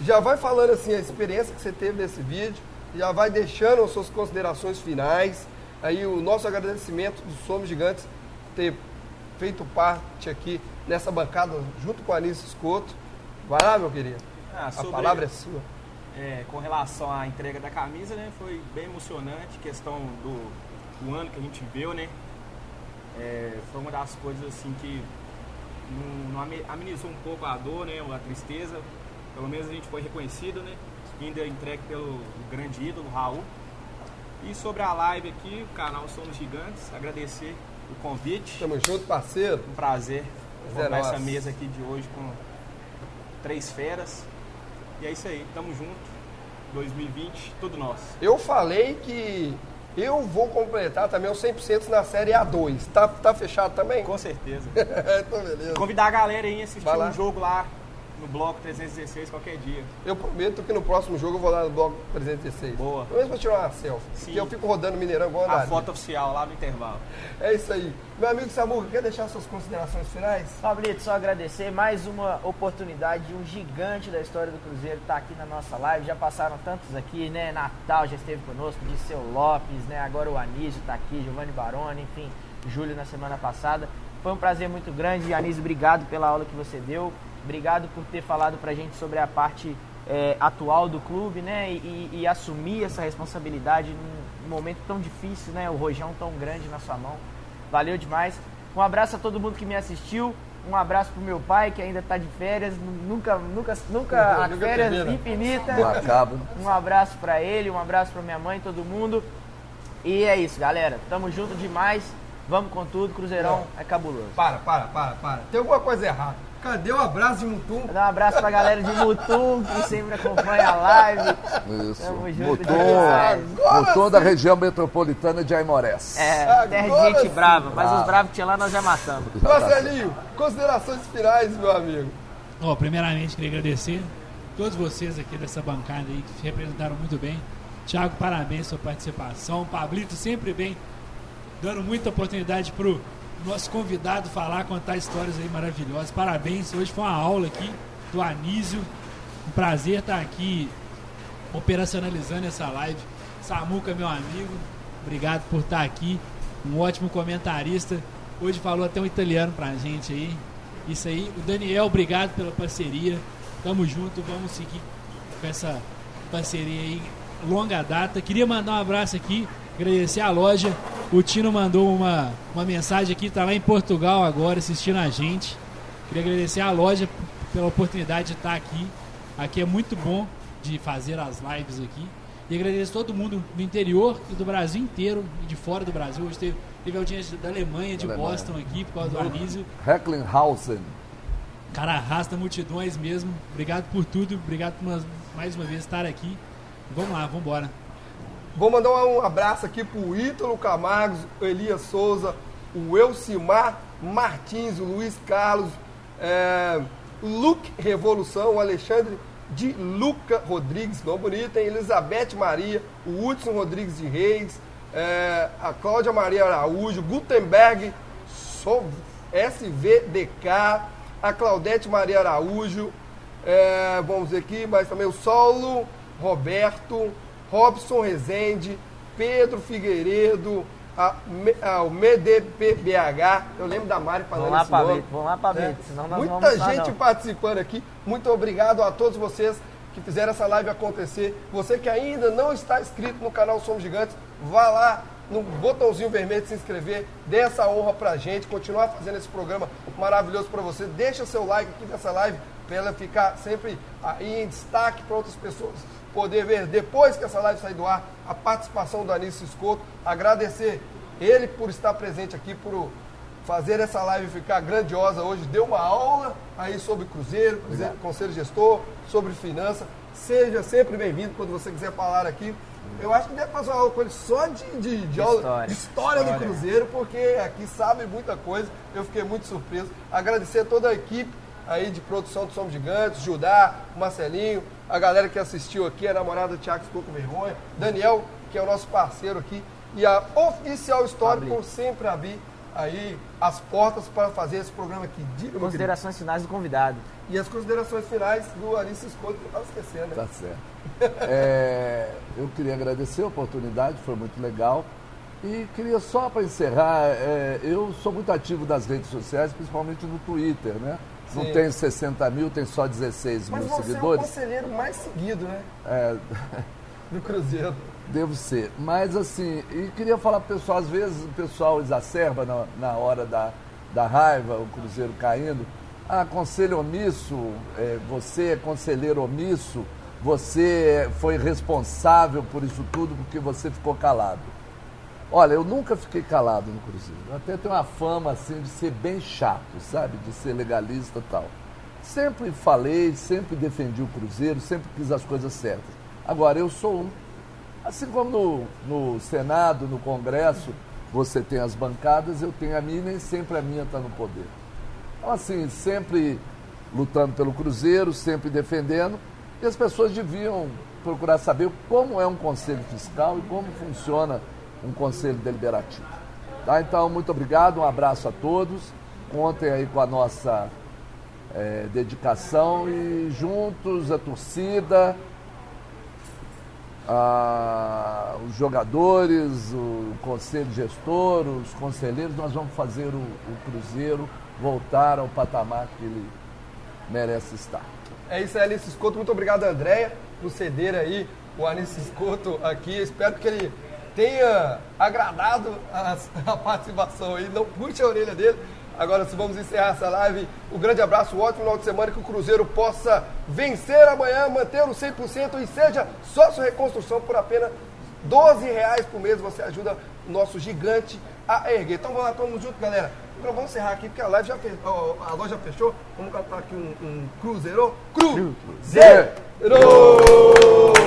Já vai falando assim a experiência que você teve nesse vídeo. Já vai deixando as suas considerações finais. Aí o nosso agradecimento do Somos Gigantes ter feito parte aqui nessa bancada junto com a Anice Escoto. Vai lá, meu querido. Ah, a sobre- palavra é sua. É, com relação à entrega da camisa, né, foi bem emocionante, questão do, do ano que a gente viu, né? É, foi uma das coisas assim que não, não ame- amenizou um pouco a dor, né, a tristeza. Pelo menos a gente foi reconhecido, né? Ainda entregue pelo grande ídolo, Raul. E sobre a live aqui, o canal Somos Gigantes, agradecer o convite. Tamo junto, parceiro. Um prazer Prazer é formar essa mesa aqui de hoje com três feras. E é isso aí, tamo junto. 2020, tudo nosso. Eu falei que eu vou completar também os 100% na série A2. Tá, tá fechado também? Com certeza. então, beleza. Convidar a galera aí a assistir um jogo lá no Bloco 316 qualquer dia. Eu prometo que no próximo jogo eu vou lá no bloco 316. Boa. Pelo menos pra tirar uma selfie. Sim. Porque eu fico rodando Mineirão igual A foto oficial lá no intervalo. É isso aí. Meu amigo Samuca, quer deixar suas considerações finais? Pablito, só agradecer mais uma oportunidade de um gigante da história do Cruzeiro estar aqui na nossa live. Já passaram tantos aqui, né? Natal já esteve conosco, Disseu Lopes, né? Agora o Anísio está aqui, Giovanni Baroni, enfim, Júlio na semana passada. Foi um prazer muito grande. Anísio, obrigado pela aula que você deu. Obrigado por ter falado pra gente sobre a parte é, atual do clube, né? E, e assumir essa responsabilidade num momento tão difícil, né? O rojão tão grande na sua mão. Valeu demais. Um abraço a todo mundo que me assistiu. Um abraço pro meu pai, que ainda tá de férias. Nunca, nunca, nunca, a Nunca férias termina. infinita. Não acaba. Um abraço pra ele, um abraço pra minha mãe, todo mundo. E é isso, galera. Tamo junto demais. Vamos com tudo. Cruzeirão é cabuloso. Para, para, para, para. Tem alguma coisa errada. Cadê o abraço de Mutum? Dar um abraço pra galera de Mutum, que sempre acompanha a live. Isso. Tamo junto Mutum. Mutum da região metropolitana de Aimorés. É, terra de gente sim. brava, mas os bravos que tinha lá nós já matamos. Marcelinho, considerações finais, meu amigo. Ó, primeiramente, queria agradecer todos vocês aqui dessa bancada aí que se representaram muito bem. Thiago, parabéns pela sua participação. Pablito sempre bem, dando muita oportunidade pro nosso convidado falar, contar histórias aí maravilhosas. Parabéns, hoje foi uma aula aqui do Anísio. Um prazer estar aqui operacionalizando essa live. Samuca, meu amigo, obrigado por estar aqui. Um ótimo comentarista. Hoje falou até um italiano pra gente aí. Isso aí. O Daniel, obrigado pela parceria. Tamo junto, vamos seguir com essa parceria aí longa data. Queria mandar um abraço aqui, agradecer a loja. O Tino mandou uma, uma mensagem aqui, tá lá em Portugal agora assistindo a gente. Queria agradecer a loja pela oportunidade de estar aqui. Aqui é muito bom de fazer as lives aqui. E agradeço todo mundo do interior e do Brasil inteiro e de fora do Brasil. Hoje teve, teve audiência da Alemanha, de Alemanha. Boston aqui, por causa do Anísio. Recklinghausen. Cara, arrasta multidões mesmo. Obrigado por tudo. Obrigado por mais, mais uma vez estar aqui. Vamos lá, vamos embora. Vou mandar um abraço aqui pro Ítalo Camargos, Elias Souza, o Elcimar Martins, o Luiz Carlos, é, Luke Revolução, o Alexandre de Luca Rodrigues, nome bonito, hein? Elizabeth Maria, o Hudson Rodrigues de Reis, é, a Cláudia Maria Araújo, Gutenberg SVDK, a Claudete Maria Araújo, é, vamos ver aqui, mas também o Saulo Roberto, Robson Rezende, Pedro Figueiredo, a, a- o MDPBH, eu lembro da Mari falando Vamos lá, esse nome. Vamos lá, Pablito, né? senão nós Muita vamos gente não. participando aqui, muito obrigado a todos vocês que fizeram essa live acontecer. Você que ainda não está inscrito no canal Somos Gigantes, vá lá no botãozinho vermelho de se inscrever, dê essa honra pra gente, continuar fazendo esse programa maravilhoso pra você. Deixa seu like aqui nessa live para ela ficar sempre aí em destaque para outras pessoas poder ver depois que essa live sair do ar a participação do Anísio Escoto, agradecer ele por estar presente aqui, por fazer essa live ficar grandiosa hoje. Deu uma aula aí sobre Cruzeiro, Cruzeiro Conselho Gestor, sobre finança. Seja sempre bem-vindo quando você quiser falar aqui. Eu acho que deve fazer uma aula com ele só de, de, de, aula, história. de história do. Cruzeiro, porque aqui sabe muita coisa. Eu fiquei muito surpreso. Agradecer a toda a equipe aí de produção do Somos Gigantes, Judá, Marcelinho, a galera que assistiu aqui, a namorada do Thiago ficou com vergonha, Daniel, que é o nosso parceiro aqui, e a Oficial Histórico, como sempre abrir aí as portas para fazer esse programa aqui. Diga. Considerações finais do convidado. E as considerações finais do Alice Escoto, que eu estava esquecendo, né? Tá certo. É, eu queria agradecer a oportunidade, foi muito legal. E queria só para encerrar, é, eu sou muito ativo nas redes sociais, principalmente no Twitter, né? Não Sim. tem 60 mil, tem só 16 Mas mil você é o seguidores. conselheiro mais seguido, né? É, Do Cruzeiro. Devo ser. Mas assim, e queria falar pro pessoal, às vezes o pessoal exacerba na, na hora da, da raiva, o Cruzeiro caindo. Ah, conselho omisso, é, você é conselheiro omisso, você foi responsável por isso tudo porque você ficou calado. Olha, eu nunca fiquei calado no Cruzeiro. Eu até tenho uma fama assim de ser bem chato, sabe? De ser legalista e tal. Sempre falei, sempre defendi o Cruzeiro, sempre quis as coisas certas. Agora, eu sou um. Assim como no, no Senado, no Congresso, você tem as bancadas, eu tenho a minha e nem sempre a minha está no poder. Então, assim, sempre lutando pelo Cruzeiro, sempre defendendo, e as pessoas deviam procurar saber como é um conselho fiscal e como funciona um conselho deliberativo. Tá? Então, muito obrigado, um abraço a todos. Contem aí com a nossa eh, dedicação e juntos, a torcida, a- os jogadores, o conselho gestor, os conselheiros, nós vamos fazer o, o Cruzeiro voltar ao patamar que ele merece estar. É isso aí, Alice Escoto. Muito obrigado, Andréia, por ceder aí o Alice Escoto aqui. Espero que ele tenha agradado as- a, participação aí. Não puxe a orelha dele. Agora, se vamos encerrar essa live, um grande abraço, um ótimo final de semana, que o Cruzeiro possa vencer amanhã, manter o 100% e seja sócio reconstrução por apenas 12 reais por mês. Você ajuda o nosso gigante a erguer. Então vamos lá, mundo junto, galera. Agora vamos encerrar aqui, porque a live já fez, ó, a loja fechou. Vamos cantar aqui um, um Cruzeiro. Cruzeiro! Nunca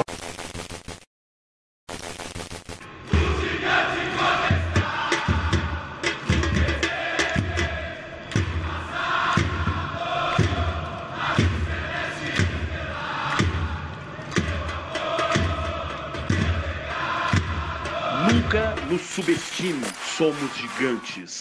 subestime, somos gigantes.